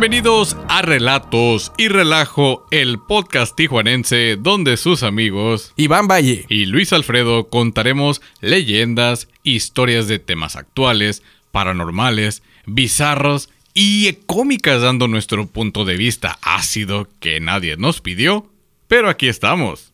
Bienvenidos a Relatos y Relajo, el podcast tijuanense donde sus amigos Iván Valle y Luis Alfredo contaremos leyendas, historias de temas actuales, paranormales, bizarros y cómicas dando nuestro punto de vista ácido que nadie nos pidió, pero aquí estamos.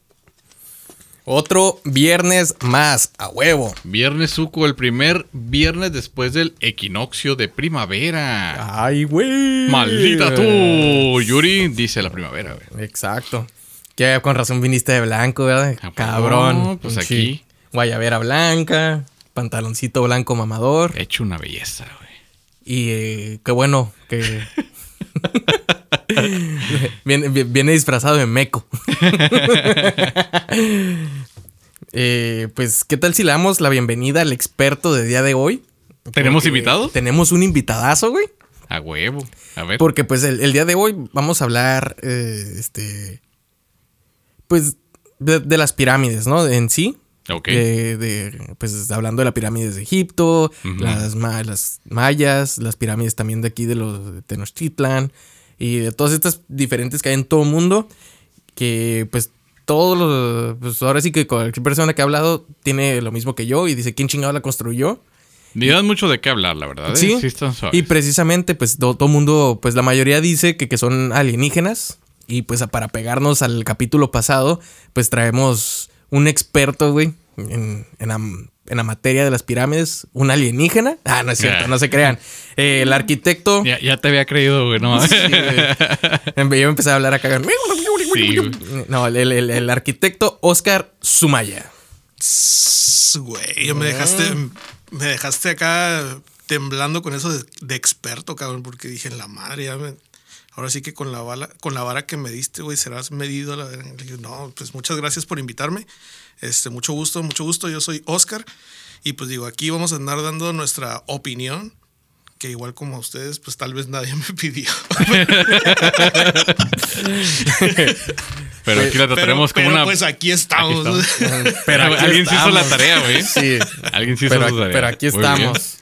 Otro viernes más, a huevo. Viernes suco, el primer viernes después del equinoccio de primavera. Ay, güey. Maldita tú, Yuri, dice la primavera, güey. Exacto. Que con razón viniste de blanco, ¿verdad? Ah, Cabrón. no, pues aquí. Guayabera blanca, pantaloncito blanco mamador. Hecho una belleza, güey. Y eh, qué bueno que. viene, viene disfrazado de meco. Eh, pues, ¿qué tal si le damos la bienvenida al experto de día de hoy? ¿Tenemos Porque invitado? Tenemos un invitadazo, güey. A huevo. A ver. Porque pues el, el día de hoy vamos a hablar, eh, este, pues de, de las pirámides, ¿no? En sí. Ok. De, de, pues hablando de las pirámides de Egipto, Ujú. las, ma- las mayas, las pirámides también de aquí de los de Tenochtitlan y de todas estas diferentes que hay en todo el mundo, que pues todos los, pues ahora sí que cualquier persona que ha hablado tiene lo mismo que yo y dice, ¿quién chingado la construyó? Ni dan mucho de qué hablar, la verdad. ¿eh? Sí. están. Y precisamente, pues todo, todo mundo, pues la mayoría dice que, que son alienígenas. Y pues para pegarnos al capítulo pasado, pues traemos un experto, güey, en, en la, en la materia de las pirámides, un alienígena. Ah, no es cierto, Ah. no se crean. Eh, el arquitecto. Ya, ya te había creído, güey, no. Sí, güey. Yo empecé a hablar acá. Sí, güey. No, el, el- el arquitecto Oscar Sumaya. Güey, me dejaste, me dejaste acá temblando con eso de, de experto, cabrón, porque dije, la madre, ya me- ahora sí que con la bala, con la vara que me diste, güey, serás medido. a La, verga". Le dije, no, pues muchas gracias por invitarme. Este, mucho gusto, mucho gusto. Yo soy Oscar. Y pues digo, aquí vamos a andar dando nuestra opinión. Que igual como ustedes, pues tal vez nadie me pidió. Pero aquí la trataremos como pero, una. pues aquí estamos. Aquí Pero aquí Alguien se hizo la estamos. tarea, güey. Sí. Alguien sí hizo pero, su tarea. pero aquí estamos.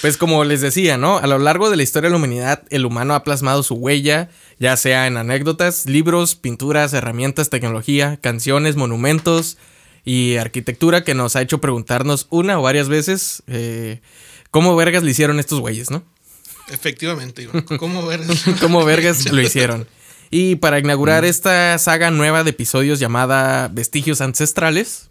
Pues como les decía, ¿no? A lo largo de la historia de la humanidad, el humano ha plasmado su huella, ya sea en anécdotas, libros, pinturas, herramientas, tecnología, canciones, monumentos y arquitectura que nos ha hecho preguntarnos una o varias veces eh, cómo vergas le hicieron estos güeyes, ¿no? Efectivamente, Iván. ¿cómo ver? cómo vergas lo hicieron. Y para inaugurar esta saga nueva de episodios llamada Vestigios Ancestrales,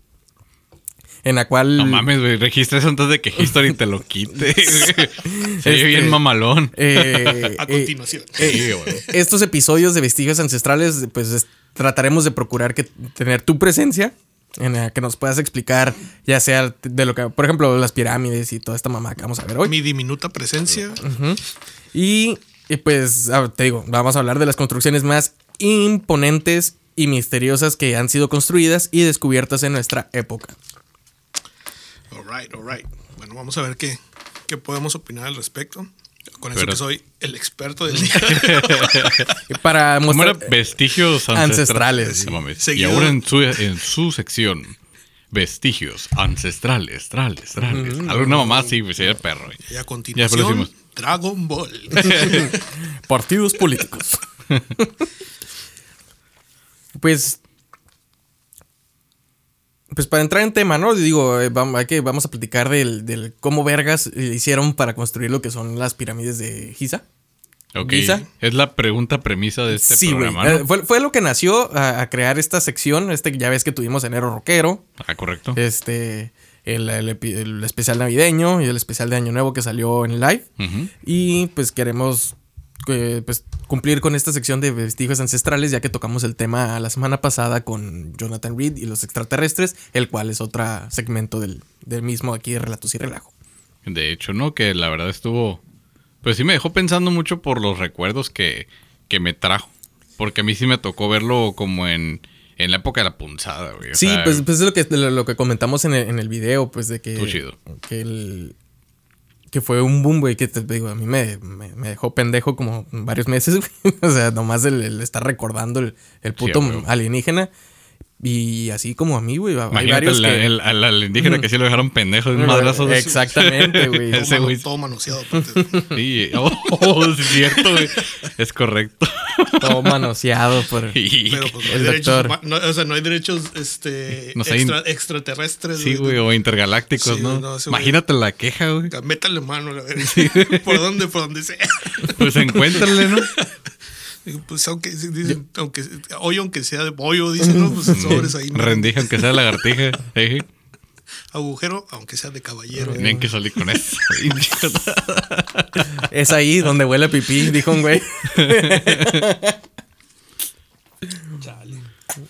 en la cual... No mames, güey. Registra eso antes de que History te lo quite. Se ve Este- bien mamalón. eh, A eh, continuación. Güey. estos episodios de vestigios ancestrales, pues es- trataremos de procurar que tener tu presencia en la que nos puedas explicar, ya sea de lo que, por ejemplo, las pirámides y toda esta mamá que vamos a ver hoy. Mi diminuta presencia. Y, y, pues, te digo, vamos a hablar de las construcciones más imponentes y misteriosas que han sido construidas y descubiertas en nuestra época. All right, all right. Bueno, vamos a ver qué, qué podemos opinar al respecto. Con eso Pero- que soy el experto del día. Para ¿Cómo mostrar... Vestigios Ancestrales, ancestrales. sí. Y ahora en su, en su sección. Vestigios ancestrales, trales, trales. Alguna mamá sí, sería perro, güey. Y a continuación. Dragon Ball. Partidos políticos. pues. Pues para entrar en tema, ¿no? Digo, eh, vamos, hay que, vamos a platicar del, del cómo vergas hicieron para construir lo que son las pirámides de Giza. Ok. ¿Giza? Es la pregunta premisa de este sí, programa, ¿no? Eh, fue, fue lo que nació a, a crear esta sección. Este ya ves que tuvimos enero rockero. Ah, correcto. Este. El, el epi- el especial navideño y el especial de Año Nuevo que salió en live. Y pues queremos eh, pues, cumplir con esta sección de vestigios ancestrales, ya que tocamos el tema la semana pasada con Jonathan Reed y los extraterrestres, el cual es otro segmento del, del mismo aquí de Relatos y Relajo. De hecho, ¿no? Que la verdad estuvo. Pues sí me dejó pensando mucho por los recuerdos que, que me trajo. Porque a mí sí me tocó verlo como en, en la época de la punzada, güey. Sí, sea, pues, pues es lo que, lo, lo que comentamos en el, en el video, pues de que, Estuvo chido. que, el- que fue un boom, güey, que te digo, a mí me, me- me dejó pendejo como varios meses, güey. O sea, nomás el, el estar recordando el, el puto Sí, alienígena. Y así como a mí, güey, hay Imagínate varios el, que... el- al alienígena que sí lo dejaron pendejo de un madrazo. de- Exactamente, güey. Ese todo, güey. todo manoseado. Sí, oh, sí es cierto, güey. Es correcto. Todo manoseado por... Pero pues no hay El derechos, doctor. no, o sea, no hay derechos este, No sé, extra- extraterrestres. sí, güey, o intergalácticos, Sí, ¿no? Imagínate la queja, güey. Métale mano, la verdad. por donde, por donde sea. Pues encuéntrale, ¿no? Pues aunque, dicen, aunque, hoy aunque sea de pollo, dicen, ¿no? Pues sobres ahí. ¿no? Rendija, aunque sea lagartija. Eje. Agujero, aunque sea de caballero. Tenían que salir con eso. Es ahí donde huele a pipí, dijo un güey.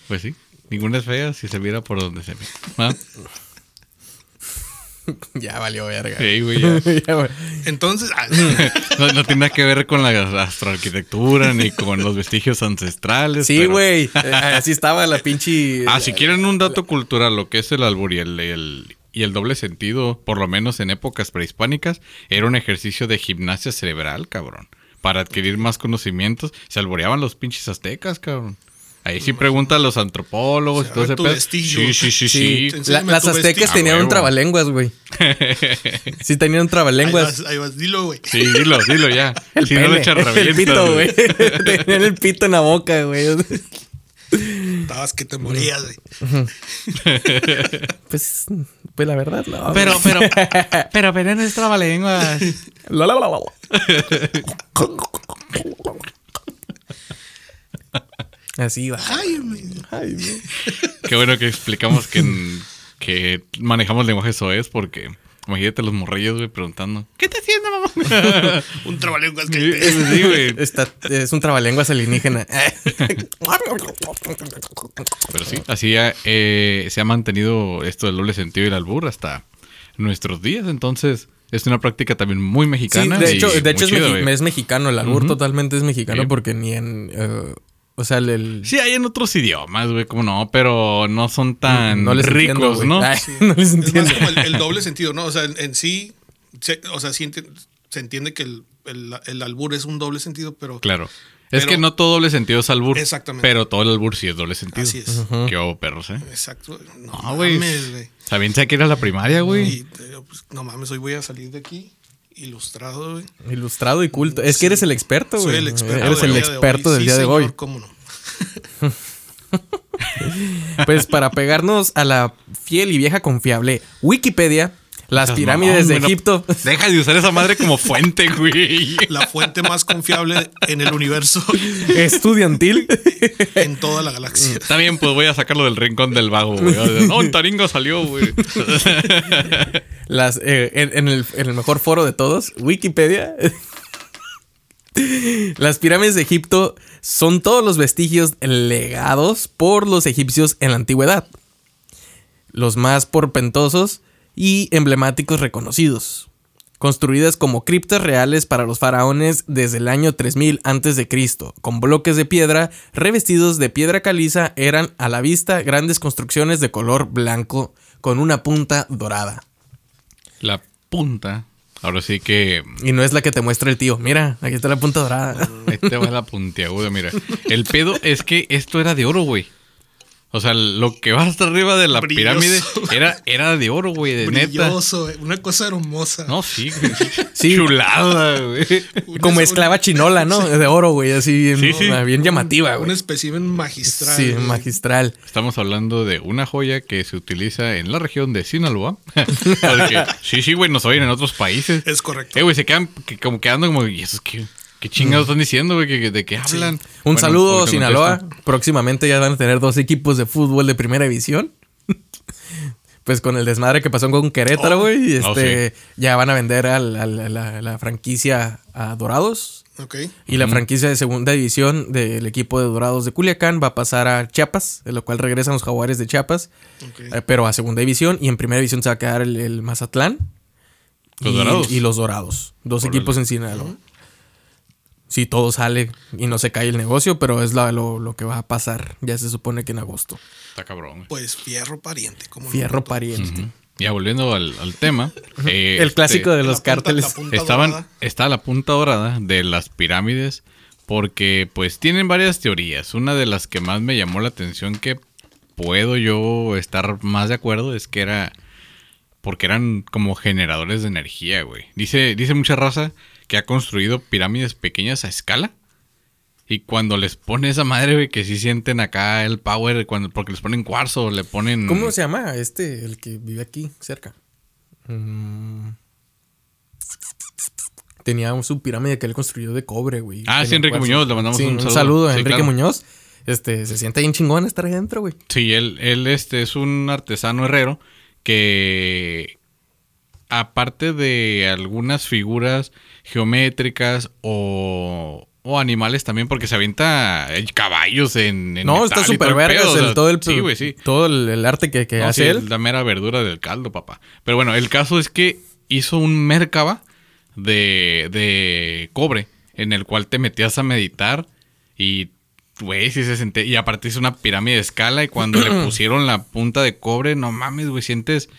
Pues sí. Ninguna es fea si se viera por donde se ve. ¿Ah? ya valió verga. Sí, güey, ya. Ya, güey. Entonces, ah, No, no tiene nada que ver con la astroarquitectura ni con los vestigios ancestrales. Sí, pero- güey. Eh, Así estaba la pinche... Ah, si quieren un dato cultural, lo que es el albur y el, el- y el doble sentido, por lo menos en épocas prehispánicas, era un ejercicio de gimnasia cerebral, cabrón. Para adquirir más conocimientos, se alboreaban los pinches aztecas, cabrón. Ahí sí pregunta a los antropólogos y todo ese pedo. Sí, sí, sí, Sí, la- las aztecas tenían un trabalenguas, güey. Sí tenían un ahí trabalenguas. vas, ahí vas, dilo, güey. Sí, dilo, dilo ya. El si no le pene, echas el pito, güey. Tenían el pito en la boca, güey. Estabas que te morías, güey. Pues, pues la verdad, no. Pero, pero, pero, pero no es trabalenguas. La, la, la, la. Así va. Ay. Ay. Qué bueno que explicamos que, que manejamos lenguaje soez porque imagínate los morrillos, güey, preguntando ¿Qué está haciendo, mamá? Un trabalenguas que Sí, te... sí, güey. Está, es un trabalenguas alienígena. Pero sí, así eh, se ha mantenido esto del doble sentido y el albur hasta nuestros días. Entonces, es una práctica también muy Sí, mexicana. de y hecho, de hecho es, mexi- es mexicano. El albur totalmente es mexicano Sí. porque ni en. eh, o sea, el. el- Sí, hay en otros idiomas, güey, como no, pero no son tan no les entiendo, ricos. ¿no? Ay, no les Es más entiendo. como el, el doble sentido, ¿no? O sea, en, en sí, se, o sea, sí enti- se entiende que el, el, el albur es un doble sentido, pero Claro. Es que no todo doble sentido es albur. Exactamente. Pero todo el albur sí es doble sentido. así es. Qué hubo, perros, ¿eh? Exacto. No, No, güey. mames, güey. Sabían que era la primaria, güey. Y, eh, pues, no mames, hoy voy a salir de aquí ilustrado, güey. Ilustrado y culto. Es que eres el experto, güey. Soy el experto. Eres del el día de experto hoy. del Sí, día de señor, hoy. ¿Cómo no? Pues para pegarnos a la fiel y vieja confiable Wikipedia, las pirámides de Egipto. Deja de usar esa madre como fuente, güey. La fuente más confiable en el universo, estudiantil. en toda la galaxia. Está bien, pues voy a sacarlo del rincón del vago, güey. No, el Taringa salió, güey. Las, eh, en, en el, en el mejor foro de todos, Wikipedia. Las pirámides de Egipto son todos los vestigios legados por los egipcios en la antigüedad. Los más porpentosos y emblemáticos reconocidos. Construidas como criptas reales para los faraones desde el año 3000 a.C., con bloques de piedra revestidos de piedra caliza, eran a la vista grandes construcciones de color blanco con una punta dorada. La punta. Ahora sí que. Y no es la que te muestra el tío. Mira, aquí está la punta dorada. Este va la puntiaguda, mira. El pedo es que esto era de oro, güey. O sea, lo que va hasta arriba de la Brilloso. pirámide era, era de oro, güey, de neta. Brilloso, güey. Una cosa hermosa. No, sí, güey. Sí. Chulada, güey. Como esclava chinola, ¿no? De oro, güey. Así bien, Sí, sí. bien llamativa, Un güey. espécimen magistral. Sí, güey. magistral. Estamos hablando de una joya que se utiliza en la región de Sinaloa. Porque, sí, sí, güey, nos oyen en otros países. Es correcto. Eh, güey, se quedan que- como quedando como, ¿y eso qué? ¿Qué chingados están diciendo, güey? ¿Que- que- ¿De qué hablan? Un Bueno, saludo, Sinaloa. Próximamente ya van a tener dos equipos de fútbol de primera división. Pues con el desmadre que pasó con Querétaro, Oh. güey. Oh, este, Ya van a vender la, la franquicia a Dorados. Ok. Y la franquicia de segunda división del equipo de Dorados de Culiacán va a pasar a Chiapas, de lo cual regresan los jaguares de Chiapas, eh, pero a segunda división. Y en primera división se va a quedar el, el Mazatlán. Los y, Dorados. Y los Dorados. Dos equipos en Sinaloa. Si todo sale y no se cae el negocio, pero es la- lo, lo que va a pasar. Ya se supone que en agosto. Está cabrón, güey. Pues fierro pariente. ¿cómo no? Fierro pariente. Ya volviendo al, al tema. eh, El este, clásico de los cárteles. la punta Estaban, dorada. está la punta dorada de las pirámides porque pues tienen varias teorías. Una de las que más me llamó la atención que puedo yo estar más de acuerdo es que era porque eran como generadores de energía, güey. Dice, dice mucha raza que ha construido pirámides pequeñas a escala Y cuando les pone esa madre, güey, que sí sienten acá el power, cuando, porque les ponen cuarzo, le ponen... ¿Cómo se llama este, el que vive aquí, cerca? Mm. Tenía un- su pirámide que él construyó de cobre, güey. Ah, sí, Enrique cuarzo. Muñoz, le mandamos Sí, un un saludo. saludo a Sí, Enrique claro. Muñoz. Este, se siente bien chingón estar ahí adentro, güey. Sí, él, él este, es un artesano herrero que, aparte de algunas figuras geométricas o, o animales también, porque se avienta caballos en, en No, está súper vergas o sea, todo el, Sí, güey, sí. todo el, el arte que, que No, hace sí, él. la mera verdura del caldo, papá. Pero bueno, el caso es que hizo un Merkaba de, de cobre en el cual te metías a meditar y, güey, sí se sentía. Y aparte hizo una pirámide de escala y cuando le pusieron la punta de cobre, no mames, güey, sientes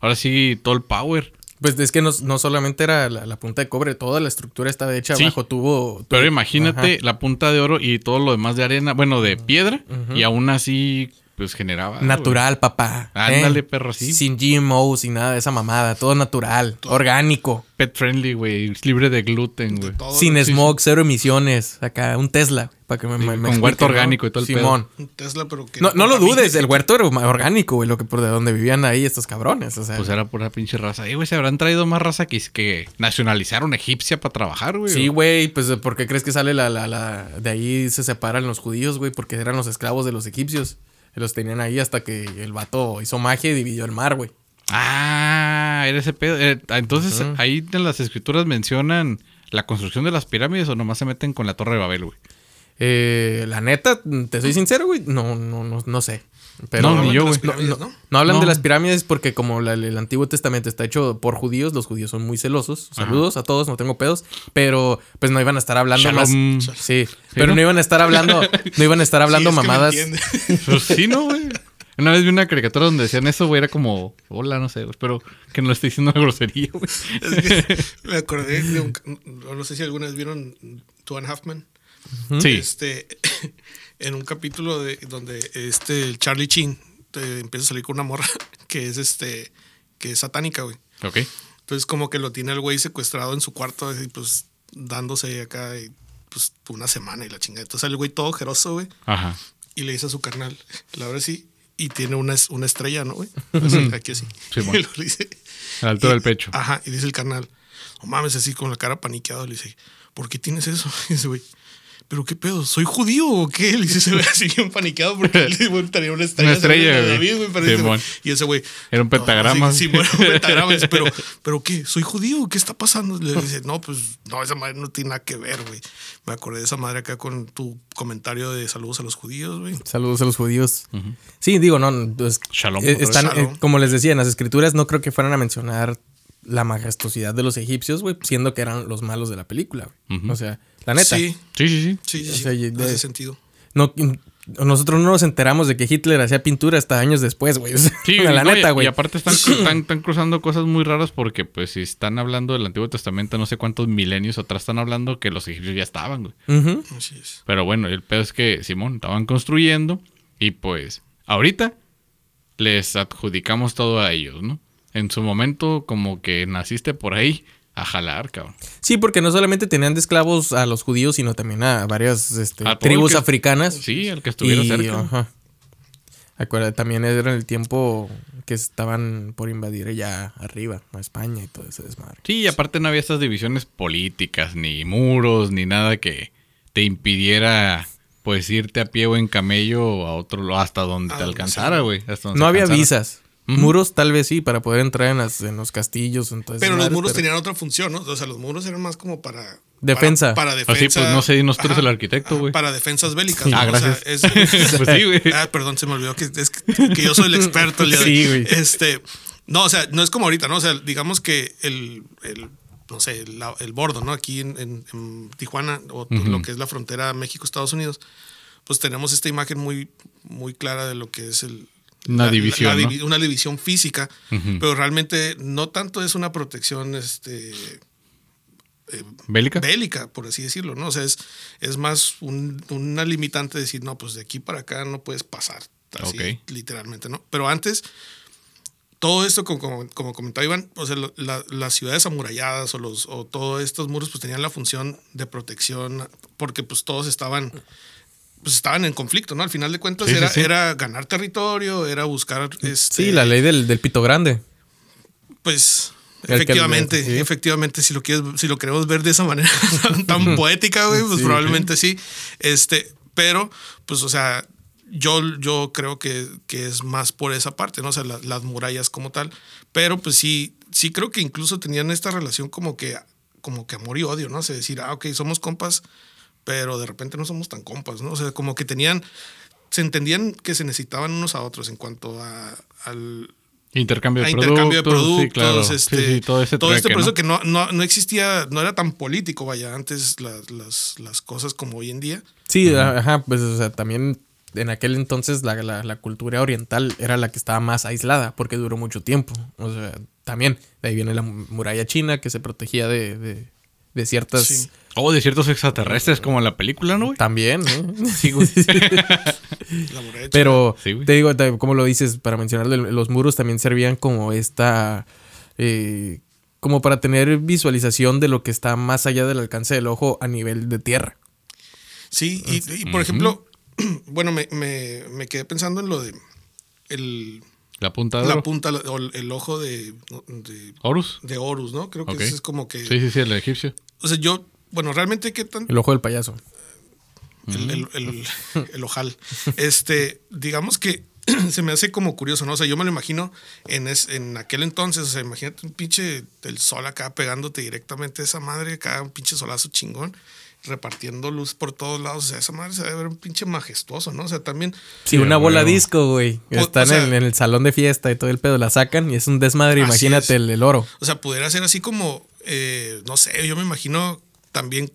ahora sí todo el power. Pues es que no, no solamente era la, la punta de cobre, toda la estructura estaba hecha Sí. bajo tubo. Pero imagínate Ajá. la punta de oro y todo lo demás de arena, bueno, de piedra, y aún así, pues generaba. Natural, papá. Ándale, ¿eh? perro, sí. Sin GMO, sin nada de esa mamada. Todo natural, orgánico. Pet friendly, güey, libre de gluten, güey. Todo, sin sí, smog, cero emisiones. Acá, un Tesla. Para que me, Sí, me- me con explique, huerto ¿no? orgánico y todo el Simón. Un Tesla, pero que. No, no lo dudes, el huerto era orgánico, güey, lo que por de donde vivían ahí estos cabrones. O sea, Pues era pura pinche raza. Eh, güey, se habrán traído más raza que, que nacionalizaron egipcia para trabajar, güey. Sí, güey, pues ¿por qué crees que sale la, la, la... De ahí se separan los judíos, güey? Porque eran los esclavos de los egipcios. Los tenían ahí hasta que el vato hizo magia y dividió el mar, güey. Ah, era ese pedo. Eh, entonces, ahí en las escrituras mencionan la construcción de las pirámides o nomás se meten con la Torre de Babel, güey. Eh, la neta, te soy sincero, güey, no, no, no, no sé. Pero No, ni yo, güey. no, ¿no? no hablan No. de las pirámides porque como la- el Antiguo Testamento está hecho por judíos, los judíos son muy celosos. Saludos a todos, no tengo pedos, pero pues no iban a estar hablando Shalom. más. Sí, pero ¿no? iban a estar hablando, no iban a estar hablando Sí, es mamadas. Pues sí, ¿no, güey? Una vez vi una caricatura donde decían eso, güey, era como, hola, no sé, espero que no le esté diciendo una grosería, güey. Es que me acordé de un. No sé si alguna vez vieron Half Men. Sí. Este, en un capítulo de donde este el Charlie Chin te empieza a salir con una morra que es este que es satánica, güey. Ok. Entonces como que lo tiene el güey secuestrado en su cuarto así pues dándose acá y, pues una semana y la chingada. Entonces sale el güey todo ojeroso, güey, Ajá. y le dice a su carnal, la verdad sí, y tiene una, una estrella, ¿no, güey? Así, aquí así. Sí, y bueno. lo dice, A la altura y- del pecho. Ajá, y dice el carnal, no mames, así con la cara paniqueado, le dice, ¿por qué tienes eso? Y dice, güey, ¿pero qué pedo? ¿Soy judío o qué? Le dice, se ve así bien paniqueado porque él güey, tenía una estrella. Una estrella, güey. David, güey, pero dice, Simón. y ese güey. Era un "No, pentagrama. Sí, sí, bueno, un pentagrama. Dice, pero, ¿pero qué? ¿Soy judío? ¿Qué está pasando? Le dice, no, pues, no, esa madre no tiene nada que ver, güey. Me acordé de esa madre acá con tu comentario de saludos a los judíos, güey. Saludos a los judíos. Sí, digo, no, pues, Shalom. eh, están, Shalom. eh, como les decía, en las escrituras no creo que fueran a mencionar la majestuosidad de los egipcios, güey, siendo que eran los malos de la película, güey. O sea, la neta. Sí, Sí, sí, sí. sí, sí. O sí, sea, y de- hace sentido. No, nosotros no nos enteramos de que Hitler hacía pintura hasta años después, güey. Sí, la no, y- neta, güey. Y aparte están, están, están cruzando cosas muy raras porque, pues, si están hablando del Antiguo Testamento, no sé cuántos milenios atrás están hablando que los egipcios ya estaban, güey. Ujú. Así es. Pero bueno, el pedo es que, Simón, estaban construyendo y, pues, ahorita les adjudicamos todo a ellos, ¿no? En su momento, como que naciste por ahí a jalar, cabrón. Sí, porque no solamente tenían de esclavos a los judíos, sino también a varias este, A todo tribus que- africanas. Sí, el que estuviera y, cerca. ajá. Acuérdate, también era el tiempo que estaban por invadir ya arriba, a España y todo ese desmadre. Sí, y aparte no había estas divisiones políticas, ni muros, ni nada que te impidiera, pues, irte a pie o en camello a otro lado, hasta donde te donde alcanzara, güey. hasta donde No había Muros tal vez sí, para poder entrar en, las- en los castillos. Entonces, Pero los muros tenían otra función, ¿no? O sea, los muros eran más como para. Defensa. Para, para Así, defensa. pues, no sé, nosotros el arquitecto, güey. Para defensas bélicas. Ah, ¿no? O sea, gracias. es- pues sí, güey. Ah, perdón, se me olvidó que, es que, que yo soy el experto el día Sí, güey. Este, no, o sea, no es como ahorita, ¿no? O sea, digamos que el, el no sé, el, el bordo, ¿no? Aquí en, en- en Tijuana, o lo que es la frontera México-Estados Unidos, pues tenemos esta imagen muy, muy clara de lo que es el. Una división, ¿no? Una división física, pero realmente no tanto es una protección, este ¿Bélica? bélica, por así decirlo, ¿no? O sea, es, es más un- una limitante de decir, no, pues de aquí para acá no puedes pasar, así, literalmente, ¿no? Pero antes, todo esto, como, como, como comentaba Iván, o sea, la- las ciudades amuralladas o, los, o todos estos muros pues tenían la función de protección porque pues todos estaban pues estaban en conflicto, ¿no? Al final de cuentas Sí, sí, era, sí. era ganar territorio, era buscar este, Sí, la ley del, del pito grande. pues que- efectivamente, sí. efectivamente, si lo quieres, si lo queremos ver de esa manera tan, poética, güey, pues Sí. probablemente sí. Este, pero, pues, o sea, yo, yo creo que, que es más por esa parte, ¿no? O sea, la- las murallas como tal. Pero, pues sí, sí creo que incluso tenían esta relación como que, como que amor y odio, ¿no? O sea, decir, ah, ok, somos compas, pero de repente no somos tan compas, ¿no? O sea, como que tenían, se entendían que se necesitaban unos a otros en cuanto a, al, Intercambio de a productos. intercambio de productos, sí, claro. Sí, este, sí, todo ese este trueque, ¿no? proceso que no, no, no existía, no era tan político, vaya, antes las, las, las cosas como hoy en día. Sí, ajá, pues o sea, también en aquel entonces la, la- la cultura oriental era la que estaba más aislada porque duró mucho tiempo. O sea, también de ahí viene la mu- muralla china que se protegía de, de, de ciertas... Oh, de ciertos extraterrestres como en la película, ¿no, güey? También, ¿no? Sí, güey. Pero Sí, güey. te digo, te- como lo dices, para mencionar, los muros también servían como esta... eh, como para tener visualización de lo que está más allá del alcance del ojo a nivel de tierra. Sí, y, y, por ejemplo, bueno, me, me, me quedé pensando en lo de el, La punta de la oro. punta o el, el ojo de, de, Horus. de Horus, ¿no? Creo que Ok. ese es como que. Sí, sí, sí, el egipcio. O sea, yo, bueno, realmente qué tan. El ojo del payaso. el, el, el- el ojal. Este, digamos que se me hace como curioso, ¿no? O sea, yo me lo imagino en, es- en aquel entonces, o sea, imagínate un pinche del sol acá pegándote directamente a esa madre, acá un pinche solazo chingón, repartiendo luz por todos lados, o sea, esa madre se debe ver un pinche majestuoso, ¿no? O sea, también, Sí, una a bola disco, güey. O- Está o sea- en, el, en el salón de fiesta y todo el pedo. La sacan y es un desmadre. Imagínate el, el oro. o sea, pudiera ser así como, eh, no sé, yo me imagino también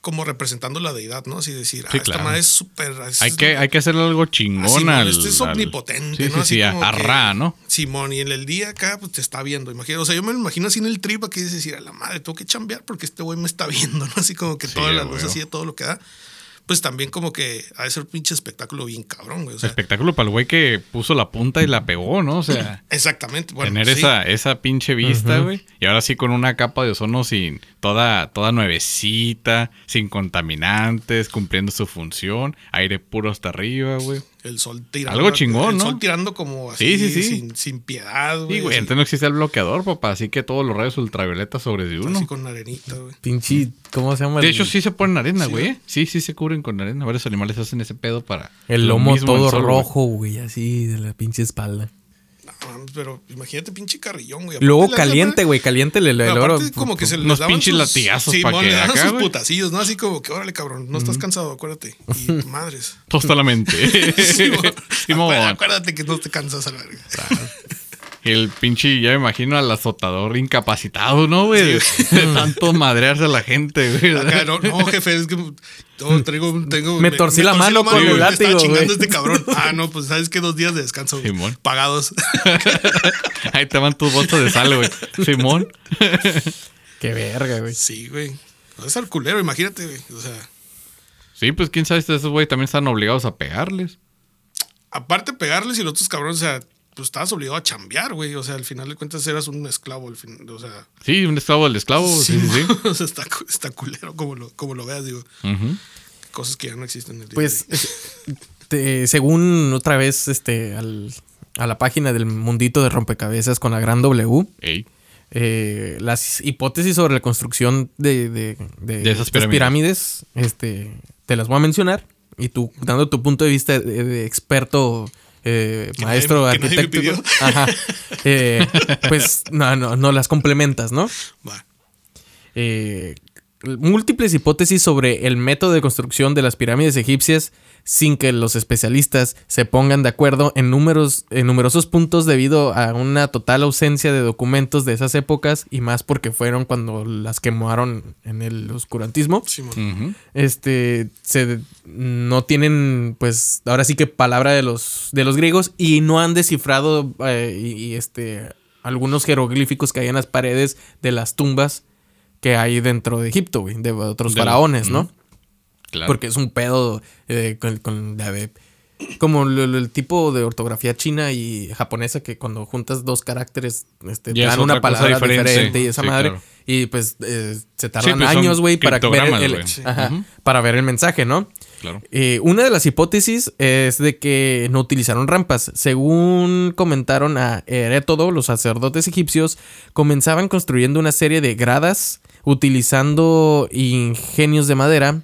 como representando la deidad, ¿no? Así decir, Sí, ah, esta claro. madre es súper... Hay es- que, hay que hacerle algo chingón al. este es al- omnipotente, Sí, ¿no? sí, Así sí, a, como a que- Ra, ¿no? Simón, y en el día acá, pues te está viendo, imagino. O sea, yo me lo imagino así en el trip que dices, decir, a la madre, tengo que chambear porque este güey me está viendo, ¿no? Así como que toda la luz así de todo lo que da. Pues también como que ha de ser un pinche espectáculo bien cabrón, güey. O sea, Espectáculo para el güey que puso la punta y la pegó, ¿no? O sea, exactamente. Bueno, tener sí. esa, esa pinche vista, güey. Y ahora sí con una capa de ozono sin toda, toda nuevecita, sin contaminantes, cumpliendo su función, aire puro hasta arriba, güey. El sol tirando. Algo chingón, el ¿no? sol tirando como así, Sí, sí, sí. Sin, sin piedad, güey. Sí, güey, entonces no existe el bloqueador, papá, así que todos los rayos ultravioletas sobre de uno. Así con arenita, güey. Pinche, ¿cómo se llama? De El- hecho, sí se ponen arena, Sí, güey. Sí, sí se cubren con arena. Varios animales hacen ese pedo para. El lo lomo el todo sol, rojo, güey, así de la pinche espalda. Pero imagínate pinche carrillón, güey. Luego Aparte, caliente, güey, caliente el, el Pero oro. como que se les unos daban pinches sus- latigazos Sí, pa' mon, que le daban acá, sus güey. putacillos, ¿no? Así como que, órale, cabrón, no estás cansado, acuérdate. Y madres. Tosta la mente. Sí. Simón. Acuérdate que no te cansas a la verga. El pinche, ya me imagino al azotador incapacitado, ¿no, güey? De, de tanto madrearse a la gente, güey. Acá, no, no, jefe, es que traigo, tengo, Me torcí la mano con el me estaba látigo, chingando güey. este cabrón. Ah, no, pues sabes que dos días de descanso güey, Simón. pagados. Ahí te van tus botas de sal, güey. Simón. Qué verga, güey. sí, güey. Va a estar culero, imagínate, güey. O sea, Sí, pues quién sabe esos güey también están obligados a pegarles. aparte de pegarles y los otros cabrones, o sea, pues estabas obligado a chambear, güey. O sea, al final de cuentas eras un esclavo, al fin, o sea. Sí, un esclavo del esclavo. Sí, sí, sí. o sea, está, está culero como lo, como lo veas, digo. Cosas que ya no existen en el día Pues, de hoy. te- según otra vez, este, al- a la página del mundito de rompecabezas con la gran W, Ey. eh, las hipótesis sobre la construcción de, de, de De esas pirámides. este, te las voy a mencionar. Y tú, dando tu punto de vista de, de experto, eh, maestro, nadie- que nadie me arquitecto, pidió. ajá, eh, pues no, no, no las complementas, ¿no? Va. eh, múltiples hipótesis sobre el método de construcción de las pirámides egipcias sin que los especialistas se pongan de acuerdo en, números, en numerosos puntos debido a una total ausencia de documentos de esas épocas y más porque fueron cuando las quemaron en el oscurantismo. Este se no tienen pues ahora sí que palabra de los de los griegos y no han descifrado eh, y, y, este algunos jeroglíficos que hay en las paredes de las tumbas que hay dentro de Egipto, güey, de otros De faraones, ¿no? Claro. Porque es un pedo eh, con, con la ve- como el, tipo de ortografía china y japonesa que cuando juntas dos caracteres este, dan una palabra diferente. diferente, y esa Sí, madre. claro. Y pues eh, se tardan pues, años, güey, para ver el, ajá, para ver el mensaje, ¿no? Claro. Eh, una de las hipótesis es de que no utilizaron rampas. Según comentaron a Herétodo, los sacerdotes egipcios comenzaban construyendo una serie de gradas utilizando ingenios de madera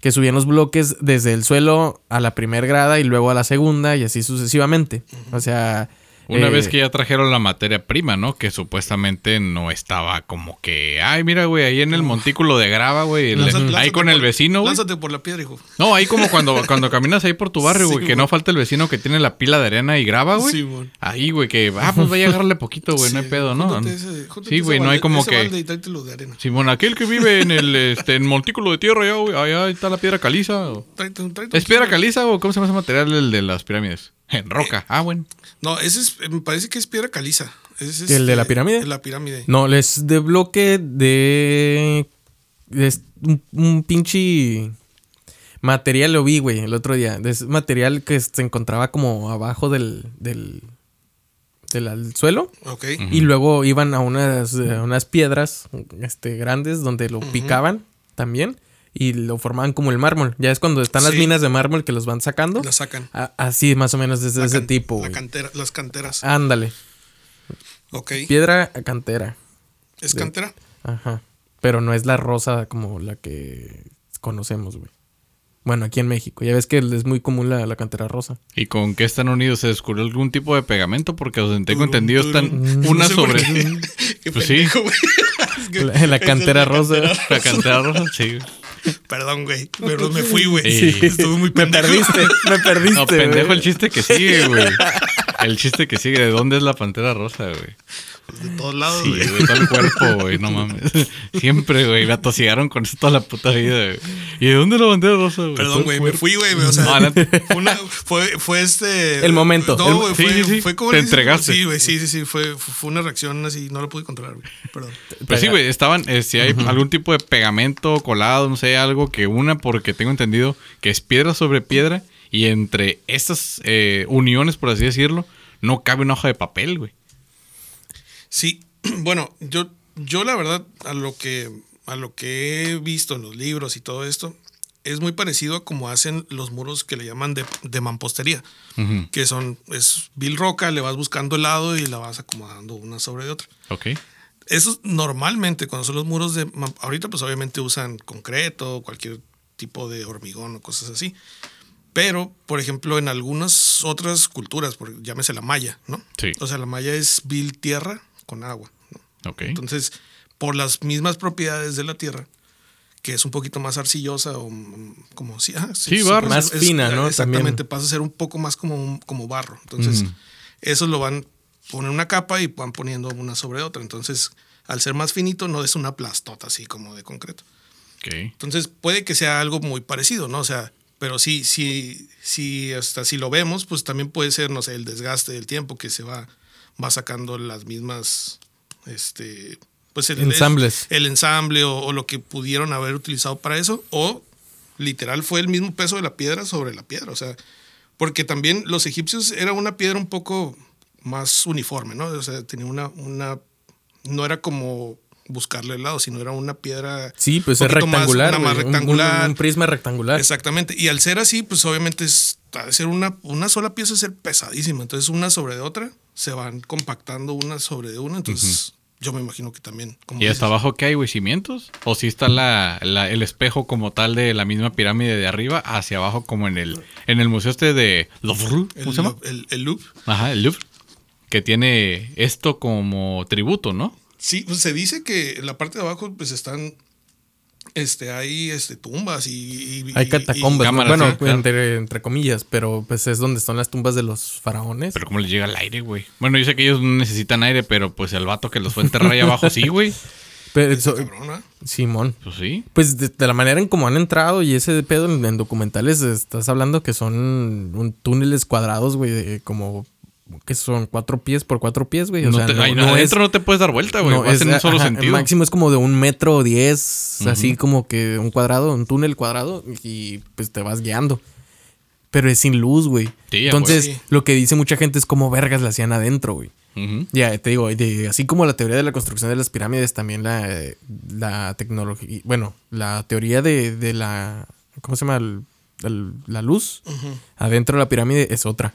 que subían los bloques desde el suelo a la primera grada y luego a la segunda y así sucesivamente. O sea... Una eh, vez que ya trajeron la materia prima, ¿no? Que supuestamente no estaba como que, ay, mira, güey, ahí en el montículo de grava, güey, Lánzate- ahí con el vecino, güey. Lánzate por la piedra, hijo. No, ahí como cuando, cuando caminas ahí por tu barrio, Sí, güey, que no falta el vecino que tiene la pila de arena y graba, güey. Sí, güey. Ahí, güey, que, ah, pues vaya a agarrarle poquito, güey, no hay pedo, ¿no? ese- sí, güey, no hay como ese que... Simón, aquel que vive en el este, en montículo de tierra, allá, güey, allá está la piedra caliza. ¿Es piedra caliza o cómo se llama ese material el de las pirámides? En roca. Ah, bueno. No, ese es, me parece que es piedra caliza. Ese es, ¿El de la eh, pirámide? La pirámide. No, es de bloque de... Es un, un pinche material, lo vi, güey, el otro día. Es material que se encontraba como abajo del, del, del al- suelo. Ok. Y luego iban a unas, eh, unas piedras este, grandes donde lo picaban también. Y lo formaban como el mármol. Ya es cuando están las Sí. minas de mármol que los van sacando. La sacan. A- así más o menos es de La ese tipo, la cantera, las canteras. Ándale. ok. Piedra cantera. ¿Es cantera? Ajá. Pero no es la rosa como la que conocemos, güey. Bueno, aquí en México. Ya ves que es muy común la, la cantera rosa. ¿Y con qué están unidos? ¿Se descubrió algún tipo de pegamento? Porque os tengo Turum, entendido están turum. una No sé por sobre... qué. Qué Pues sí. pendejo, güey. Es que- La, cantera la rosa. cantera La cantera rosa, sí. Perdón, güey. Pero me fui, güey. Sí. Estuve muy Me pendejo. perdiste, me perdiste. No, pendejo güey. el chiste que sigue, güey. El chiste que sigue. ¿De dónde es la pantera rosa, güey? De todos lados, Sí, güey. todo el cuerpo, güey, no mames. Siempre, güey, me atosigaron con eso toda la puta vida, güey. ¿Y de dónde la bandera rosa, güey? Perdón, güey, me fui, güey. O sea, No, adelante. fue, una- fue, fue este. El momento. No, El- güey, Sí, fue, sí, sí. fue como. Te entregaste. Sí, güey, sí, sí, sí. Fue, fue una reacción así, no lo pude controlar, güey. Perdón. Pues sí, güey, estaban, eh, si hay algún tipo de pegamento colado, no sé, algo que una, porque tengo entendido que es piedra sobre piedra y entre estas eh, uniones, por así decirlo, no cabe una hoja de papel, güey. Sí, bueno, yo, yo la verdad, a lo que a lo que he visto en los libros y todo esto, es muy parecido a como hacen los muros que le llaman de, de mampostería, Ujú. que son, es vil roca, le vas buscando el lado y la vas acomodando una sobre de otra. Ok. Eso normalmente cuando son los muros de... Ahorita pues obviamente usan concreto, cualquier tipo de hormigón o cosas así. Pero, por ejemplo, en algunas otras culturas, por, llámese la maya, ¿no? Sí. O sea, la maya es vil tierra con agua. Entonces, por las mismas propiedades de la tierra, que es un poquito más arcillosa o mm, como si... ah, Sí, barro. puede Más decir, fina, ¿no? Exactamente, También. pasa a ser un poco más como, como barro. Entonces, Ujú. eso lo van poner una capa y van poniendo una sobre otra. Entonces, al ser más finito, no es una plastota así como de concreto. Ok. Entonces, puede que sea algo muy parecido, ¿no? O sea, pero sí, sí, sí, hasta si lo vemos, pues también puede ser, no sé, el desgaste del tiempo que se va, va sacando las mismas, este, pues el Ensambles. El, el ensamble o, o lo que pudieron haber utilizado para eso, o literal fue el mismo peso de la piedra sobre la piedra, o sea, porque también los egipcios era una piedra un poco más uniforme, ¿no? O sea, tenía una, una, no era como buscarle el lado, sino era una piedra. Sí, pues es más- rectangular. una más un- rectangular. Un, un prisma rectangular. Exactamente. Y al ser así, pues obviamente es, de ser una, una sola pieza ser pesadísima. Entonces, una sobre de otra, se van compactando una sobre de una. Entonces, yo me imagino que también. Como ¿Y dices, hasta abajo qué hay, güey? ¿Cimientos? ¿O si está la, la- el espejo como tal de la misma pirámide de arriba hacia abajo como en el, en el museo este de Louvre? ¿Cómo se llama? el, el loop. Ajá, el Louvre. Que tiene esto como tributo, ¿no? Sí, pues se dice que en la parte de abajo, pues están. Este, hay este, tumbas y. y- Hay y-. ¿no? cámaras, bueno, sí, claro. entre, entre comillas, pero pues es donde están las tumbas de los faraones. Pero ¿cómo les llega el aire, güey? Bueno, yo sé que ellos no necesitan aire, pero pues el vato que los fue a enterrar ahí abajo sí, güey. Pero eso- cabrón, ¿verdad? Simón. Pues sí. Pues de, de la manera en cómo han entrado y ese pedo en, en documentales, estás hablando que son un túneles cuadrados, güey, de como que son cuatro pies por cuatro pies, güey. O no sea, te, no, ahí no es, adentro no te puedes dar vuelta, güey. no Vas es- en un solo ajá, sentido. El máximo es como de un metro diez, así como que un cuadrado, un túnel cuadrado y pues te vas guiando. pero es sin luz, güey. Sí, a Entonces. Sí. lo que dice mucha gente es cómo vergas la hacían adentro, güey. Ya, te digo, de- así como la teoría de la construcción de las pirámides, también la, la tecnología, bueno, la teoría de, de la, ¿cómo se llama? El- el- la luz adentro de la pirámide es otra.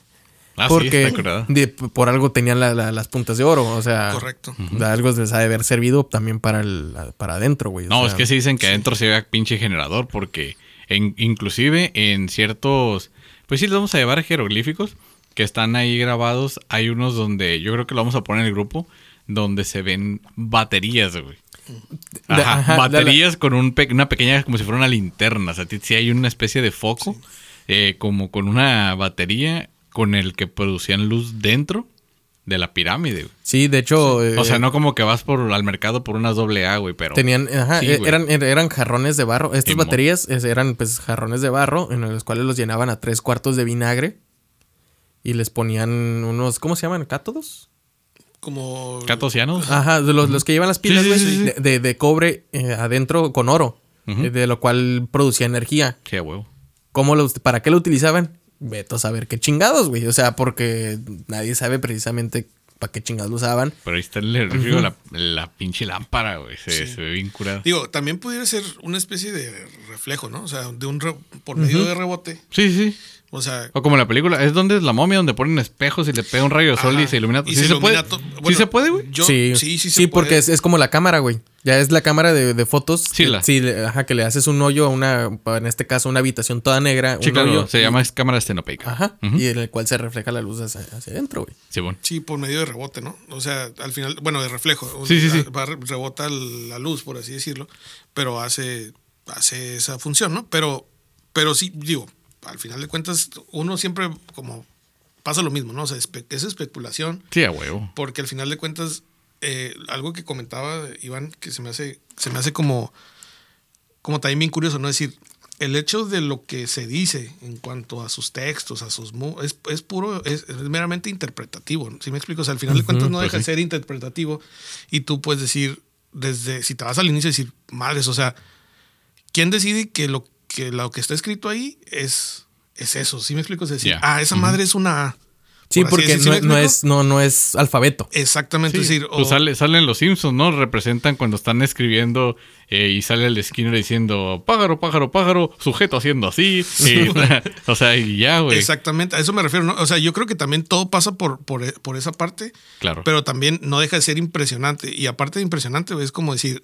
Ah, sí, porque curada. de- por algo tenían la- la- las puntas de oro, o sea, Correcto. de algo les ha de haber servido también para el, para adentro, güey. o No, sea, es que sí dicen que adentro se ve pinche generador porque en, inclusive en ciertos, pues sí, les vamos a llevar jeroglíficos que están ahí grabados. Hay unos donde yo creo que lo vamos a poner en el grupo donde se ven baterías, güey. Ajá, ajá, baterías con un pe- una pequeña, como si fuera una linterna. O sea, ti- sí hay una especie de foco, eh, como con una batería con el que producían luz dentro de la pirámide. güey. Sí, de hecho, eh, O sea, no como que vas por al mercado por unas doble A, güey, pero... Tenían, ajá, Sí, eh, güey. eran, er- eran jarrones de barro. Estas baterías eran pues jarrones de barro en los cuales los llenaban a tres cuartos de vinagre y les ponían unos, ¿cómo se llaman? ¿Cátodos? Como. ¿Catocianos? Ajá, de los, los que llevan las pilas, sí, güey, sí, sí. de, de- de cobre eh, adentro con oro, eh, de lo cual producía energía. A huevo. ¿Cómo los, ¿Para qué lo utilizaban? Veto a saber qué chingados, güey. O sea, porque nadie sabe precisamente para qué chingados lo usaban. Pero ahí está el nervio, la, la pinche lámpara, güey. Se, se ve bien curada. Digo, también pudiera ser una especie de reflejo, ¿no? O sea, de un re- por medio de rebote. Sí, sí. O sea, O como en la película, es donde es la momia, donde ponen espejos y le pega un rayo de sol Ajá. y se ilumina. ¿Sí se se, puede? to- ¿Sí bueno, se puede, güey? yo- sí, sí, sí, se porque puede. es, es como la cámara, güey. Ya es la cámara de, de fotos. Sí, que- la- sí, ajá, que le haces un hoyo a una, en este caso, una habitación toda negra. Sí, un claro, hoyo se y- llama cámara estenopeica. Ajá. Y en el cual se refleja la luz hacia, hacia adentro, güey. Sí, bueno. sí, por medio de rebote, ¿no? O sea, al final, bueno, de reflejo. Sí, sí, sí. Va, rebota la luz, por así decirlo, pero hace, hace esa función, ¿no? Pero, pero sí, digo, al final de cuentas, uno siempre como pasa lo mismo, ¿no? O sea, espe- es especulación. Sí, a huevo. porque al final de cuentas eh, algo que comentaba Iván que se me hace se me hace como como también bien curioso no es decir el hecho de lo que se dice en cuanto a sus textos a sus es, es puro es, es meramente interpretativo ¿sí me explico o sea al final de cuentas no pues deja de sí. ser interpretativo y tú puedes decir desde si te vas al inicio decir madres o sea quién decide que lo que lo que está escrito ahí es es eso sí me explico es decir ah esa madre es una A. Sí, porque decir, ¿sí no, no es, no, no es alfabeto. exactamente es decir Pues sale, salen los Simpsons, ¿no? Representan cuando están escribiendo eh, y sale el Skinner diciendo pájaro, pájaro, pájaro, sujeto haciendo así. y- o sea, y ya, güey. Exactamente, a eso me refiero. ¿no? O sea, yo creo que también todo pasa por, por, por esa parte, Claro. pero también no deja de ser impresionante. Y aparte de impresionante, es como decir,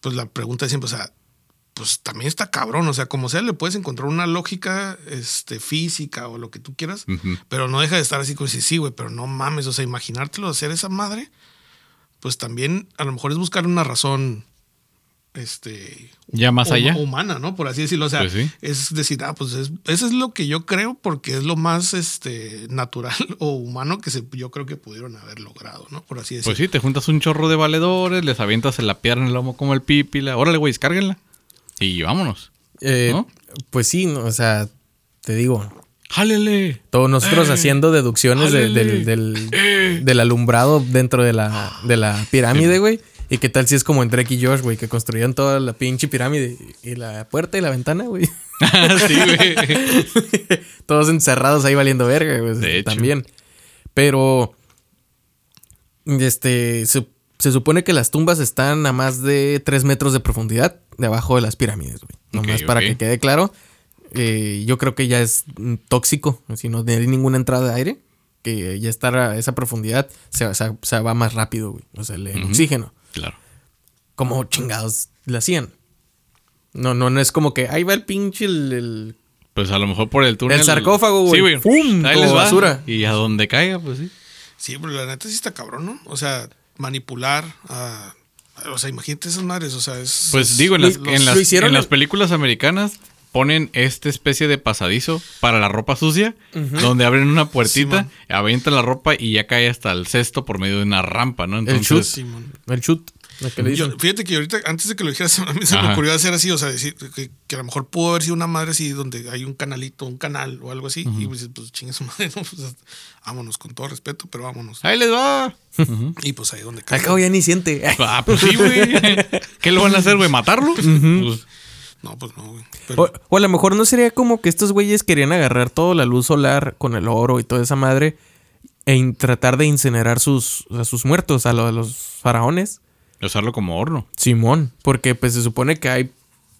pues la pregunta es siempre, o sea, pues también está cabrón. O sea, como sea, le puedes encontrar una lógica este, física o lo que tú quieras, pero no deja de estar así como decir, sí, güey, pero no mames. O sea, imaginártelo hacer esa madre, pues también a lo mejor es buscar una razón. Este, Ya más allá. humana, ¿no? Por así decirlo. O sea, Pues sí. es decir, ah, pues es- eso es lo que yo creo porque es lo más este, natural o humano que se, yo creo que pudieron haber logrado, ¿no? Por así decirlo. Pues sí, te juntas un chorro de valedores, les avientas en la pierna en el lomo como el pípila. Órale, güey, descárguenla. Y vámonos. Eh, ¿No? Pues sí, no, o sea, te digo, ¡Jálele! todos nosotros Eh, haciendo deducciones de- del, del, Eh. del alumbrado dentro de la, de la pirámide, güey. ¿Y qué tal si es como en Drake y Josh, güey, que construyeron toda la pinche pirámide y la puerta y la ventana, güey? sí, güey. Todos encerrados ahí valiendo verga, güey. También. Pero. Este. Se supone que las tumbas están a más de 3 metros de profundidad debajo de las pirámides, güey. Nomás Ok, para que quede claro. eh, yo creo que ya es tóxico. Si no tiene ninguna entrada de aire. Que ya estar a esa profundidad se, se- se va más rápido, güey. O sea, el, oxígeno. Claro. Como chingados le hacían. No, no, no es como que ahí va el pinche el- el Pues a lo mejor por el túnel. El sarcófago, güey. Sí, güey. ¡Fum! Ahí les va. basura. Y a donde caiga, pues sí. Sí, pero la neta sí está cabrón, ¿no? O sea, manipular a. O sea, imagínate esas madres, o sea, es. Pues es- digo, en las, los- en las, lo hicieron en las en- películas americanas ponen esta especie de pasadizo para la ropa sucia, donde abren una puertita, Simón. avientan la ropa y ya cae hasta el cesto por medio de una rampa, ¿no? El Entonces, chut. Simón. El chut. Lo que le Yo- dicen. fíjate que ahorita, antes de que lo dijeras, a mí se me ocurrió hacer así, o sea, decir que, que a lo mejor pudo haber sido una madre así donde hay un canalito, un canal o algo así, y pues, pues chingue su madre, ¿no? Pues, vámonos, con todo respeto, pero vámonos. ahí les va. Y pues ahí donde Al caiga. cabo ya ni siente. Ah, pues sí, güey. ¿Qué lo van a hacer, güey? ¿Matarlo? Pues, No, pues no, güey. Pero- O, o a lo mejor no sería como que estos güeyes querían agarrar toda la luz solar con el oro y toda esa madre e tratar de incinerar sus, a sus muertos, a, lo- a los faraones. Usarlo como horno. Simón, porque pues se supone que hay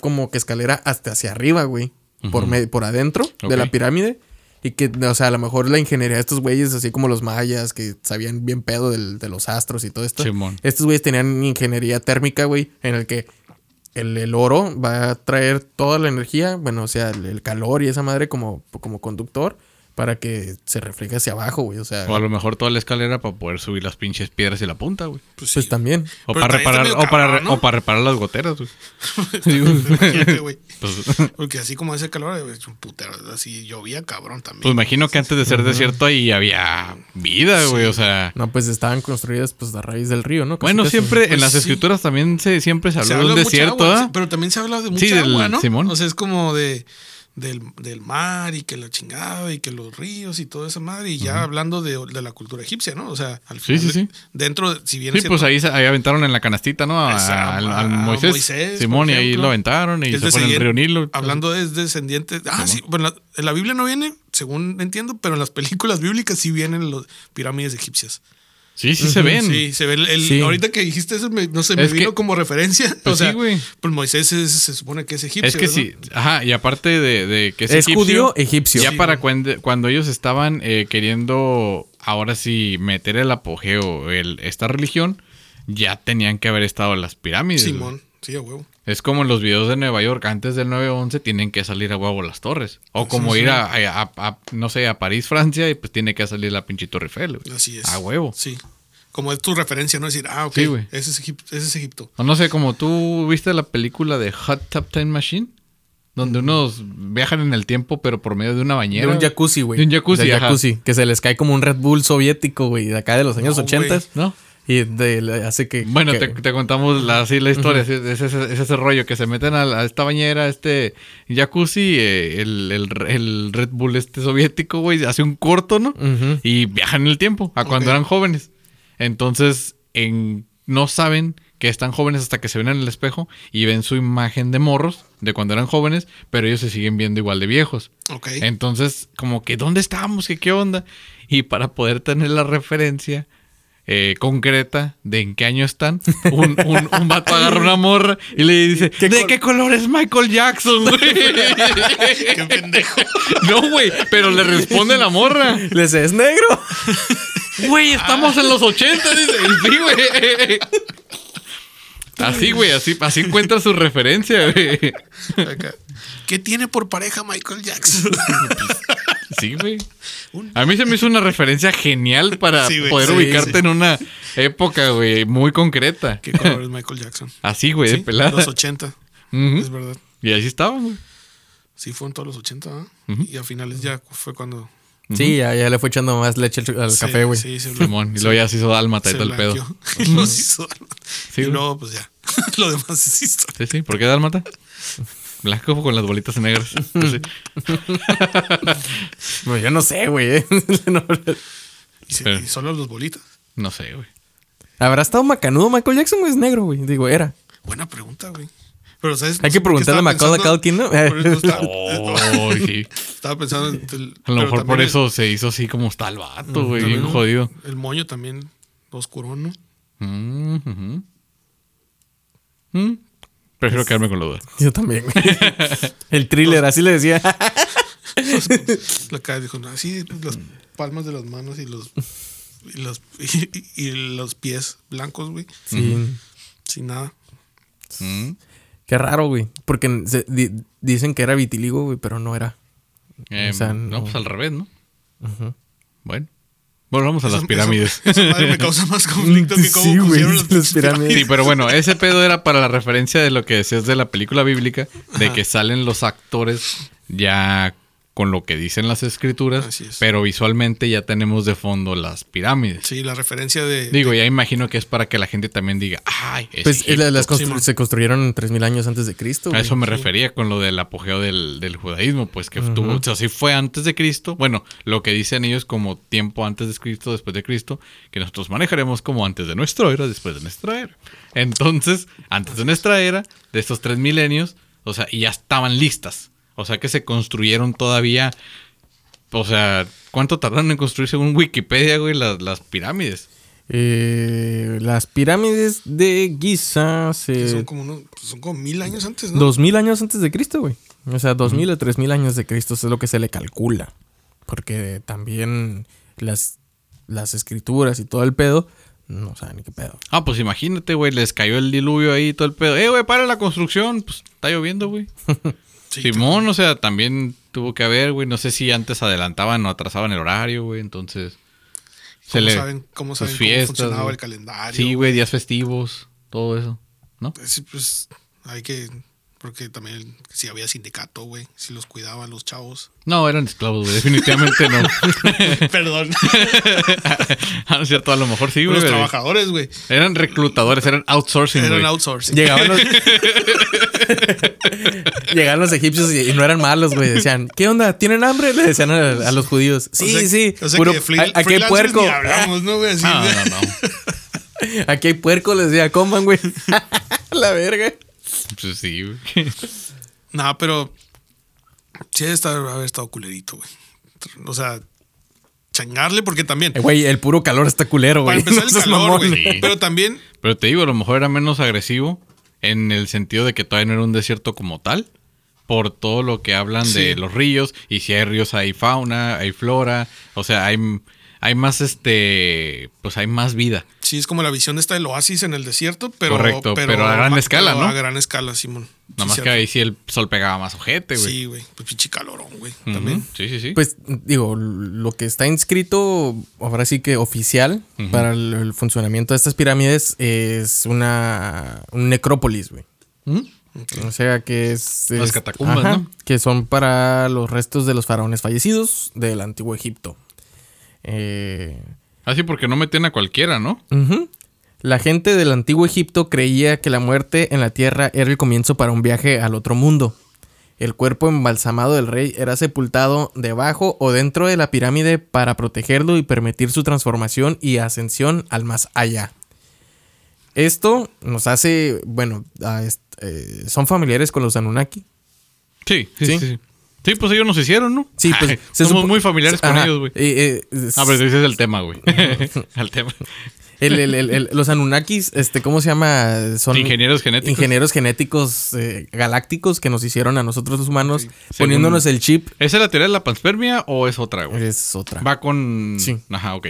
como que escalera hasta hacia arriba, güey, por, me- por adentro de la pirámide. Y que, o sea, a lo mejor la ingeniería de estos güeyes, así como los mayas, que sabían bien pedo del- de los astros y todo esto. Simón. Estos güeyes tenían ingeniería térmica, güey, en el que el, el oro va a traer toda la energía, bueno, o sea, el, el calor y esa madre como, como conductor para que se refleje hacia abajo, güey. O sea, O a lo mejor toda la escalera para poder subir las pinches piedras y la punta, güey. pues, pues sí. también. O Pero para reparar, o para, cabrón, ¿no? o para reparar las goteras, güey. Imagínate, güey. Pues, Porque así como ese calor, es un putero. Así llovía cabrón también. pues imagino que antes de ser desierto ahí había vida, güey. O sea. No, pues estaban construidas pues a raíz del río, ¿no? Casi, Bueno, siempre en Pues las sí. escrituras también se siempre se Se habló de habla un de mucha desierto, agua, ¿ah? pero también se habla de mucha Sí, del agua, ¿no? Simón. O sea, es como de del, del mar y que la chingada y que los ríos y toda esa madre. Y ya hablando de, de la cultura egipcia, ¿no? O sea, al final, sí, sí. dentro, de- si bien Sí, pues ahí, ahí aventaron en la canastita, ¿no? A- Esa, al, Moisés, Moisés, Simón, y ahí lo aventaron y se fue el río Nilo. Hablando es descendiente. Ah, sí. Bueno, la- en la Biblia no viene, según entiendo, pero en las películas bíblicas sí vienen las pirámides egipcias. Sí, sí se ven. Sí, se ve el. el- Sí. Ahorita que dijiste eso, me- no sé, me Es vino que- como referencia. Pues o sea, sí, güey. pues Moisés es- se supone que es egipcio. Es que sí, ajá, y aparte de, de que es, Es egipcio, judío egipcio. Ya Sí, para cuando, cuando ellos estaban eh, queriendo ahora sí meter el apogeo, el, esta religión, ya tenían que haber estado en las pirámides. Simón, sí, a huevo. Es como en los videos de Nueva York, antes del 9-11 tienen que salir a huevo las torres. O como sí. ir a, a- a- no sé, a París, Francia, y pues tiene que salir la pinche Torre Eiffel. güey. Así es. A huevo. Sí. Como es tu referencia, ¿no? Decir, ah, ok, Sí, güey. ese, es Egip- ese es Egipto. O no sé, como tú viste la película de Hot Tub Time Machine, donde unos viajan en el tiempo, pero por medio de una De bañera. un jacuzzi, güey. De un jacuzzi, ajá. jacuzzi. Que se les cae como un Red Bull soviético, güey, de acá de los años No, 80. güey. ¿No? Y de, hace que. Bueno, que- te, te contamos la, así la historia. Es, es ese, es ese rollo que se meten a, la- a esta bañera, a este jacuzzi, eh, el, el- el Red Bull este soviético, güey, hace un corto, ¿no? Y viajan en el tiempo, a cuando eran jóvenes. Entonces, en, no saben que están jóvenes hasta que se ven en el espejo y ven su imagen de morros de cuando eran jóvenes, pero ellos se siguen viendo igual de viejos. Ok. Entonces, como que, ¿dónde estamos? ¿Qué, qué onda? Y para poder tener la referencia eh, concreta de en qué año están, un, un, un vato agarra una morra y le dice, ¿de qué color es Michael Jackson, güey? Qué pendejo. no, güey, pero le responde la morra. Le dice, es negro. Güey, estamos en los 80, dice. Y Sí, güey. Así, güey, así, así encuentra su referencia, güey. ¿Qué tiene por pareja Michael Jackson? Sí, güey. A mí se me hizo una referencia genial para Sí, poder Sí, ubicarte sí. en una época, güey, muy concreta. ¿Qué color es Michael Jackson? Así, güey, de Sí, pelada. Los 80. Ujú. Es verdad. Y así estaban, güey. Sí, fueron todos los 80, ¿ah? Y a finales ya fue cuando. Sí, ya, ya le fue echando más leche al, Sí, café, güey. Sí, se, Simón. Y luego ya se hizo dálmata y todo el pedo. Y hizo. Sí, luego, pues ya. Lo demás es historia. Sí, sí. ¿Por qué dálmata? Blanco con las bolitas negras. Pues. No, yo no sé, güey. eh. No. Y, se- Pero- y solo los bolitas. No sé, güey. ¿Habrá estado macanudo Michael Jackson o es negro, güey? Digo, era. Buena pregunta, güey. Pero, ¿sabes? Hay que preguntarle a Macaulay Culkin, ¿no? Por eso estaba, Oh, sí. estaba pensando en. el- A lo mejor por eso se hizo así como está el vato, güey. Bien jodido. El, moño también oscurón, ¿no? Mm, ujú. Mm. Prefiero quedarme con la duda. Yo también. El thriller, así le decía. La cara dijo, no, así las palmas de las manos y los. Y los, y, y los pies blancos, güey. Sí. Sin nada. Mm. Qué raro, güey. Porque se- di- dicen que era vitiligo, güey, pero no era. Eh, O sea, no, no. pues al revés, ¿no? Bueno. Volvamos a las Eso- pirámides. Eso, esa madre me causa más conflicto que cómo Sí, güey, pusieron las las pirámides. Sí, pero bueno, ese pedo era para la referencia de lo que decías de la película bíblica, de Ajá. que salen los actores ya con lo que dicen las escrituras, Así es. pero visualmente ya tenemos de fondo las pirámides. Sí, la referencia de. Digo, ya imagino que es para que la gente también diga, ay, es Pues Egipto". la- las constru- se construyeron 3000 años antes de Cristo. A eso me refería con lo del apogeo del, del judaísmo, pues que tuvo, o sea, sí fue antes de Cristo. Bueno, lo que dicen ellos como tiempo antes de Cristo, después de Cristo, que nosotros manejaremos como antes de nuestra era, después de nuestra era. Entonces, antes de nuestra era, de estos tres milenios, O sea, y ya estaban listas. O sea, que se construyeron todavía. O sea, ¿cuánto tardaron en construir según Wikipedia, güey, las, las pirámides? Eh, las pirámides de Giza se... son, como uno- son como mil años antes, ¿no? Dos mil años antes de Cristo, güey. O sea, dos mil o tres mil años de Cristo es lo que se le calcula. Porque también las, las escrituras y todo el pedo, no saben ni qué pedo. Ah, pues imagínate, güey, les cayó el diluvio ahí y todo el pedo. Eh, güey, para la construcción. Pues está lloviendo, güey. Sí, Simón, o sea, también tuvo que haber, güey. No sé si antes adelantaban o atrasaban el horario, güey. Entonces. ¿Cómo saben, cómo, saben fiestas, cómo funcionaba güey. el calendario? Sí, güey, días festivos, todo eso, ¿no? Sí, pues hay que. Porque también, si había sindicato, güey, si los cuidaban los chavos. No, eran esclavos, güey. Definitivamente no. Perdón. ah, no es cierto, a lo mejor sí, güey. los trabajadores, güey. Eran reclutadores, eran outsourcing, Eran outsourcing. Llegaban los... Llegaban los egipcios y, y no eran malos, güey. Decían, ¿qué onda? ¿Tienen hambre? Le decían a, a los judíos. Sí, O sea- sí. O sea puro- que free- "A- aquí hay freelancers puerco. ni hablamos, ¿no, güey? No, no, no. Aquí hay puerco, les decía, coman, güey. La verga. Pues sí, güey. No, pero sí debe estar, haber estado culerito, güey. O sea, changarle porque también. Eh, Güey, el puro calor está culero, para güey. empezar No el calor, mamón. güey. Sí. Pero también, Pero te digo, a lo mejor era menos agresivo en el sentido de que todavía no era un desierto como tal. Por todo lo que hablan Sí. de los ríos. Y si hay ríos, hay fauna, hay flora. O sea, hay, hay más este. Pues hay más vida. sí es como la visión esta del oasis en el desierto, pero. Correcto, pero a gran escala, ¿no? A gran escala, Simón. Nada más que ahí sí el sol pegaba más ojete, güey. Sí, güey. Pues pinche calorón, güey. También. Sí, sí, sí. Pues digo, lo que está inscrito, ahora sí que oficial, para el, el funcionamiento de estas pirámides es una un necrópolis, güey. O sea que es... Las es- catacumbas, ¿no? Que son para los restos de los faraones fallecidos del antiguo Egipto. Eh, Así porque no metían a cualquiera, ¿no? La gente del antiguo Egipto creía que la muerte en la tierra era el comienzo para un viaje al otro mundo. El cuerpo embalsamado del rey era sepultado debajo o dentro de la pirámide para protegerlo y permitir su transformación y ascensión al más allá. Esto nos hace, bueno, a eh, son familiares con los Anunnaki. Sí, sí, Sí. sí. Sí, pues ellos nos hicieron, ¿no? Sí, pues Ay, somos muy familiares con Ajá, ellos, güey. eh, eh, Ah, pero ese es el tema, güey. el tema. El- el- el- el- los Anunnakis, este, ¿cómo se llama? Son Ingenieros genéticos. Ingenieros genéticos eh, galácticos que nos hicieron a nosotros los humanos, poniéndonos el chip. ¿Esa es la teoría de la panspermia o es otra, güey? Es otra. Va, Va con. Sí. Ajá, ok,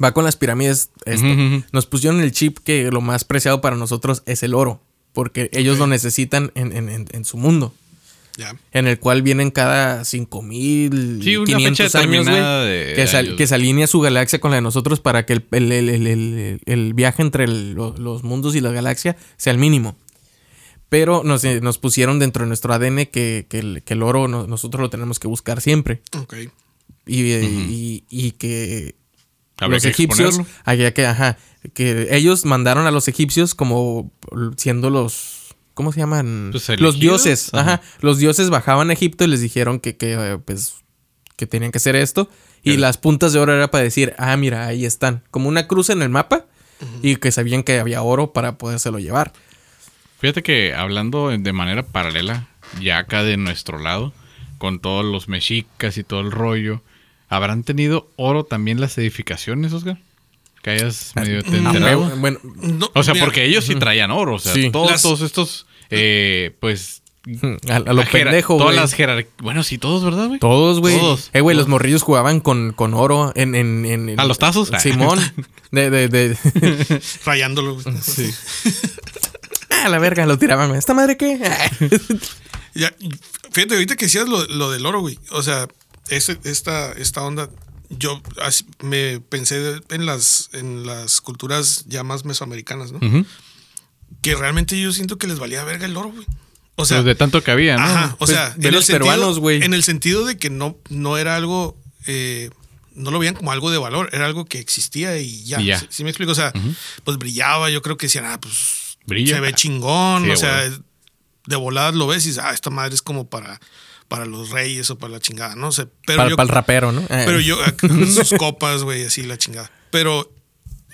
ya. con las pirámides. esto. Nos pusieron el chip que lo más preciado para nosotros es el oro. Porque ellos lo necesitan en, en- en- en su mundo. En el cual vienen cada 5000, Sí, una 500 fecha años, güey. determinada de- Que, años. que se alinea su galaxia con la de nosotros para que el, el- el- el- el- el viaje entre los mundos y la galaxia sea el mínimo. Pero nos, eh, nos pusieron dentro de nuestro ADN que, que el, que el oro no- nosotros lo tenemos que buscar siempre. Ok. Y, eh, y- y que Habría los que egipcios, había que, ajá, que ellos mandaron a los egipcios como siendo los, ¿cómo se llaman? Pues, los dioses, Ajá. ajá. Los dioses bajaban a Egipto y les dijeron que, que, eh, pues, que tenían que hacer esto. Y las puntas de oro era para decir, ah, mira, ahí están. Como una cruz en el mapa. Y que sabían que había oro para podérselo llevar. Fíjate que hablando de manera paralela, ya acá de nuestro lado, con todos los mexicas y todo el rollo, ¿habrán tenido oro también las edificaciones, Oscar? Que hayas medio te Ah, enterado. Bueno, No, O sea, mira, porque ellos sí traían oro, o sea, Sí. todos, Las- todos estos, eh, pues... a, a lo pendejo, Todas güey. las jerarquías... Bueno, sí, todos, ¿verdad, güey? Todos, güey. Todos. Eh, güey, los morrillos jugaban con, con oro en, en, en- en- ¿A los tazos? Simón. De, de, de. Rayándolo. güey. Sí. ah, la verga, lo tiraban. ¿Esta madre qué? Ya, fíjate, ahorita que decías lo, lo del oro, güey. O sea, ese, esta, esta onda, yo así me pensé en las, en las culturas ya más mesoamericanas, ¿no? Ujú. Que realmente yo siento que les valía verga el oro, güey. O sea, Pues de tanto que había, ¿no? Ajá, o Pues, sea, en los sentido- peruanos, güey. En el sentido de que no, no era algo, eh, no lo veían como algo de valor, era algo que existía y ya. Y ya. ¿Sí, sí me explico? O sea, pues brillaba, yo creo que decían, ah, pues Brilla. se ve chingón, Sí, o sea, de voladas lo ves y dices, ah, esta madre es como para, para los reyes o para la chingada, no sé. Pero Para, yo, para el rapero, ¿no? Eh. pero yo, sus copas, güey, así la chingada. Pero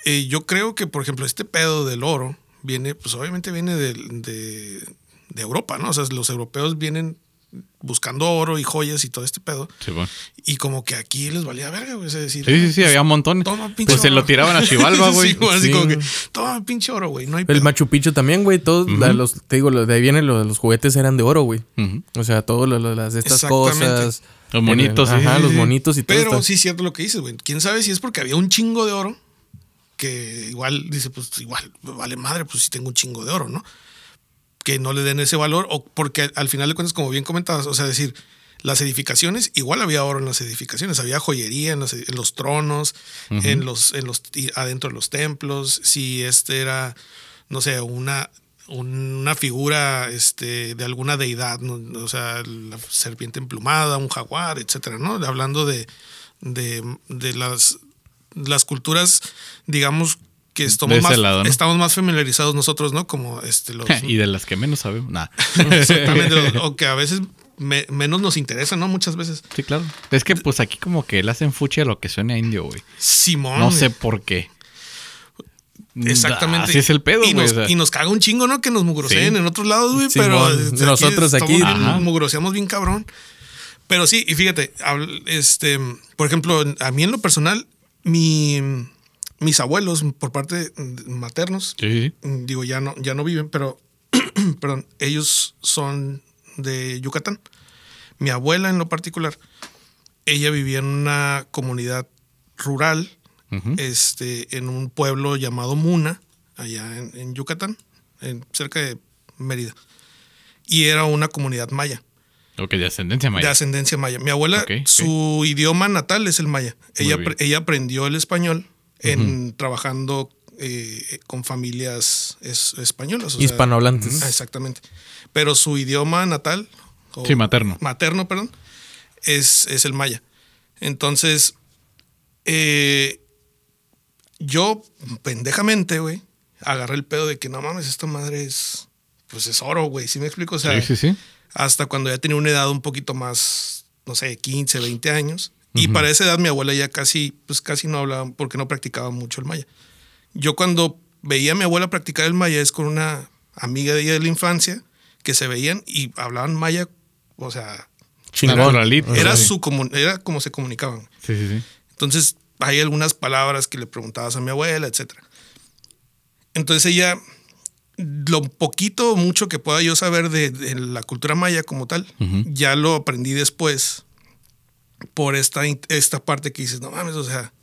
eh, yo creo que, por ejemplo, este pedo del oro viene, pues obviamente viene de, de Europa, ¿no? O sea, los europeos vienen buscando oro y joyas y todo este pedo. Sí, bueno. Y como que aquí les valía verga, güey. Es decir, Sí, sí, sí, había un montón. Toma, pinche Pues se lo tiraban a Chivalba, güey. Sí, así Sí. como que, toma pinche oro, güey. No hay El pedo. Machu Picchu también, güey. Todos los, te digo, lo de ahí viene lo de los juguetes eran de oro, güey. O sea, todas las de estas Exactamente. cosas. Los monitos, sí, Ajá, sí, los monitos y todo. Pero sí es cierto lo que dices, güey. Quién sabe si es porque había un chingo de oro que igual dice, pues igual, vale madre, pues si tengo un chingo de oro, ¿no? Que no le den ese valor o porque al final de cuentas, como bien comentabas, o sea, decir, las edificaciones, igual había oro en las edificaciones, había joyería en los, en los tronos, en los, en los, adentro de los templos, si este era, no sé, una, una figura este, de alguna deidad, ¿no? o sea, la serpiente emplumada, un jaguar, etcétera, ¿no? Hablando de, de, de las, las culturas, digamos, que estamos, más, lado, ¿no? estamos más familiarizados nosotros, ¿no? Como este, los, y de las que menos sabemos, nada. Exactamente, o- que a veces me- menos nos interesa, ¿no? Muchas veces. Sí, claro. Es que pues aquí como que le hacen fuchi a lo que suena indio, güey. Simón. No sé por qué. Exactamente. Así es el pedo, y güey. nos, o sea. y nos caga un chingo, ¿no? Que nos mugroseen Sí. en otros lados, güey. Simón. pero Nosotros aquí- bien- mugroseamos bien cabrón. Pero sí, y fíjate, este, por ejemplo, a mí en lo personal, mi, mis abuelos, por parte maternos, Sí, mm, digo, ya no, ya no viven, pero perdón, ellos son de Yucatán. Mi abuela en lo particular, ella vivía en una comunidad rural, este, en un pueblo llamado Muna, allá en, en Yucatán, en, cerca de Mérida. Y era una comunidad maya, Ok, de ascendencia de maya. ascendencia maya. Mi abuela, su idioma natal es el maya. Muy Ella, bien. ella aprendió el español en trabajando eh, con familias es- españolas. o sea, Hispanohablantes. Ah, Exactamente. Pero su idioma natal. o Sí, materno. Materno, perdón. Es, es el maya. Entonces, eh, yo, pendejamente, güey, agarré el pedo de que no mames, esta madre es. Pues es oro, güey. ¿Sí me explico? O sea, Sí, sí, sí. Hasta cuando ya tenía una edad un poquito más, no sé, 15, 20 años. Y para esa edad mi abuela ya casi, pues casi no hablaba porque no practicaba mucho el maya. Yo cuando veía a mi abuela practicar el maya es con una amiga de ella de la infancia que se veían y hablaban maya, o sea, Chingón. Era, su era como se comunicaban. Sí, sí, sí. Entonces, hay algunas palabras que le preguntabas a mi abuela, etcétera. Entonces ella, lo poquito o mucho que pueda yo saber de, de la cultura maya como tal, ya lo aprendí después por esta, esta parte que dices, no mames, o sea,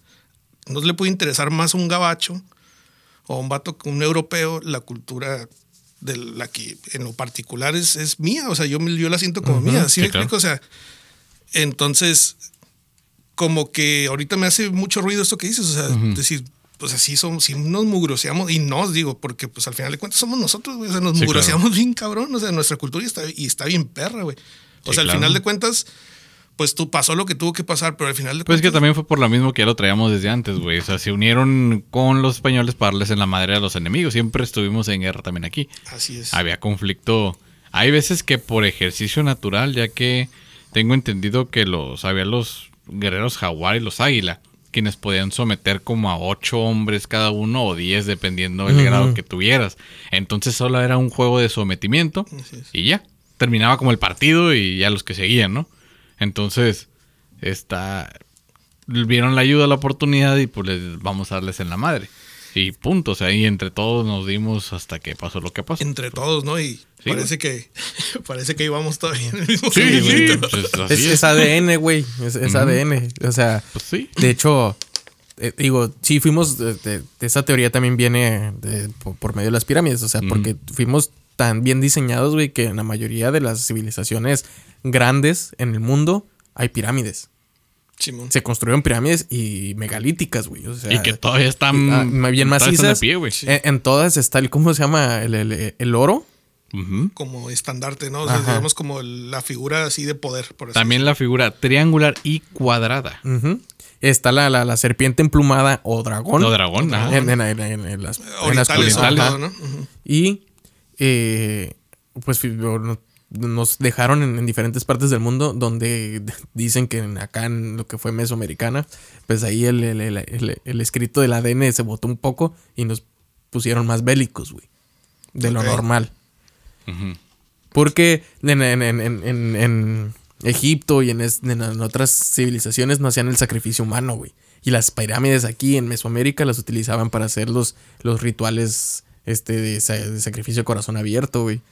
no le puede interesar más a un gabacho o a un vato, un europeo, la cultura de la que en lo particular es, es mía, o sea, yo, yo la siento como mía, ¿sí, Sí, me claro. explico? O sea, entonces, como que ahorita me hace mucho ruido esto que dices, o sea, decir, pues así somos, si nos mugroseamos, y nos digo, porque pues al final de cuentas somos nosotros, güey, o sea, nos Sí, mugroseamos bien cabrón, o sea, nuestra cultura y está, y está bien perra, güey. O Sí, sea, al final de cuentas, pues tú pasó lo que tuvo que pasar, pero al final de Pues es que cuentas... también fue por lo mismo que ya lo traíamos desde antes, güey. O sea, se unieron con los españoles para darles en la madre a los enemigos. Siempre estuvimos en guerra también aquí. Así es. Había conflicto. Hay veces que por ejercicio natural, ya que tengo entendido que los había los guerreros jaguar y los águila, quienes podían someter como a ocho hombres cada uno o diez, dependiendo del grado que tuvieras. Entonces solo era un juego de sometimiento y ya. Terminaba como el partido y ya los que seguían, ¿no? Entonces, está. Vieron la ayuda, la oportunidad y pues les vamos a darles en la madre. Y punto. O sea, y entre todos nos dimos hasta que pasó lo que pasó. Entre todos, ¿no? Y Sí, parece que parece que íbamos todavía en el mismo Sí, sí, pues, Es, así es es. ADN, güey. Es, es ADN. O sea, Pues sí. de hecho, eh, digo, sí fuimos. De, de- de esa teoría también viene de- por, por medio de las pirámides. O sea, porque fuimos tan bien diseñados, güey, que en la mayoría de las civilizaciones grandes en el mundo hay pirámides. Simón. Se construyeron pirámides y megalíticas, güey. O sea, Y que todavía están. ah, más bien macizas. de pie, güey. En, en todas está el, ¿cómo se llama? El, el- el oro. Como estandarte, ¿no? O sea, digamos como la figura así de poder, por así También la figura triangular y cuadrada. Está la, la, la serpiente emplumada o dragón. No dragón, ajá. En, en- en- en- en las, decirlo. en las Orientales, orientales. todo, ¿no? Ujú. Y eh, pues nos dejaron en, en diferentes partes del mundo donde dicen que acá en lo que fue Mesoamericana, pues ahí el, el- el- el- escrito del ADN se botó un poco y nos pusieron más bélicos, güey. De lo normal. Porque en, en- en- en- Egipto y en, otras civilizaciones no hacían el sacrificio humano, güey. Y las pirámides aquí en Mesoamérica las utilizaban para hacer los, los rituales este, de, de sacrificio a corazón abierto, güey.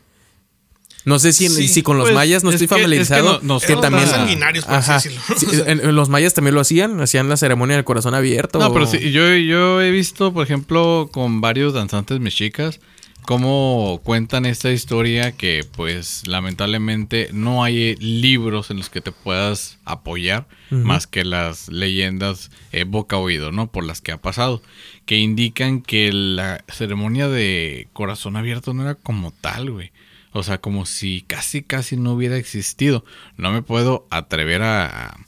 No sé si, en- Sí, si con los pues, mayas no es estoy que- es que familiarizado. no- nos que también. Más sanguinarios, por así Ajá. decirlo. Sí, en, en los mayas también lo hacían, hacían la ceremonia del corazón abierto. No, pero sí, yo, yo he visto, por ejemplo, con varios danzantes mexicas, cómo cuentan esta historia que, pues, lamentablemente no hay libros en los que te puedas apoyar más que las leyendas eh, boca a oído, ¿no? Por las que ha pasado, que indican que la ceremonia de corazón abierto no era como tal, güey. O sea, como si casi, casi no hubiera existido. No me puedo atrever a,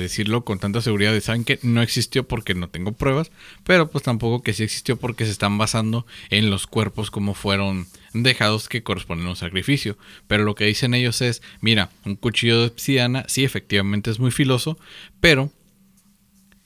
decirlo con tanta seguridad ¿saben que No existió porque no tengo pruebas, pero pues tampoco que sí existió porque se están basando en los cuerpos como fueron dejados que corresponden a un sacrificio. Pero lo que dicen ellos es, mira, un cuchillo de obsidiana sí efectivamente es muy filoso, pero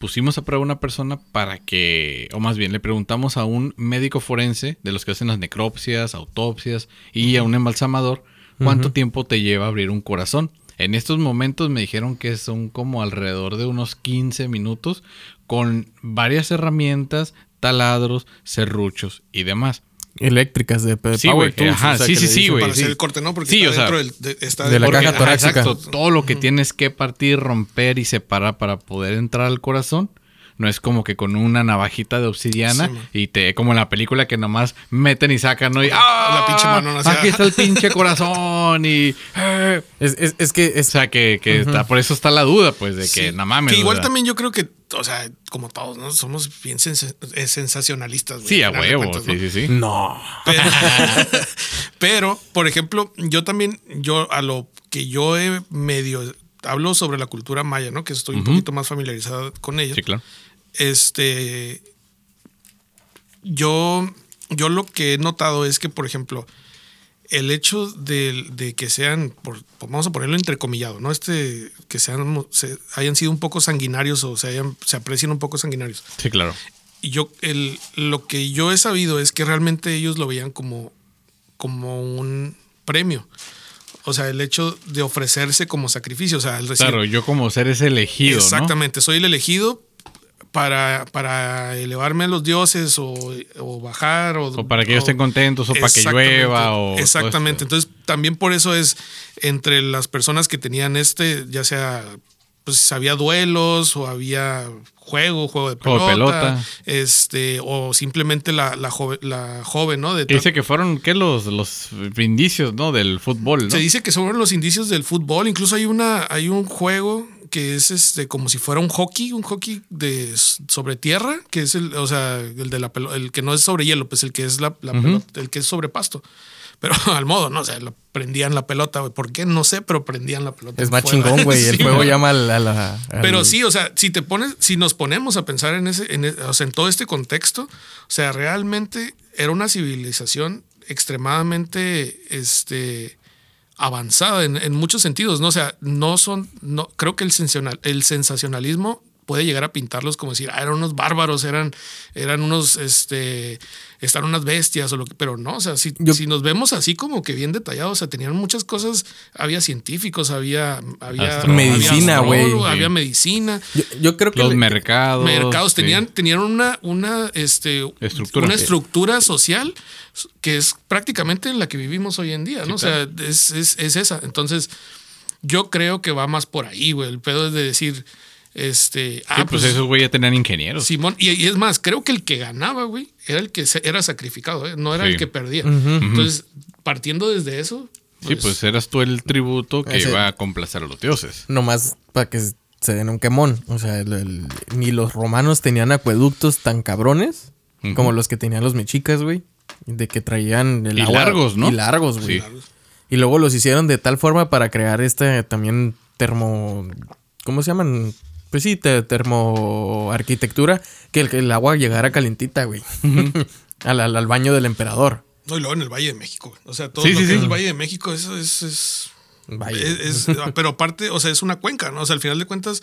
pusimos a prueba a una persona para que, o más bien le preguntamos a un médico forense de los que hacen las necropsias, autopsias y a un embalsamador cuánto tiempo te lleva abrir un corazón. En estos momentos me dijeron que son como alrededor de unos 15 minutos con varias herramientas, taladros, serruchos y demás. Eléctricas de, de Sí, power güey, tools, ajá, o sea, sí, sí, sí, güey. para sí. hacer el corte, ¿no? Porque Sí, está o sea, dentro del, de, está de la dentro caja torácica. Exacto, todo lo que tienes que partir, romper y separar para poder entrar al corazón. No es como que con una navajita de obsidiana Sí, y te, como en la película que nomás meten y sacan, ¿no? Y ¡ah! la pinche mano, ¿no? Sea, Aquí está el pinche corazón y. eh. Es, es- es que O sea, que, que está, por eso está la duda, pues, de que sí. no mames. Que igual también yo creo que, o sea, como todos, ¿no? Somos bien sens- eh, sensacionalistas. Sí, a huevo, cuentas, ¿no? sí, sí, sí. no. Pero, pero, por ejemplo, yo también, yo a lo que yo he medio hablo sobre la cultura maya, ¿no? Que estoy un poquito más familiarizado con ella. Sí, claro. Este. Yo. Yo lo que he notado es que, por ejemplo, el hecho de, de que sean, por, vamos a ponerlo entrecomillado, ¿no? Este, que sean, se- hayan sido un poco sanguinarios o se, hayan, se aprecien un poco sanguinarios. Sí, claro. Yo, el, lo que yo he sabido es que realmente ellos lo veían como, como un premio. O sea, el hecho de ofrecerse como sacrificio. O sea, el decir, Claro, yo como ser ese elegido, ¿no? Exactamente, soy el elegido para, para elevarme a los dioses o, o bajar. O, O para que ellos estén contentos, o para que llueva, o. Exactamente. Entonces, también por eso es entre las personas que tenían este, ya sea, pues había duelos o había juego, juego de pelota, pelota. este, o simplemente la, la, joven, la joven, ¿no? De Dice que fueron, ¿qué? Los, los indicios, ¿no? Del fútbol, ¿no? Se dice que son los indicios del fútbol. Incluso hay una, hay un juego que es este como si fuera un hockey, un hockey de sobre tierra, que es el, o sea, el de la pelota, el que no es sobre hielo, pues el que es la, la pelota, el que es sobre pasto. Pero al modo, ¿no? O sea, lo- prendían la pelota, güey. ¿Por qué? No sé, pero prendían la pelota. Es más fuego. chingón, güey. El Sí, juego güey. llama a la. a la- Pero sí, o sea, si te pones, si nos ponemos a pensar en ese, en, e- o sea, en todo este contexto, o sea, realmente era una civilización extremadamente, este, avanzada en, en muchos sentidos, ¿no? O sea, no son, no, creo que el, sensacional, el sensacionalismo puede llegar a pintarlos como decir, ah, eran unos bárbaros, eran, eran unos, este, están unas bestias o lo que, pero no, o sea, si, Yo- si nos vemos así como que bien detallados, o sea, tenían muchas cosas, había científicos, había, había. Medicina, había güey. había medicina, Yo, yo creo que. Los le- mercados. mercados sí. tenían, tenían una, una, este, Estructura. una estructura social que es prácticamente en la que vivimos hoy en día, ¿no? O sea, es, es- es esa. Entonces, yo creo que va más por ahí, güey. El pedo es de decir, este, Sí, ah, pues, esos güey ya tenían ingenieros. Simón, y, y es más, creo que el que ganaba, güey, era el que se- era sacrificado, ¿eh? no era Sí. el que perdía. Entonces, partiendo desde eso, Sí, pues eras tú el tributo que Ese- iba a complacer a los dioses. Nomás para que se den un quemón. O sea, el- el- ni los romanos tenían acueductos tan cabrones como los que tenían los mexicas, güey. De que traían el Y agua. largos, ¿no? Y largos, güey. Sí. Y luego los hicieron de tal forma para crear este también termo. ¿Cómo se llaman? Pues sí, te- termoarquitectura. Que el, que el agua llegara calentita, güey. al, al- al baño del emperador. no, y luego en el Valle de México, güey. o sea, todo Sí, lo sí, que sí. es el Valle de México, eso es, es, es- es- pero aparte, o sea, es una cuenca, ¿no? O sea, al final de cuentas,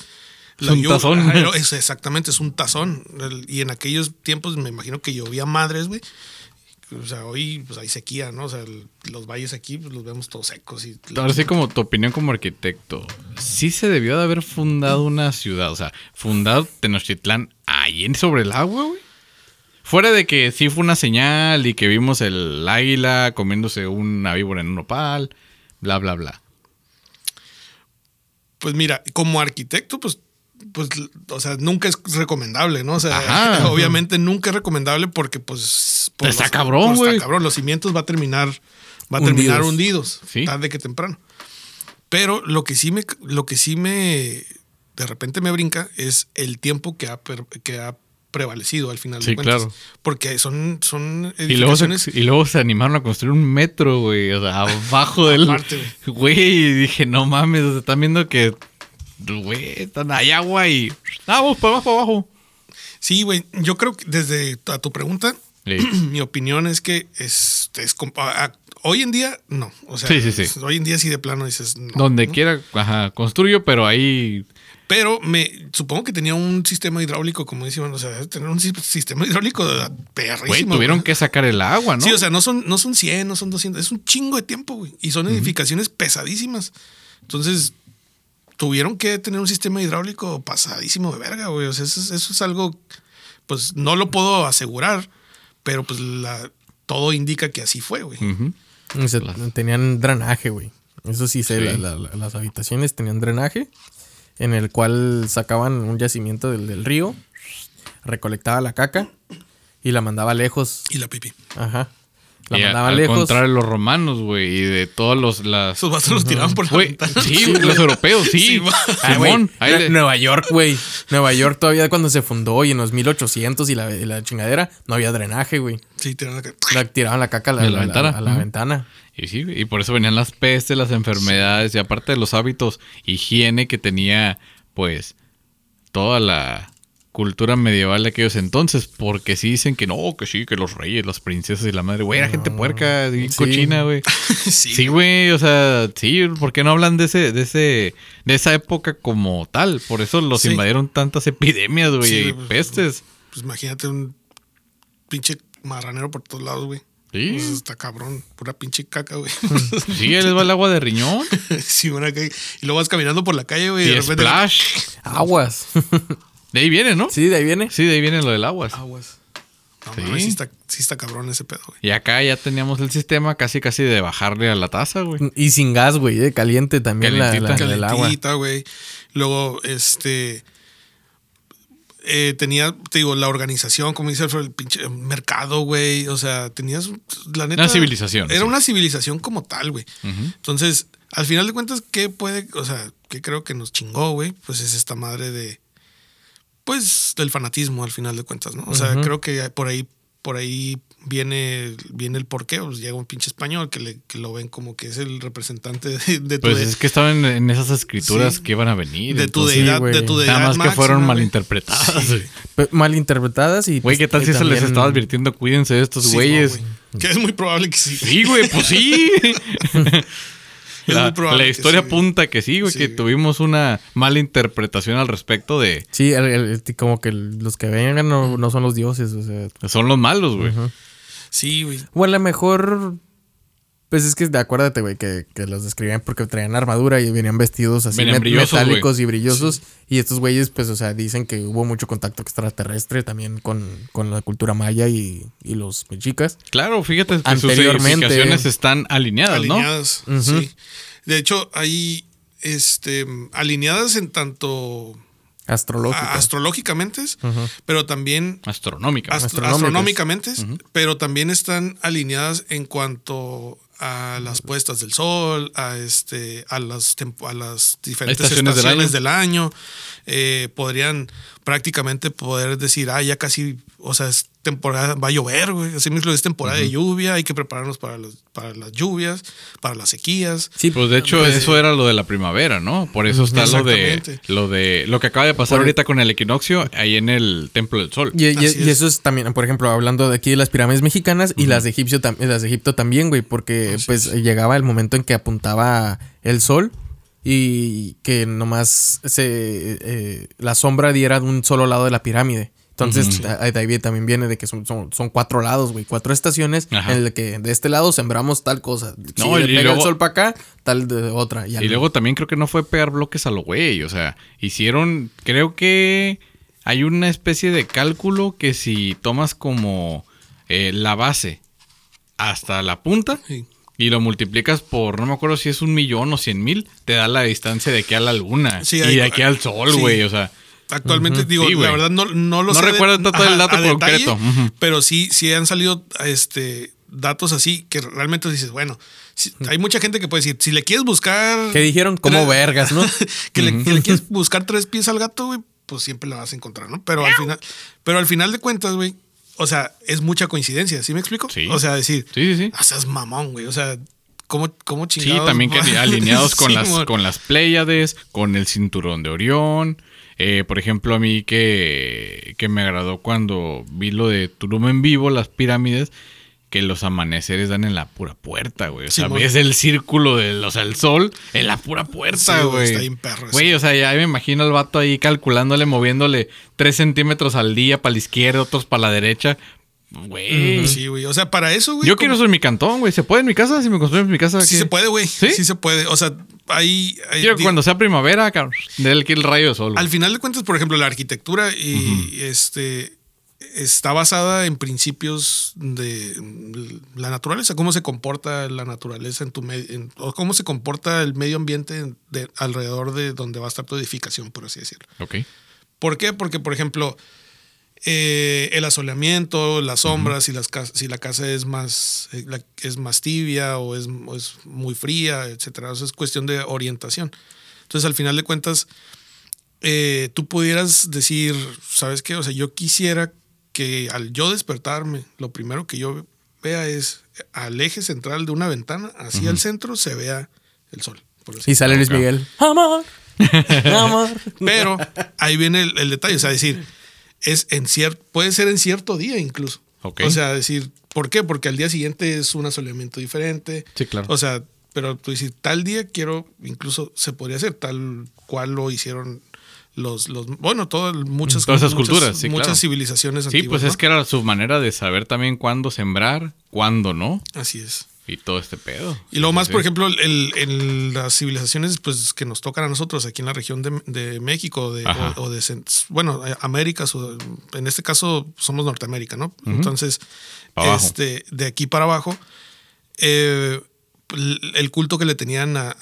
Es un tazón. Ajá, es- exactamente, es un tazón. El- Y en aquellos tiempos me imagino que llovía madres, güey. O sea, hoy pues hay sequía, ¿no? O sea, el- los valles aquí pues, los vemos todos secos y Ahora sí, como tu opinión como arquitecto, sí se debió de haber fundado una ciudad, o sea, fundado Tenochtitlán ahí en sobre el agua, güey. Fuera de que sí fue una señal y que vimos el águila comiéndose una víbora en un nopal, bla, bla, bla. Pues mira, como arquitecto, pues, pues, o sea, nunca es recomendable, ¿no? O sea, Ajá. obviamente nunca es recomendable porque, pues, por Está los- cabrón, por- güey. Está cabrón, los cimientos va a terminar, va a terminar Hundidos. hundidos, Sí. tarde que temprano. Pero lo que sí me, lo que sí me, de repente me brinca es el tiempo que ha, que ha prevalecido al final Sí, de cuentas. claro. Porque son, son Y luego, se, edificaciones. y luego se animaron a construir un metro, güey, o sea, abajo del... Aparte, Güey, y dije, no mames, están viendo que, güey, están, hay agua y... Ah, vamos para abajo, para abajo. Sí, güey. Yo creo que desde a tu pregunta, Sí. mi opinión es que es, es a- hoy en día no. O sea, Sí, sí, sí. hoy en día sí de plano dices no. Donde ¿no? quiera, ajá, construyo, pero ahí... Pero me supongo que tenía un sistema hidráulico, como decían, o sea, tener un si- sistema hidráulico perrísimo. Güey, tuvieron güey. que sacar el agua, ¿no? Sí, o sea, no son, no son 100, no son 200, es un chingo de tiempo, güey. Y son edificaciones pesadísimas. Entonces, tuvieron que tener un sistema hidráulico pasadísimo de verga, güey. O sea, eso, es- eso es algo, pues no lo puedo asegurar, pero pues la, todo indica que así fue, güey. Tenían drenaje, güey. Eso sí sé, Sí. la- la- la- las habitaciones tenían drenaje en el cual sacaban un yacimiento del, del río, recolectaba la caca y la mandaba lejos. Y la pipí. Ajá. La Y a- mandaba al lejos. contrario de los romanos, güey, y de todos los... Las... Esos vatos los tiraban por la ventana. sí, los europeos, sí. Ah, Simón, ahí le- Nueva York, güey. Nueva York todavía cuando se fundó y en los 1800 y la, y la chingadera, no había drenaje, güey. Sí, tiraban acá. La- Tiraban la caca a la, ¿De la ventana? a la ventana. Y sí, güey, y por eso venían las pestes, las enfermedades, y aparte de los hábitos, higiene que tenía, pues, toda la cultura medieval de aquellos entonces, porque sí dicen que no, que sí, que los reyes, las princesas y la madre, güey, era gente puerca y Sí. cochina, güey. Sí. Sí, güey, o sea, sí, ¿por qué no hablan de ese, de ese, de esa época como tal? Por eso los Sí. invadieron tantas epidemias, güey, Sí, y pues, pestes. Pues imagínate un pinche marranero por todos lados, güey. Sí. Pues, está cabrón, pura pinche caca, güey. Sí, ahí les va el agua de riñón. sí, una calle. Y luego vas caminando por la calle, güey. Y de repente- splash. Aguas. De ahí viene, ¿no? sí, de ahí viene. Sí, de ahí viene lo del agua. Aguas. No, Sí. mames, sí está, sí está cabrón ese pedo, güey. Y acá ya teníamos el sistema casi casi de bajarle a la taza, güey. Y sin gas, güey, eh, caliente también la, la- Calentita. el agua. Calentita, güey. Luego, este. eh, tenía, te digo, la organización, como dice Alfred, el pinche mercado, güey. O sea, tenías, la neta. Una civilización, Era sí. una civilización como tal, güey. Entonces, al final de cuentas, ¿qué puede, o sea, qué creo que nos chingó, güey? Pues es esta madre de, pues, del fanatismo, al final de cuentas, ¿no? O sea, creo que por ahí, por ahí viene, viene el porqué. Pues llega un pinche español que, le, que lo ven como que es el representante de, de tu, Pues de, es que estaban en esas escrituras Sí. que iban a venir. de tu deidad, de tu deidad Nada más que fueron malinterpretadas. Sí. Malinterpretadas y. Güey, ¿qué tal si se les estaba advirtiendo? Cuídense de estos Sí, güeyes. no, güey. que es muy probable que sí. sí, güey, pues sí. Es la, muy probable la que historia sí. apunta que sí, güey, Sí, que güey. tuvimos una mala interpretación al respecto de... Sí, el- el- el- como que los que vengan no, no son los dioses, o sea. Son los malos, güey. Sí, güey. O a lo mejor. Pues es que acuérdate, güey, que, que los describían porque traían armadura y venían vestidos así Venían met- brillosos, metálicos y brillosos. Y estos güeyes, pues, o sea, dicen que hubo mucho contacto extraterrestre también con, con la cultura maya y, y los mexicas. Claro, fíjate que sus edificaciones están alineadas, ¿no? alineadas. Ujú. Sí. De hecho, hay este, alineadas en tanto Astrológico. a- astrológicamente, pero también Astronómica. ast- Astronómicas. astronómicamente, pero también están alineadas en cuanto a las puestas del sol, a este, a las a las diferentes Estaciones estaciones, del del año. Eh, podrían prácticamente poder decir, ah, ya casi, o sea, es temporada, va a llover, güey. Así mismo es temporada de lluvia, hay que prepararnos para, los- para las lluvias, para las sequías. Sí, Pues de hecho Pues, eso era lo de la primavera, ¿no? Por eso está lo de lo de lo que acaba de pasar Por- ahorita con el equinoccio ahí en el Templo del Sol. Y, y- Así y es. eso es también, por ejemplo, hablando de aquí de las pirámides mexicanas y las de Egipcio las de Egipto también, güey, porque Así pues es. llegaba el momento en que apuntaba el sol y que nomás se eh, la sombra diera de un solo lado de la pirámide. Entonces, de ahí también viene de que son, son, son cuatro lados, güey. Cuatro estaciones Ajá. en el que de este lado sembramos tal cosa. Si No, le y pega luego- el sol para acá, tal de otra. Y, luego también creo que no fue pegar bloques a lo güey. O sea, hicieron. Creo que hay una especie de cálculo que si tomas como eh, la base hasta la punta Sí. Y lo multiplicas por, no me acuerdo si es un millón o cien mil, te da la distancia de aquí a la luna Sí, y hay- de aquí al sol, sí. güey. O sea, Actualmente, digo, Sí, la verdad no, no lo No sé. recuerdo todo el dato a detalle, concreto. Pero sí, sí han salido este, datos así que realmente dices, bueno, si- hay mucha gente que puede decir, si le quieres buscar. ¿Qué dijeron? Como vergas, ¿no? que, le, que le quieres buscar tres pies al gato, güey, pues siempre la vas a encontrar, ¿no? Pero al final, pero al final de cuentas, güey, o sea, es mucha coincidencia, ¿sí me explico? Sí. O sea, decir, sí, sí, sí. ah, mamón, güey. O sea, ¿cómo, cómo Sí, chingados? también que alineados con Sí, las con las Pléyades, con el cinturón de Orión. Eh, por ejemplo, a mí que, que me agradó cuando vi lo de Tulum en vivo, las pirámides, que los amaneceres dan en la pura puerta, güey. O sea, Simón. ves el círculo del, o sea, el sol en la pura Sí, puerta, güey, güey. está bien perro. Güey, o sea, ya me imagino al vato ahí calculándole, moviéndole 3 centímetros al día para la izquierda, otros para la derecha. Güey. Sí, güey. O sea, para eso, güey. Yo como- quiero eso en mi cantón, güey. ¿Se puede en mi casa? Si me construyen en mi casa. Sí ¿qué? se puede, güey. ¿Sí? ¿Sí? se puede. O sea, ahí. ahí- di- cuando sea primavera, cabrón, déle aquí el rayo de sol. Al final de cuentas, por ejemplo, la arquitectura y este está basada en principios de la naturaleza, cómo se comporta la naturaleza en tu medio, o cómo se comporta el medio ambiente de, alrededor de donde va a estar tu edificación, por así decirlo. Ok. ¿Por qué? Porque, por ejemplo, eh, el asoleamiento, las sombras, si, las si la casa es más, eh, es más tibia o es, o es muy fría, etcétera. Eso es cuestión de orientación. Entonces, al final de cuentas, eh, tú pudieras decir, ¿sabes qué? O sea, yo quisiera que al yo despertarme, lo primero que yo vea es al eje central de una ventana, hacia el centro, se vea el sol. por Y sale Luis. Miguel. Amor. Amor. pero ahí viene el, el detalle, o sea, decir, es en cierto, puede ser en cierto día incluso. O sea, decir, ¿por qué? Porque al día siguiente es un asoleamiento diferente. Sí, claro. O sea, pero tú dices, tal día quiero, incluso se podría hacer tal cual lo hicieron los, los bueno, todas muchas, Todas esas muchas- culturas, sí, muchas claro. civilizaciones Sí, antiguas. pues ¿no? es que era su manera de saber también cuándo sembrar, cuándo no. Así es. Y todo este pedo. Y Sí, más, sí. por ejemplo, el, en las civilizaciones pues, que nos tocan a nosotros aquí en la región de, de México de, o, o de, bueno, eh, Américas, o en este caso somos Norteamérica, ¿no? Entonces, este, de aquí para abajo, eh, el culto que le tenían a,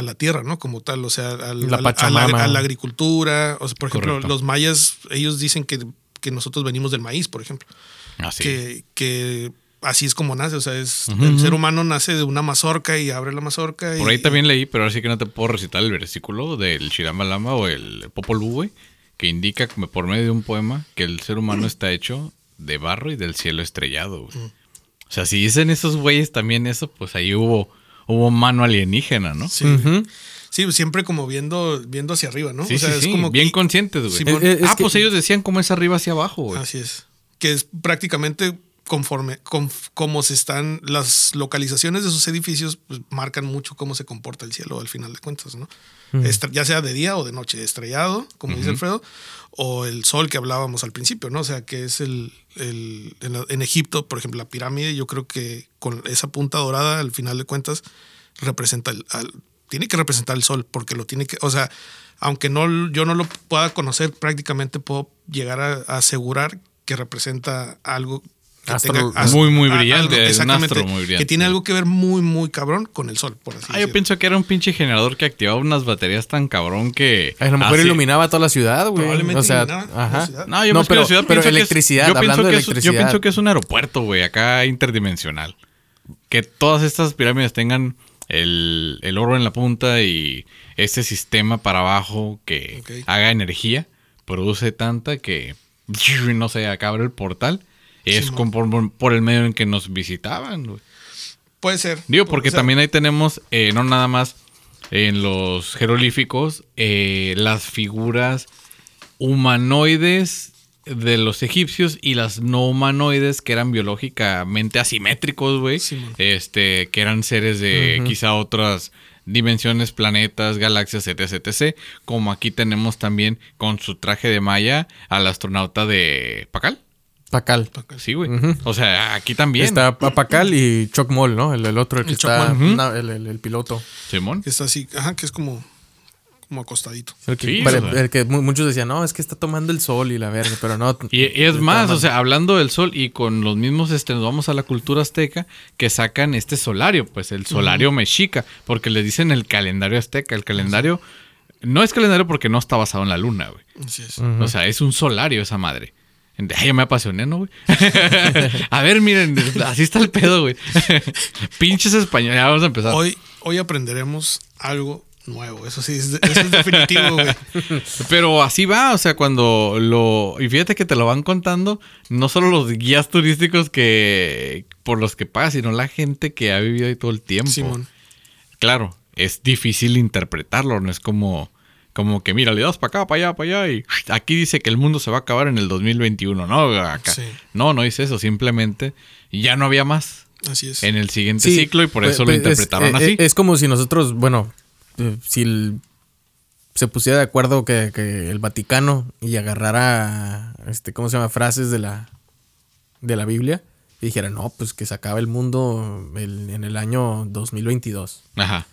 la tierra, ¿no? Como tal, o sea, al- La a, la agricultura, o sea, por ejemplo, Correcto. los mayas, ellos dicen que, que nosotros venimos del maíz, por ejemplo Así. que, que así es como nace. O sea, es, el ser humano nace de una mazorca y abre la mazorca. Por y- ahí también leí, pero ahora sí que no te puedo recitar el versículo del Shiramalama o el Popol Vuh, que indica como por medio de un poema que el ser humano está hecho de barro y del cielo estrellado, güey. O sea, si dicen esos güeyes también eso, pues ahí hubo, hubo mano alienígena, ¿no? Sí, sí, siempre como viendo, viendo hacia arriba, ¿no? Sí, O sea, sí, es sí, como bien que- conscientes, güey. Simón. Es- es ah, que- pues ellos decían cómo es arriba hacia abajo, güey. Así es. Que es prácticamente conforme, conf- como se están, las localizaciones de sus edificios, pues marcan mucho cómo se comporta el cielo al final de cuentas, ¿no? Ya sea de día o de noche, estrellado, como dice Alfredo, o el sol que hablábamos al principio, ¿no? O sea, que es el, el- en, la- en Egipto, por ejemplo, la pirámide, yo creo que con esa punta dorada, al final de cuentas, representa el, al- tiene que representar el sol, porque lo tiene que, o sea, aunque no, yo no lo pueda conocer, prácticamente puedo llegar a, a asegurar que representa algo Astro- Muy, muy a- brillante, algo- es un exactamente, astro muy brillante. Que tiene algo que ver muy, muy cabrón con el sol, por así Ah, yo pienso que era un pinche generador que activaba unas baterías tan cabrón que... A lo mejor hacía- iluminaba toda la ciudad, güey. Probablemente O sea, iluminaba la ajá. ciudad. No, yo No, más que pero- la ciudad pero pienso que es- electricidad, yo hablando de que es- Yo electricidad. pienso que es un aeropuerto, güey, acá interdimensional. Que todas estas pirámides tengan el, el oro en la punta y este sistema para abajo que haga energía, produce tanta que, no sé, acá abre el portal. Es con- por, por el medio en que nos visitaban. Puede ser. Digo, porque también ahí tenemos, eh, no nada más en los jeroglíficos, eh, las figuras humanoides de los egipcios y las no humanoides que eran biológicamente asimétricos, güey. Simón. este, que eran seres de quizá otras dimensiones, planetas, galaxias, etc, etc. Como aquí tenemos también con su traje de malla al astronauta de Pacal. Pacal. Sí, güey. O sea, aquí también. Está Pa- Pacal y Chuck Moll, ¿no? El, el otro, el que El Chuck está. El, el- el piloto. Simón. Que está así, ajá, que es como, como acostadito. El que, Sí, pare- o sea. el que mu- muchos decían, no, es que está tomando el sol y la verga, pero no. Y, y es más, o sea, hablando del sol y con los mismos, este, nos vamos a la cultura azteca que sacan este solario, pues el solario mexica, porque le dicen el calendario azteca. El calendario no es calendario porque no está basado en la luna, güey. Así es. O sea, es un solario esa madre. Ay, ya me apasioné, ¿no, güey? a ver, miren, así está el pedo, güey. Pinches españoles. Ya vamos a empezar. Hoy, hoy aprenderemos algo nuevo. Eso sí, es, eso es definitivo, güey. Pero así va, o sea, cuando lo... Y fíjate que te lo van contando, no solo los guías turísticos que por los que pagas, sino la gente que ha vivido ahí todo el tiempo. Simón. Claro, es difícil interpretarlo, no es como... Como que, mira, le das para acá, para allá, para allá y aquí dice que el mundo se va a acabar en el 2021, ¿no? Acá. Sí. No, no dice eso, simplemente ya no había más Así es. en el siguiente Sí, ciclo y por pues, eso lo interpretaron es, así. Es, es como si nosotros, bueno, eh, si el- se pusiera de acuerdo que, que el Vaticano y agarrara, este, ¿cómo se llama? Frases de la, de la Biblia y dijera, no, pues que se acaba el mundo el- en el año 2022. Ajá.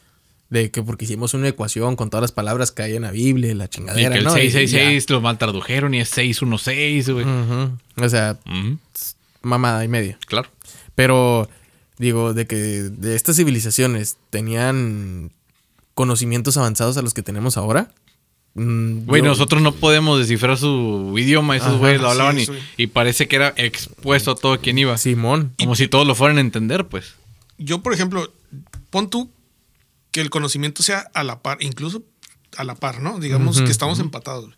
De que porque hicimos una ecuación con todas las palabras que hay en la Biblia, y la Y chingadera, que el ¿no? Y- y ya. 666 lo mal tradujeron y es 616, güey. Ujú. O sea, mamada y media. Claro. Pero digo, de que de estas civilizaciones tenían conocimientos avanzados a los que tenemos ahora. mm, Güey, yo- nosotros no podemos descifrar su idioma, esos güeyes lo hablaban y, y parece que era expuesto a todo quien iba. Simón. Como si todos lo fueran a entender, pues. Yo, por ejemplo, pon tú que el conocimiento sea a la par, incluso a la par, ¿no? Digamos que estamos empatados. güey.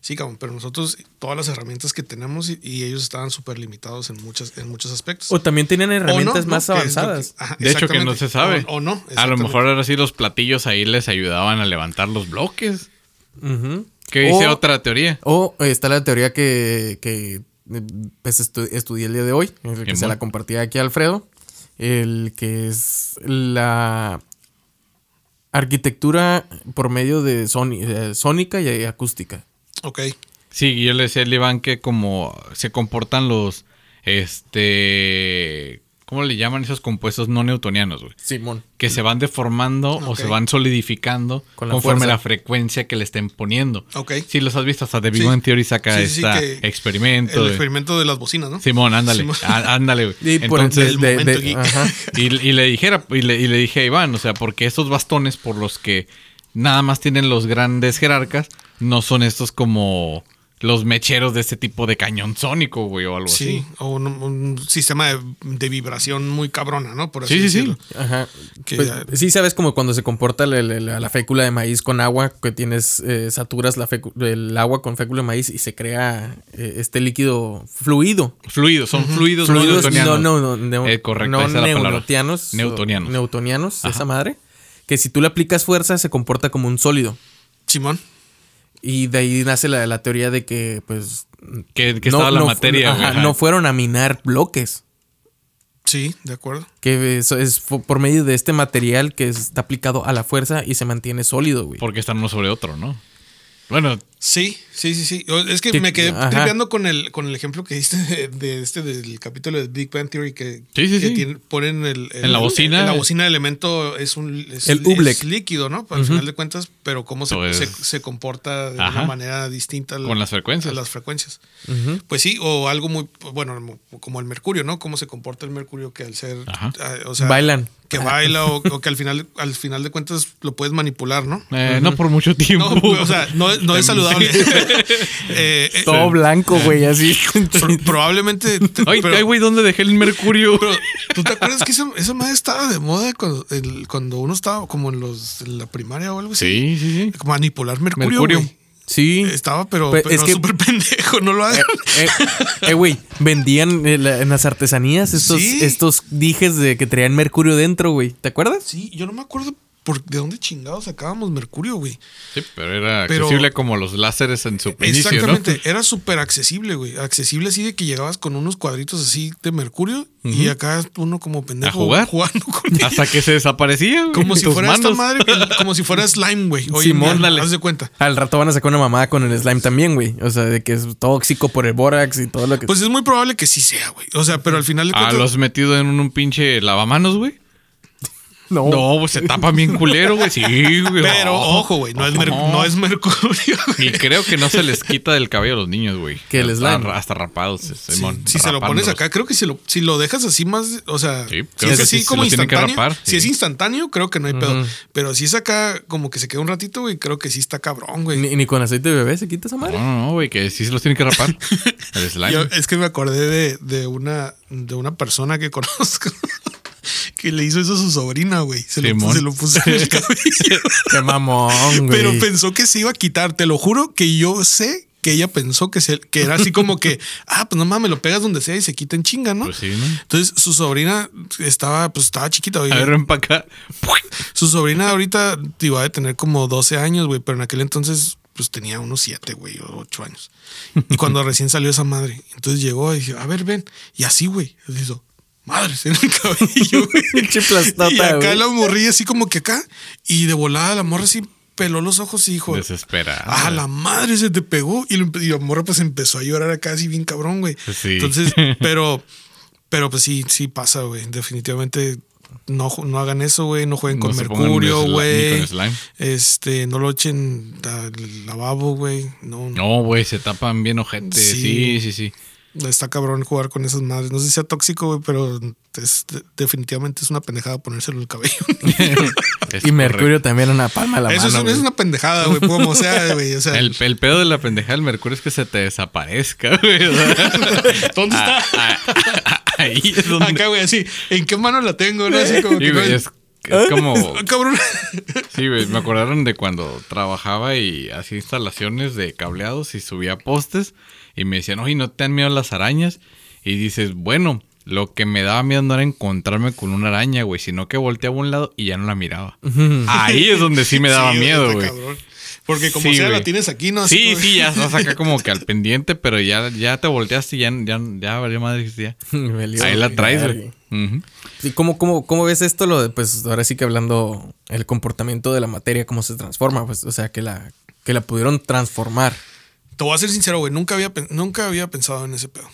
Sí, cabrón, pero nosotros todas las herramientas que tenemos y, y ellos estaban súper limitados en, muchas, en muchos aspectos. O también no, herramientas ¿no? más que- avanzadas. ajá, De hecho, que no se sabe. O, o no. A lo mejor ahora sí los platillos ahí les ayudaban a levantar los bloques. Ujú. ¿Qué dice O- otra teoría? O está la teoría que, que, pues, estu- estudié el día de hoy, que se la compartía aquí a Alfredo, el que es la arquitectura por medio de eh, sónica y acústica. Ok. Sí, yo le decía al Iván que como se comportan los, este, ¿cómo le llaman esos compuestos no newtonianos, güey? Simón. Que se van deformando o se van solidificando Con la conforme fuerza. la frecuencia que le estén poniendo. Ok. Sí, los has visto, hasta The Big Sí. Bang Theory saca Sí, este experimento. El de- experimento de las bocinas, ¿no? Simón, ándale, Simón. ándale, güey. Y por Entonces, el ajá. y, y le dijera, y le, y le dije a Iván, o sea, porque estos bastones por los que nada más tienen los grandes jerarcas, no son estos como los mecheros de este tipo de cañón sónico, güey, o algo Sí, o un, un sistema de, de vibración muy cabrona, ¿no? Por así Sí, sí, sí. decirlo. Ajá. Que Pues, ya- sí, sabes como cuando se comporta la, la- la- la fécula de maíz con agua, que tienes, eh, saturas la el agua con fécula de maíz y se crea eh, este líquido fluido. así. Fluidos, son fluidos, no Fluidos, newtonianos. no, no, no, Eh, correcto, no esa es la palabra. Newtonianos. Newtonianos, esa madre. Que si tú le aplicas fuerza se comporta como un sólido. Simón. Y de ahí nace la, la teoría de que, pues. Que, que estaba la materia, güey. ajá, ajá. no fueron a minar bloques. Sí, de acuerdo. Que eso es fu- por medio de este material que está aplicado a la fuerza y se mantiene sólido, güey. Porque están uno sobre otro, ¿no? Bueno, Sí, sí, sí, sí. Es que me quedé ajá. tripeando con el, con el ejemplo que diste de, de este del capítulo de Big Bang Theory que, Sí, sí, que sí. tiene- ponen el, el- En la bocina. En la bocina el elemento es un es, El es líquido, ¿no? Al final de cuentas, pero cómo se, Pues- se, se comporta de Ajá. una manera distinta al- Con las frecuencias. a las frecuencias. Pues sí, o algo muy, bueno, como el mercurio, ¿no? Cómo se comporta el mercurio que al ser, Ajá. ah, o sea, Bailan. Que baila o, o que al final, al final de cuentas lo puedes manipular, ¿no? eh, no por mucho tiempo. No, o sea, no, no es saludable. Eh, eh, Todo blanco, güey, así. pro- probablemente. te- Ay, pero- ay, güey, ¿dónde dejé el mercurio? pero, ¿Tú te acuerdas que esa, esa madre estaba de moda cuando, el- cuando uno estaba como en los en la primaria o algo así? Sí, sí, sí. Manipular mercurio. Mercurio. güey. Sí. Estaba, pero, Pues, pero es que- súper pendejo, no lo hagan. Eh, eh, güey, vendían eh, la- en las artesanías estos, Sí. estos dijes de que traían mercurio dentro, güey. ¿Te acuerdas? Sí, yo no me acuerdo ¿por ¿de dónde chingados sacábamos mercurio, güey? Sí, pero era Pero- accesible como los láseres en su inicio, ¿no? Exactamente, era súper accesible, güey. Accesible así de que llegabas con unos cuadritos así de mercurio y acá uno como pendejo jugar? jugando con Hasta que se desaparecía, güey. Como si fuera esta madre, que- como si fuera slime, güey. Oye, Simón, mira, dale. haz de cuenta. Al rato van a sacar una mamada con el slime también, güey. O sea, de que es tóxico por el bórax y todo lo que. Pues es muy probable que sí sea, güey. O sea, pero al final de Ah, cuentas. ¿lo has metido en un, un pinche lavamanos, güey? No. No, pues se tapa bien culero, güey. Sí, güey. Pero ojo, güey, no, es mer- no es mercurio, güey. Y creo que no se les quita del cabello a los niños, güey. Que el Hasta- slime. Hasta rapados, Simón. Si se lo pones acá, creo que si lo, si lo dejas así más, o sea, Sí, si creo es que así sí, se como tienen que instantáneo, rapar, si sí. es instantáneo, creo que no hay pedo. Pero si es acá como que se queda un ratito, güey, creo que sí está cabrón, güey. Ni, ni con aceite de bebé se quita esa madre. No, no, no, güey, que sí se los tienen que rapar. El slime. Yo- es que me acordé de, de una de una persona que conozco que le hizo eso a su sobrina, güey. Se, lo, se lo puso en el cabello. Qué mamón, güey. Pero pensó que se iba a quitar. Te lo juro que yo sé que ella pensó que, se, que era así como que, ah, pues no mames, lo pegas donde sea y se quita en chinga, ¿no? Pues sí, ¿no? Entonces su sobrina estaba, pues estaba chiquita, güey. A ver, ven para acá. Su sobrina ahorita iba a tener como 12 años, güey, pero en aquel entonces pues tenía unos 7, güey, o 8 años. Y cuando recién salió esa madre, entonces llegó y dije, a ver, ven. Y así, güey, le hizo, madres en el cabello, güey. Y acá güey. la morrilla así como que acá. Y de volada la morra así peló los ojos y dijo, Desesperada. Ah, la madre se te pegó. Y, lo y la morra pues empezó a llorar acá así bien cabrón, güey. Sí. Entonces, pero, pero pues sí, sí pasa, güey. Definitivamente no, no hagan eso, güey. No jueguen No con mercurio, güey. Este, no lo echen al lavabo, güey. No, No, güey, se tapan bien ojete. Sí. Sí, sí, sí. Está cabrón jugar con esas madres. No sé si sea tóxico, güey, pero es, de- definitivamente es una pendejada ponérselo en el cabello. Y mercurio correcto. también en la palma de la eso es, mano. es una pendejada, güey. Como sea, güey. O sea, El, el pedo de la pendejada del mercurio es que se te desaparezca, güey. ¿dónde está? ah, ah, ahí es donde. Acá, güey, así. ¿En qué mano la tengo? ¿no? Así como Sí, que, güey, es, es como. Ah, cabrón. Sí, güey, me acordaron de cuando trabajaba y hacía instalaciones de cableados y subía postes y me decían, oye, ¿no te dan miedo las arañas? Y dices, bueno, lo que me daba miedo no era encontrarme con una araña, güey, sino que volteaba a un lado y ya no la miraba. Ahí es donde sí me daba Sí, miedo, güey. Porque como Sí, sea, güey. la tienes aquí, ¿no? Sí, sí, ya estás acá como que al pendiente, pero ya, ya te volteaste y ya, ya, ya valió madre, ya. Ahí la traes, güey. Ujú. ¿Y cómo, cómo, cómo ves esto? Lo de, pues ahora sí que hablando el comportamiento de la materia, cómo se transforma, pues, o sea, que la, que la pudieron transformar. Te voy a ser sincero, güey. Nunca había, nunca había pensado en ese pedo.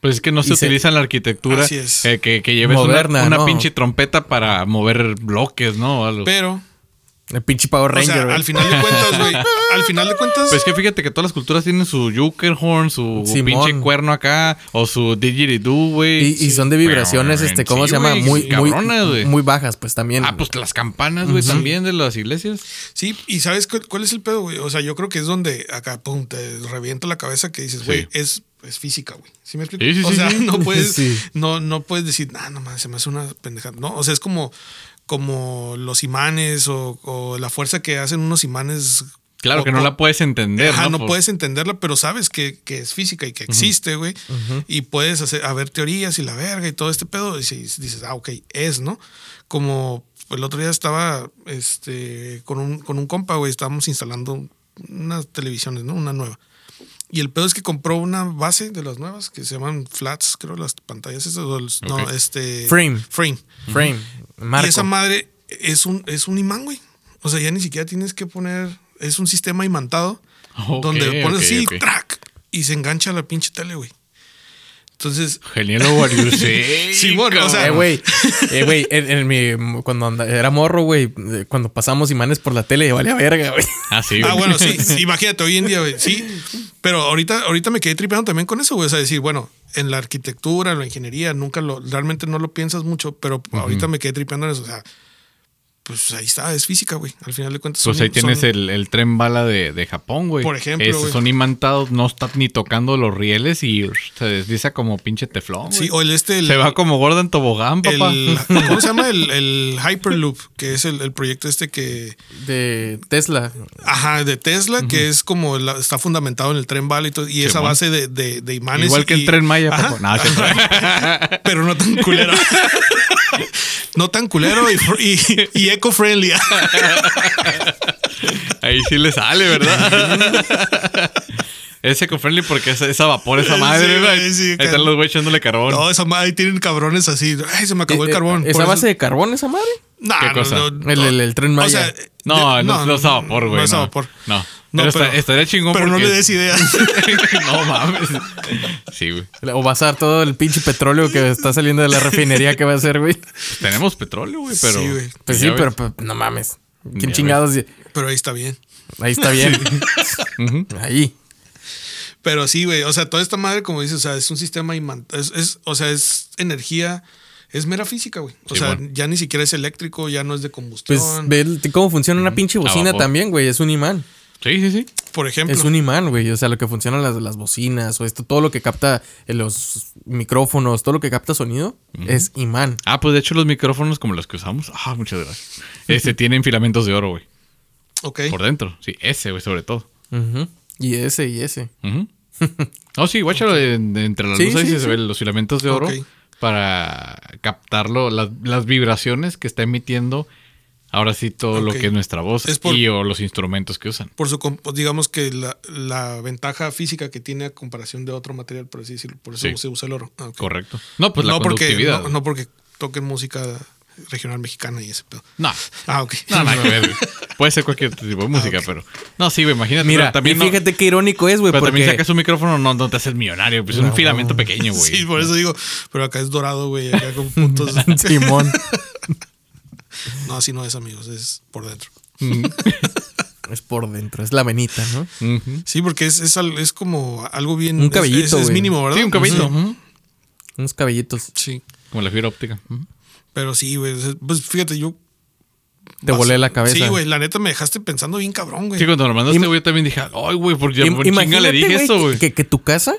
Pues es que no se utiliza en la arquitectura Así es. eh, que, que lleves una- Moderna, una, ¿no? pinche trompeta para mover bloques, ¿no? Algo. Pero, El pinche Power o Ranger. sea, güey. al final de cuentas, güey. al final de cuentas. Pues que fíjate que todas las culturas tienen su Yukerhorn, su Simón. pinche cuerno acá, o su didgeridoo, güey. y, y son de vibraciones, Pero, este, ¿cómo sí, se llama? Muy, cabronas, muy, güey. muy bajas, pues también. Ah, pues las campanas, güey, también de las iglesias. Sí, y ¿sabes cuál, cuál es el pedo, güey? O sea, yo creo que es donde acá, pum, te revienta la cabeza que dices, güey, Sí. es, es física, güey. ¿Sí me explico? Sí, sí, o sea, sí. no puedes, Sí. no, no puedes decir, nah, no mames, se me hace una pendejada. No, o sea, es como, como los imanes o, o la fuerza que hacen unos imanes. Claro o- que no o- la puedes entender, Ajá, no Por- puedes entenderla, pero sabes que, que es física y que existe, güey. Y puedes hacer, haber teorías y la verga y todo este pedo. Y si- dices, ah, ok, es, ¿no? Como el otro día estaba este, con, un, con un compa, güey, estábamos instalando unas televisiones, ¿no? Una nueva. Y el pedo es que compró una base de las nuevas que se llaman flats, creo, las pantallas esas. o los- No, este. Frame. Frame. Frame. Marco. Y esa madre es un, es un imán, güey. O sea, ya ni siquiera tienes que poner. Es un sistema imantado. Donde pones ok, así, track, y se engancha la pinche tele, güey. Entonces, Genial, what you say, Sí, bueno, o sea, Eh, güey, eh, güey, en, en mi, cuando anda- era morro, güey, eh, cuando pasamos imanes por la tele, valía verga, güey. Ah, sí, ah, bueno, sí, sí, imagínate, hoy en día, güey, sí. Pero ahorita, ahorita me quedé tripeando también con eso, güey. O sea, decir, bueno, en la arquitectura, en la ingeniería, nunca lo, realmente no lo piensas mucho, pero ahorita me quedé tripeando en eso. O sea, pues ahí está, es física, güey. Al final de cuentas. Pues son- ahí tienes son- el, el tren bala de, de Japón, güey. Por ejemplo, Esos güey. son imantados, no está ni tocando los rieles y se desliza como pinche teflón. Sí, o el este. El, Se va como gorda en tobogán, papá. el- ¿Cómo se llama? El, el Hyperloop, que es el, el proyecto este que. De Tesla. Ajá, de Tesla, que es como la- está fundamentado en el tren bala y todo, y esa base de, de, de imanes. Igual que y- el tren Maya, papá. No, que- pero no tan culero. no tan culero y, y, y eco-friendly. Ahí sí le sale, ¿verdad? es eco-friendly porque es esa vapor, esa Sí, madre, güey, sí, Ahí están los güeyes echándole carbón. no, esa madre ahí tienen cabrones así. Ay, se me acabó el Eh, eh, carbón. ¿Esa Por base eso- de carbón, esa madre? Nah, ¿Qué no, cosa? no, El- no. el- el Tren O Maya. sea, no, de- no, no es a vapor, güey. No es a no. vapor. No. No, pero, pero- está- estaría chingón Pero no le des ideas. no mames. Sí, güey. O vas a dar todo el pinche petróleo que está saliendo de la refinería que va a hacer, güey. Tenemos petróleo, güey, pero. Sí, güey. Pues sí, pero pues, no mames. ¿Quién Ya chingados? Pero ahí está bien. Ahí está bien. Ahí. Pero sí, güey. O sea, toda esta madre, como dices, o sea, es un sistema iman- es, es- O sea, es energía. Es mera física, güey. O Sí, sea, bueno. ya ni siquiera es eléctrico, ya no es de combustión. Pues ve cómo funciona una pinche bocina también, güey. Es un imán. Sí, sí, sí. Por ejemplo. Es un imán, güey. O sea, lo que funcionan las, las bocinas o esto, todo lo que capta eh, los micrófonos, todo lo que capta sonido, es imán. Ah, pues de hecho los micrófonos como los que usamos. Ah, muchas gracias. Este tienen filamentos de oro, güey. Ok. Por dentro. Sí, ese, güey, sobre todo. Y ese, y ese. Ujú. No, sí, guáchalo entre las Sí, luces sí, y se sí. ven los filamentos de oro para captarlo, las, las vibraciones que está emitiendo ahora sí todo lo Ok. que es nuestra voz Es por- y o los instrumentos que usan. Por su, comp- pues, digamos que la, la ventaja física que tiene a comparación de otro material, por así decirlo. Por eso Sí. se usa el oro. Ah, ok. Correcto. No, pues la no, porque, conductividad. no, no porque toquen música regional mexicana y ese pedo. no. Ah, ok. No, nada que ver, güey. Puede ser cualquier tipo de música, pero. No, sí, güey, imagínate. Mira, también y no- fíjate qué irónico es, güey, pero también porque... sacas un micrófono, no, no te haces millonario. Pues es un No. filamento pequeño, güey. Sí, por eso digo, pero acá es dorado, güey, acá con puntos. Simón. no, así no es, amigos, es por dentro. es por dentro, es la venita, ¿no? Sí, porque es, es, es como algo bien. Un cabellito, Es, es güey. mínimo, ¿verdad? Sí, un. Ujú. Unos cabellitos. Sí. Como la fibra óptica. Pero sí, güey. es- Pues fíjate, yo. Te volé la cabeza. Sí, güey, la neta me dejaste pensando bien cabrón, güey. Sí, cuando lo mandaste, güey, yo también dije, ay, güey, porque ya Im- por chinga le dije güey, eso, que- güey. Que, que tu casa.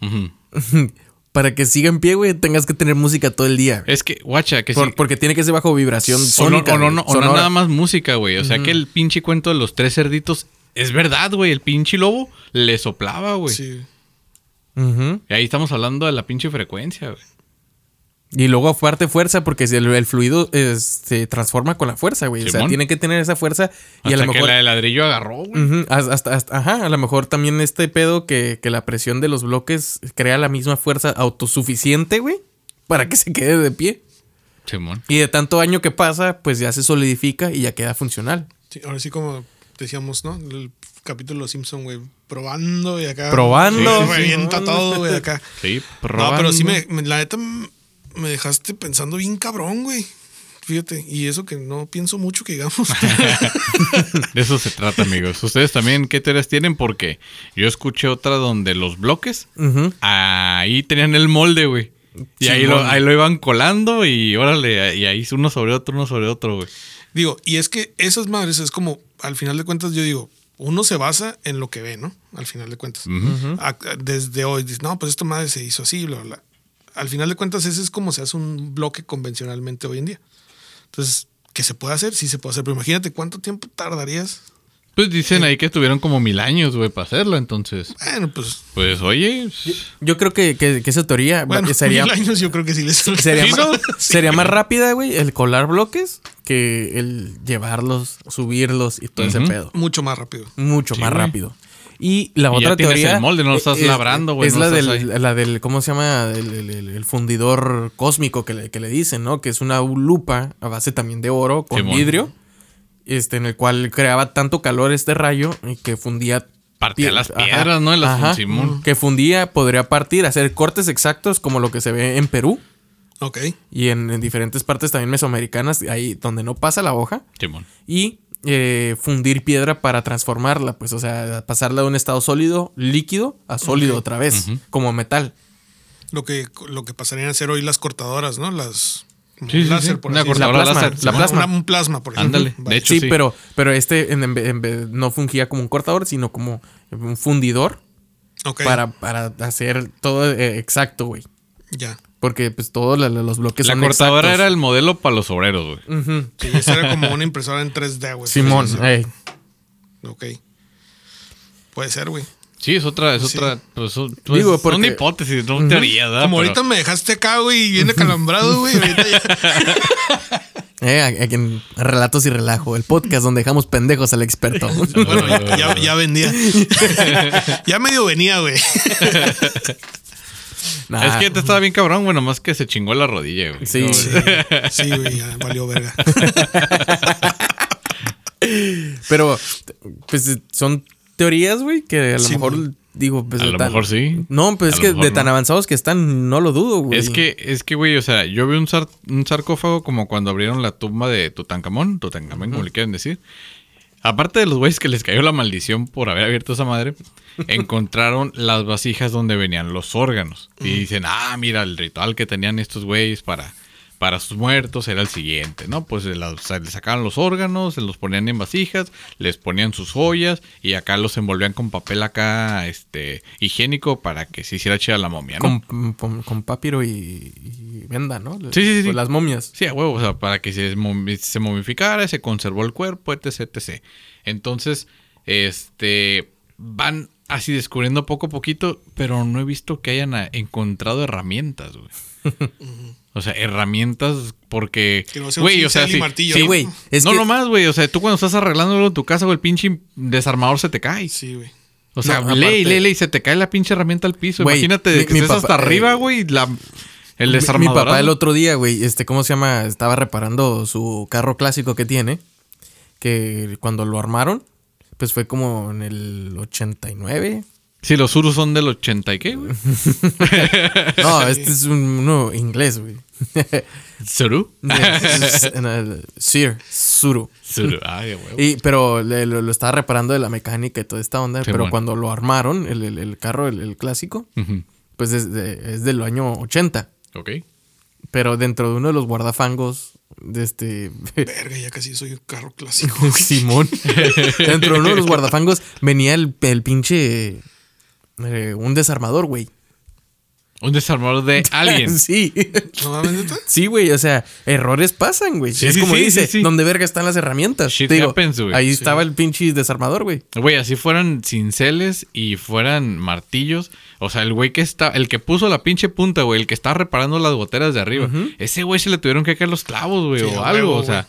para que siga en pie, güey, tengas que tener música todo el día. Es que, guacha, que Por- sí. Porque tiene que ser bajo vibración O no, sónica. o no, güey, no, o no nada más música, güey. O sea que el pinche cuento de los tres cerditos es verdad, güey. El pinche lobo le soplaba, güey. Sí. Ujú. Y ahí estamos hablando de la pinche frecuencia, güey. Y luego aparte fuerza, porque si el, el fluido se transforma con la fuerza, güey. O sea, tiene que tener esa fuerza. Y Hasta a lo que mejor. la de ladrillo agarró, güey. Hasta, hasta- hasta- ajá, a lo mejor también este pedo que, que la presión de los bloques crea la misma fuerza autosuficiente, güey, para que se quede de pie. Simón. Y de tanto año que pasa, pues ya se solidifica y ya queda funcional. Sí, ahora sí, como decíamos, ¿no? El capítulo de Simpson, güey. Probando y acá. Probando. Sí, revienta todo, güey, acá. Sí, No, pero sí probando. me, me- la neta me dejaste pensando bien cabrón, güey. Fíjate, y eso que no pienso mucho que digamos. De eso se trata, amigos. Ustedes también, ¿qué teorías tienen? Porque yo escuché otra donde los bloques, ahí tenían el molde, güey. Y ahí lo, ahí lo iban colando y órale, y ahí uno sobre otro, uno sobre otro, güey. digo, y es que esas madres es como, al final de cuentas, yo digo, uno se basa en lo que ve, ¿no? Al final de cuentas. A- Desde hoy, dices, no, pues esta madre se hizo así, bla, bla, bla. Al final de cuentas, ese es como se hace un bloque convencionalmente hoy en día. Entonces, ¿qué se puede hacer? Sí se puede hacer, pero imagínate cuánto tiempo tardarías. Pues dicen ahí que estuvieron como mil años, güey, para hacerlo. Entonces, Bueno, pues, pues oye, Yo creo que, que- que esa teoría bueno, sería, mil años yo creo que sí les sería, ¿Sí, más, no? sería más rápida, güey, el colar bloques que el llevarlos, subirlos y todo ese pedo. mucho más rápido. Mucho Sí, más güey. rápido. Y la Y otra ya tienes teoría. el molde, no lo estás es- labrando, güey, Es no la, del, la del. ¿Cómo se llama? El, el- el- el fundidor cósmico que le, que le dicen, ¿no? Que es una lupa a base también de oro con Simón. vidrio. Este, en el cual creaba tanto calor este rayo y que fundía. partía pie- las ajá, piedras, ¿no? En las ajá, Simón. Que fundía, podría partir, hacer cortes exactos como lo que se ve en Perú Ok. y en, en diferentes partes también mesoamericanas, ahí donde no pasa la hoja Simón. y eh, fundir piedra para transformarla, pues, o sea, pasarla de un estado sólido, líquido, a sólido otra vez, como metal. Lo que, lo que pasarían a ser hoy las cortadoras, ¿no? Las. Sí, láser, sí. por decirlo. cortadora La plasma, láser. la Simón. plasma. Una- un plasma, por ejemplo. Ándale, de Vaya. hecho. Sí, sí. pero, pero este en, en vez- no fungía como un cortador, sino como un fundidor para, para hacer todo eh, exacto, güey. Ya. Porque pues todos los bloques La son cortadora exactos. era el modelo para los obreros, güey. Sí, esa era como una impresora en 3D, güey. Simón, Sí, sí, ey. sí. Ok. Puede ser, güey. Sí, es otra, es Sí. otra. Pues, son, pues, Digo, son porque- hipótesis, son teorías, ¿verdad? Como Pero- ahorita me dejaste acá, güey, y viene calambrado, güey. Ahorita ya. Eh, aquí en Relatos y Relajo, el podcast donde dejamos pendejos al experto. Bueno, ya, ya, ya vendía. ya medio venía, güey. Nah, Es que te estaba bien cabrón, bueno, más que se chingó la rodilla, güey. Sí. No, Sí, sí, güey, ya valió verga. Pero, pues son teorías, güey, que a lo Sí, mejor güey. digo, pues A de lo tan- mejor sí. No, pues A es que de no. tan avanzados que están, no lo dudo, güey. Es que, es que, güey, o sea, yo vi un, sar- un sarcófago como cuando abrieron la tumba de Tutankamón, Tutankamón, como le quieren decir. Aparte de los güeyes que les cayó la maldición por haber abierto esa madre, encontraron las vasijas donde venían los órganos. Y dicen, ah, mira, el ritual que tenían estos güeyes para, para sus muertos era el siguiente, ¿no? Pues o sea, les sacaban los órganos, se los ponían en vasijas, les ponían sus joyas y acá los envolvían con papel acá, este, higiénico para que se hiciera chida la momia, ¿no? con, con- con papiro y, y venda, ¿no? Sí, sí, sí. Pues las momias. Sí, a huevo, o sea, para que se, se momificara, se conservó el cuerpo, etc, etc. Entonces, este, van así descubriendo poco a poquito, pero no he visto que hayan encontrado herramientas, güey. O sea, herramientas porque... Que no sea un Güey, o sea, sí, martillo, sí, ¿no? güey. Es no que- nomás, güey. O sea, tú cuando estás arreglándolo en tu casa, güey, el pinche desarmador se te cae. Sí, güey. O sea, No, ley, aparte- ley, ley, se te cae la pinche herramienta al piso. Güey, Imagínate mi- que mi estés papá- hasta arriba, eh, güey, y la, el Mi- Mi papá el otro día, güey, este, ¿cómo se llama? Estaba reparando su carro clásico que tiene. Que cuando lo armaron, pues fue como en el 89. Sí, los Urus son del 80 y qué, güey. No, este es un, uno inglés, güey. ¿Suru? Sir, Suru. Suru. Ay, güey. Y, pero le- lo, lo estaba reparando de la mecánica y toda esta onda. Sí, pero bueno. cuando lo armaron, el, el- el carro, el, el clásico, pues es, de- es del año 80. Ok. Pero dentro de uno de los guardafangos de este Verga, ya casi soy un carro clásico. Simón. dentro de uno de los guardafangos venía el, el pinche eh, un desarmador, güey. Un desarmador de alguien. sí. Sí, güey, o sea, errores pasan, güey. Sí, es sí, como sí, dice, sí, sí. ¿dónde verga están las herramientas? Shit Te digo, happens, güey. ahí Sí. estaba el pinche desarmador, güey. Güey, así fueran cinceles y fueran martillos. O sea, el güey que está, el que puso la pinche punta, güey, el que está reparando las goteras de arriba. Ese güey se le tuvieron que caer los clavos, güey, Sí, o algo. huevo, o sea,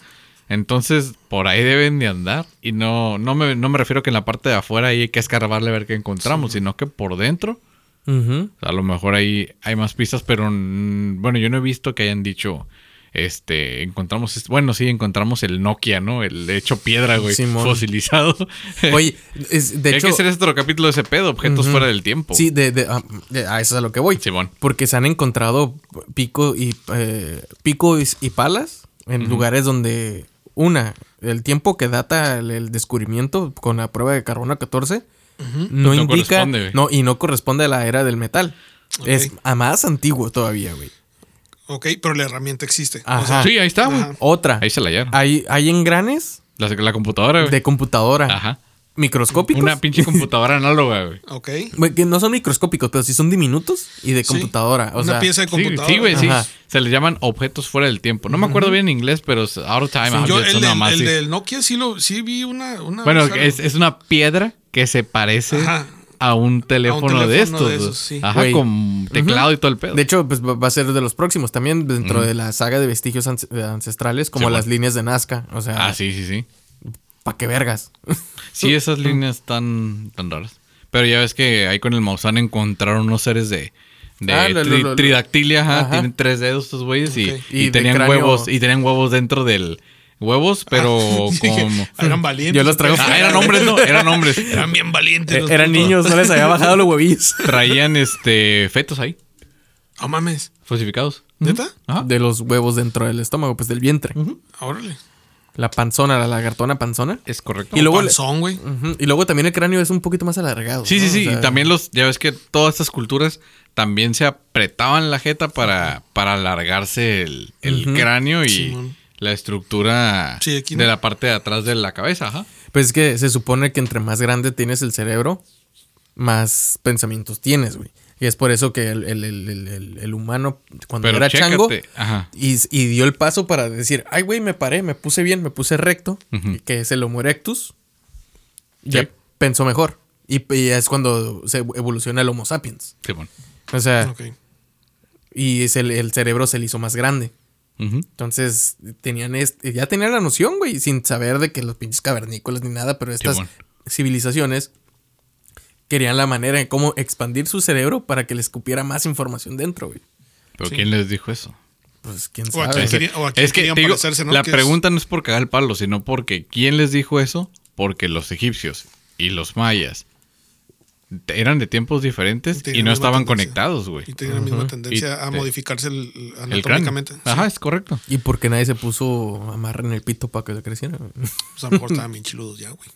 entonces por ahí deben de andar. Y no, no me, no me refiero que en la parte de afuera ahí hay que escarbarle a ver qué encontramos, sino que por dentro. A lo mejor ahí hay más pistas, pero bueno, yo no he visto que hayan dicho, este, encontramos, bueno, sí, encontramos el Nokia, ¿no? El hecho piedra, güey, Simón. fosilizado. Oye, es, de hay hecho... que hacer este otro capítulo de ese pedo, objetos fuera del tiempo. Sí, de, de- ah, de- a eso es a lo que voy. Simón. Porque se han encontrado pico y eh, picos y palas en lugares donde una, el tiempo que data el, el descubrimiento con la prueba de carbono 14 no No indica corresponde, güey. no y no corresponde a la era del metal. Es a más antiguo todavía, güey. Ok, pero la herramienta existe. Ajá. Sí, ahí está, güey. Otra. Ahí se la hallaron. Hay, hay engranes La, la computadora, güey. de computadora Ajá. Microscópicos. Una pinche computadora análoga, güey. Ok. Güey, que no son microscópicos, pero sí son diminutos y de Sí. computadora. O Una sea, pieza de computadora. sí, güey, sí. Ajá. Se les llaman objetos fuera del tiempo. No me acuerdo bien en inglés, pero es out of time. Sí, ah, yo es el, del, mamá el del Nokia sí lo sí vi una. una Bueno, es, es una piedra que se parece Ajá. a un teléfono, teléfono de de estos. esos, güey. sí. Ajá, con teclado y todo el pedo. De hecho, pues va a ser de los próximos también dentro de la saga de vestigios ance- ancestrales, como Sí, las bueno. líneas de Nazca. O sea, ah, sí, sí, sí. ¿Pa' qué vergas? Sí, esas líneas tan, tan raras. Pero ya ves que ahí con el Maussan encontraron unos seres de, de Ah, lo- tri- lo- lo- tridactilia, ajá, Ajá. Tienen tres dedos estos güeyes y, tenían cráneo- huevos. Y tenían huevos dentro del. Huevos, pero Dije, como. Eran valientes. Yo los traigo- Ah, eran hombres, no, eran hombres. Eran bien valientes. Eh, eran putos. niños, no les había bajado los huevillos. Traían este fetos ahí, No mames. falsificados. ¿Neta? Ajá. De los huevos dentro del estómago, pues del vientre. Órale. La panzona, la lagartona panzona. Es correcto. Y luego Panzón, güey. Y luego también el cráneo es un poquito más alargado. Sí, ¿no? sí, O sí. sea, y también los, ya ves que todas estas culturas también se apretaban la jeta para, para alargarse el, el cráneo y la estructura Sí, aquí de la parte de atrás de la cabeza. Ajá. Pues es que se supone que entre más grande tienes el cerebro, más pensamientos tienes, güey. Y es por eso que el, el- el- el- el- el humano, cuando Pero era chango, chécate, y, y dio el paso para decir, ay, güey, me paré, me puse bien, me puse recto, que es el Homo erectus, ya pensó mejor. Y, y es cuando se evoluciona el Homo sapiens. Sí, bueno. O sea, y es el, el cerebro se le hizo más grande. Entonces, tenían este, ya tenían la noción, güey, sin saber de que los pinches cavernícolas ni nada, pero estas civilizaciones querían la manera de cómo expandir su cerebro para que les cupiera más información dentro, güey. ¿Pero Sí. quién les dijo eso? Pues quién O a sabe. quién quería- o a quién Es que digo, parecerse, ¿no? la es- pregunta no es por cagar el palo, sino porque ¿quién les dijo eso? Porque los egipcios y los mayas eran de tiempos diferentes Tenían y no estaban tendencia. conectados, güey. Y tenía la misma tendencia Y a te- modificarse el, el- El cráneo. anatómicamente. Ajá, es correcto. ¿Y por qué nadie se puso amarra en el pito para que le creciera? Pues a lo mejor estaban bien chiludos ya, güey.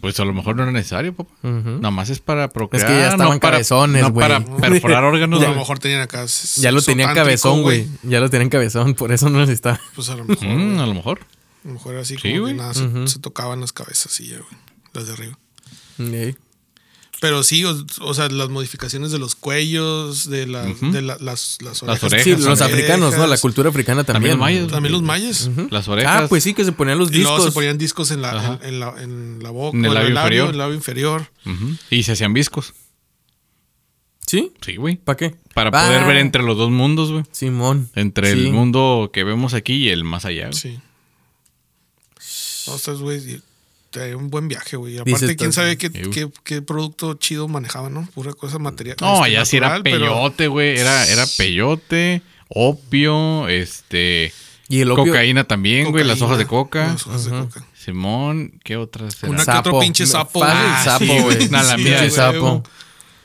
Pues a lo mejor no era necesario, papá. Ujú. Nada más es para procrear. ya estaban no para, cabezones, no güey. para perforar órganos. A lo mejor tenían acá. Ya lo tenían cabezón, güey. Ya lo tenían cabezón, por eso no necesitaba. Pues a lo mejor. Mm, a lo mejor. A lo mejor era así Sí, como que nada, se, se tocaban las cabezas y ya, güey. Las de arriba. Ey. Pero sí, o, o sea, las modificaciones de los cuellos, de, la, de la- las, las orejas. orejas, Sí, Orejas, los orejas. africanos, ¿no? La cultura africana también. También los mayas. También los mayas. Las orejas. Ah, pues sí, que se ponían los Y luego se discos. ponían discos en la, en, en la, en la boca, En el o labio inferior. en el labio inferior. Y se hacían viscos. ¿Sí? Sí, güey. ¿Para qué? Para Ah, poder ver entre los dos mundos, güey. Simón. Entre Sí. el mundo que vemos aquí y el más allá. Sí. No, estos güey, traía un buen viaje, güey. Dices, Aparte, quién sabe qué, qué, qué producto chido manejaban, ¿no? Pura cosa material. No, este, allá sí era peyote, güey. Era, era peyote, opio, este. Y el opio. Cocaína también, güey. Las hojas de coca. Las hojas de coca. Simón, ¿qué otras? eran? Una que otro pinche sapo. Ah, sapo, güey. Una sapo.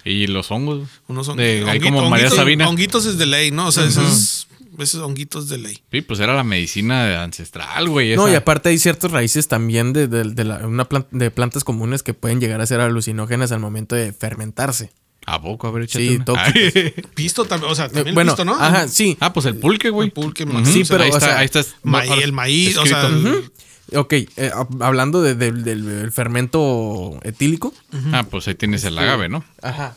Y los hongos. Unos hon- De- ahí hongui- como María honguitos- Sabina. Honguitos es de ley, ¿no? O sea, esos, esos honguitos de ley. Sí, pues era la medicina ancestral, güey. No, esa. y aparte hay ciertas raíces también de, de- de la- una plan- de plantas comunes que pueden llegar a ser alucinógenas al momento de fermentarse. ¿A poco? A ver, échate Sí. Pisto también, o sea, también Eh, bueno, pisto, ¿no? ajá, sí. Ah, pues el pulque, güey. El pulque, maíz, Sí, pero, ahí o está, sea, ahí está. Maíz, el maíz, o sea, el- Ok, eh, hab- hablando de- de- del del fermento etílico. Ah, pues ahí tienes el agave, ¿no? Ajá.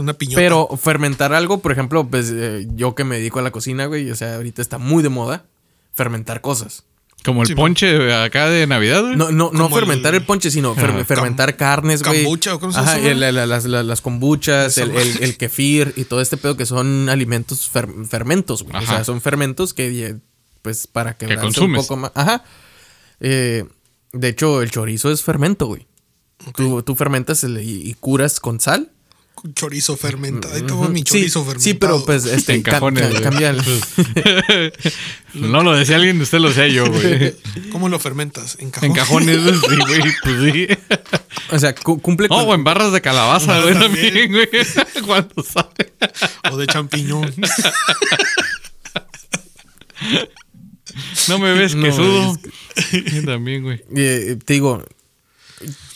Una piñota. Pero fermentar algo, por ejemplo, pues eh, yo que me dedico a la cocina, güey, o sea, ahorita está muy de moda fermentar cosas. Como el Sí, ponche acá de Navidad, güey. No, no, no Como fermentar el- el, ponche, sino fer- Ajá. fermentar carnes, güey. Kombucha, ¿o cómo se Ajá, el- el- las, las- las kombuchas, el, madre. el, el kefir y todo este pedo que son alimentos fer- fermentos, güey. O sea, son fermentos que, eh, pues, para que un consumes. poco más. Ajá. Eh, de hecho, el chorizo es fermento, güey. Tú, tú fermentas el- y, y curas con sal. Chorizo fermentado. Ahí tengo mi Sí, chorizo fermentado. sí, pero pues este, En ca- cajones, ca- No lo decía alguien, usted lo decía yo, güey. ¿Cómo lo fermentas? En cajón. En cajones, güey, sí, güey, pues sí. O sea, cu- cumple No, con. o en barras de calabaza, güey, También. güey. Cuando sale. o de champiñón. No me ves No, que sudo. También, güey. Eh, te digo,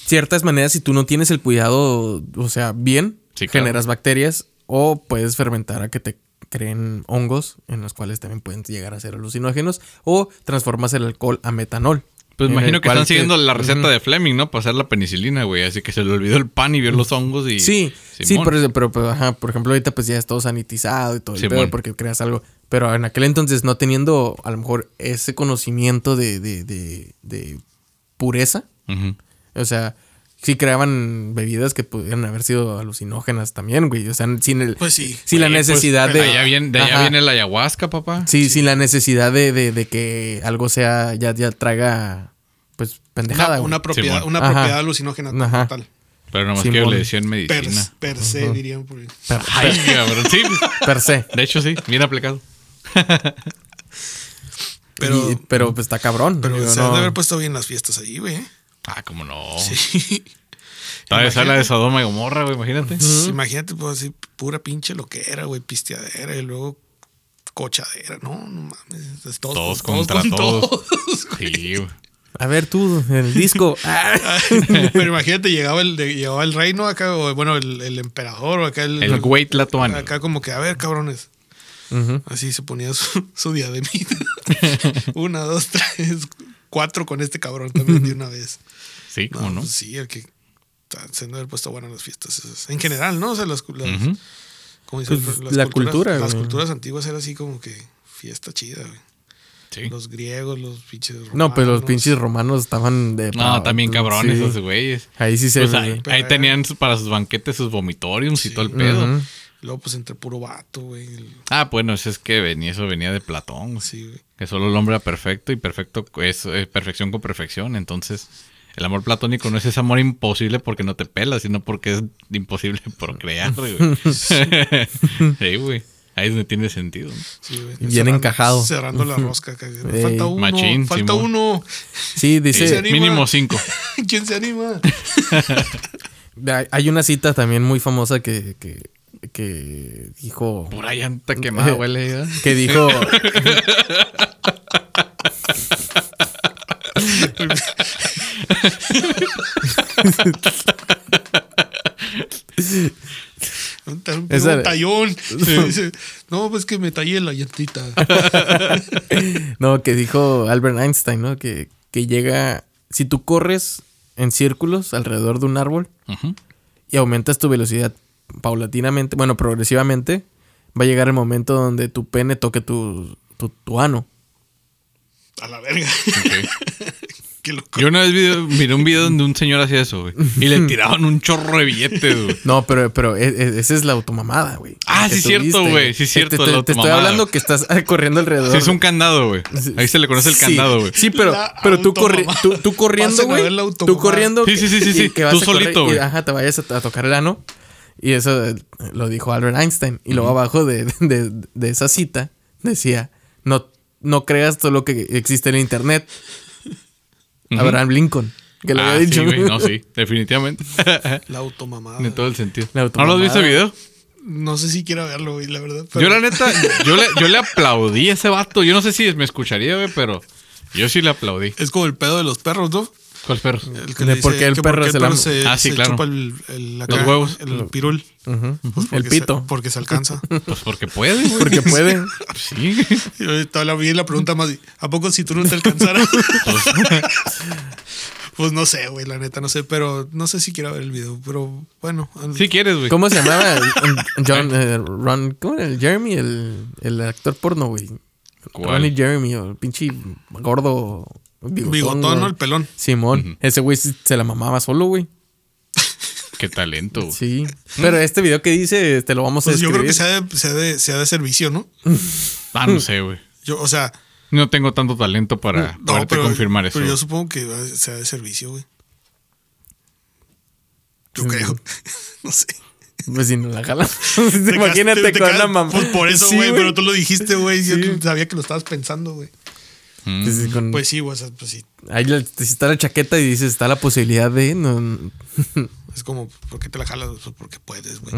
ciertas maneras, si tú no tienes el cuidado, o sea, bien, Sí, claro. generas bacterias o puedes fermentar a que te creen hongos, en los cuales también pueden llegar a ser alucinógenos, o transformas el alcohol a metanol. Pues imagino que están siguiendo la receta de Fleming, ¿no? Para hacer la penicilina, güey. Así que se le olvidó el pan y vio los hongos y. Sí, sí, pero, pero, pero, ajá, por ejemplo, ahorita pues ya es todo sanitizado y todo el pedo porque creas algo. Pero en aquel entonces, no teniendo a lo mejor ese conocimiento de, de, de, de pureza. O sea, sí creaban bebidas que pudieran haber sido alucinógenas también, güey. O sea, sin el. Pues sí. Sin la pues, necesidad de de. allá viene, de allá viene la ayahuasca, papá. Sí, sin la necesidad de, de, de que algo sea. Ya, ya traiga. Pues pendejada. Una, güey. una propiedad, una Ajá. propiedad alucinógena Ajá. tal. Pero nomás Simón. que yo le decía en Per, medicina. per se, dirían por ahí. Per, Ay, cabrón. Sí, per se. de hecho sí. Bien aplicado. Pero, Y- pero pues está cabrón. pero se no- han de haber puesto bien las fiestas ahí, güey. Ah, cómo no. Sí. Todavía sale Imagínate. de Sodoma y Gomorra, güey, imagínate. Pues, Imagínate, pues así, pura pinche lo que era, güey, pisteadera y luego cochadera. No, no mames. es todos, Todos con- contra con todos. todos, güey. Sí, güey. A ver tú, en el disco. Ah. Pero imagínate, llegaba el, llegaba el reino acá, o bueno, el, el emperador, o acá el. El güey. Acá como que, a ver, cabrones. Así se ponía su, su diademita. una, dos, tres, cuatro con este cabrón también de una vez. Sí, cómo no. pues sí, el que se de haber puesto buenas las fiestas. esas. En general, ¿no? O sea, las, las-. ¿cómo dice? Pues, las la culturas, cultura, Las güey. culturas antiguas era así como que fiesta chida, güey. Sí. Los griegos, los pinches romanos. No, pues los pinches romanos estaban de. No, también cabrones Sí. esos güeyes. Ahí sí se. Pues ahí, pero- ahí tenían para sus banquetes sus vomitoriums y todo el pedo. Luego, pues entre puro vato, güey. el- Ah, bueno, eso es que venía, eso venía de Platón. Sí, güey. Que solo el hombre era perfecto y perfecto es eh, perfección con perfección. Entonces, el amor platónico no es ese amor imposible porque no te pelas, sino porque es imposible procrear, güey. sí, güey. Ahí es donde tiene sentido. ¿no? Sí, güey. Bien Cerrando- encajado. Cerrando la rosca. Ey. Falta uno. Machín, falta Simón. uno. Sí, ¿Quién se dice. Mínimo cinco. ¿Quién se anima? hay- una cita también muy famosa que, que, que dijo. Por ahí anta quemada, huele. Que dijo. Un, un tallón. No, pues que me tallé la llantita. No, que dijo Albert Einstein, ¿no? Que, que llega. Si tú corres en círculos alrededor de un árbol y aumentas tu velocidad paulatinamente, bueno, progresivamente, va a llegar el momento donde tu pene toque tu, tu, tu ano. A la verga. Ok. Qué loco. Yo una vez vi- miré un video donde un señor hacía eso, güey. Y le tiraban un chorro de billetes, güey. No, pero, pero e- e- esa es la automamada, güey. Ah, sí, cierto, güey. Sí, cierto, Te, te- la te estoy hablando que estás corriendo alrededor. Sí, es un candado, güey. Ahí se le conoce el Sí, candado, güey. Sí, pero, pero tú, corri- tú, tú corriendo, güey. Tú corriendo. Sí, sí, sí, sí, y sí. que vas Tú a solito, güey. Ajá, te vayas a, a tocar el ano. Y eso eh, lo dijo Albert Einstein. Y luego abajo de, de- de esa cita decía: no, no creas todo lo que existe en internet. Abraham Lincoln, que lo Ah, había dicho. sí, güey. No, sí. Definitivamente. La automamada. En todo el sentido. La ¿No lo has visto el video? No sé si quiero verlo, güey, la verdad. Yo la neta, yo le, yo le aplaudí a ese vato. Yo no sé si me escucharía, güey, pero yo sí le aplaudí. Es como el pedo de los perros, ¿no? ¿Cuál perros? El De por qué el que perro se la- Ah, sí, claro. chupa el, el- Los huevos. El pirul. Pues El porque pito. se- porque se alcanza. Pues porque puede, güey. Porque puede. Sí. Y ahorita la la pregunta más. ¿A poco si tú no te alcanzaras? pues no sé, güey, la neta, no sé. Pero no sé si quiero ver el video. Pero bueno. Si quieres, güey. ¿Cómo se llamaba? El- John, eh, Ron, ¿cómo era? El Jeremy, el, el actor porno, güey. ¿Cuál? Ronnie Jeremy, o el pinche gordo. Bigotón, Bigotón. ¿no? El pelón. Simón. Ese güey se la mamaba solo, güey. Qué talento, güey. Sí. Pero este video que dice, te lo vamos a Pues yo creo que sea de, sea de, sea de servicio, ¿no? Ah, no sé, güey. Yo, o sea. No tengo tanto talento para no, poderte confirmar eso. Pero yo supongo que sea de servicio, güey. Yo Mm. creo. no sé. Pues si no la jalan. Te Imagínate quedaste- te con la mamá. Pues por eso, Sí, güey, pero tú lo dijiste, güey. Yo Sí. sabía que lo estabas pensando, güey. Pues sí, con- Pues sí, pues. Ahí la- está la chaqueta y dices, está la posibilidad de. No, Es como, ¿por qué te la jalas? Pues porque puedes, güey.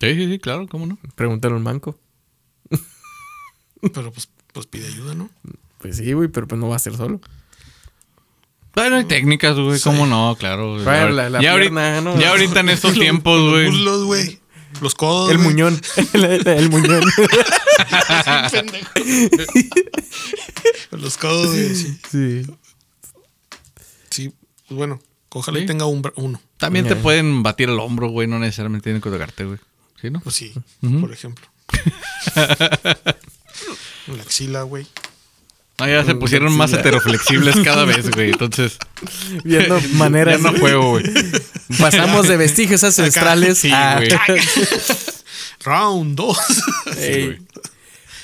Sí, sí, sí, claro, cómo no. Pregúntale al manco. Pero pues, pues pide ayuda, ¿no? Pues sí, güey, pero pues no va a ser solo. Bueno, hay técnicas, güey, cómo no, claro. güey. Bueno, la- la ya, pierna, ahorita, ¿no? ya ahorita en estos tiempos, Los güey. muslos, güey. Los codos. El güey. muñón. el, el muñón. Pendejo. Los codos. Sí. sí. Sí, pues bueno, ojalá y tenga un, uno. También te pueden batir el hombro, güey, no necesariamente tienen que tocarte, güey. ¿Sí, no? Pues sí, por ejemplo. La axila, güey. No, ya se pusieron más heteroflexibles cada vez, güey. Entonces, Viendo ya maneras. no juego, güey. Pasamos de vestigios ancestrales Sí, a. güey. Round 2. Ey, güey.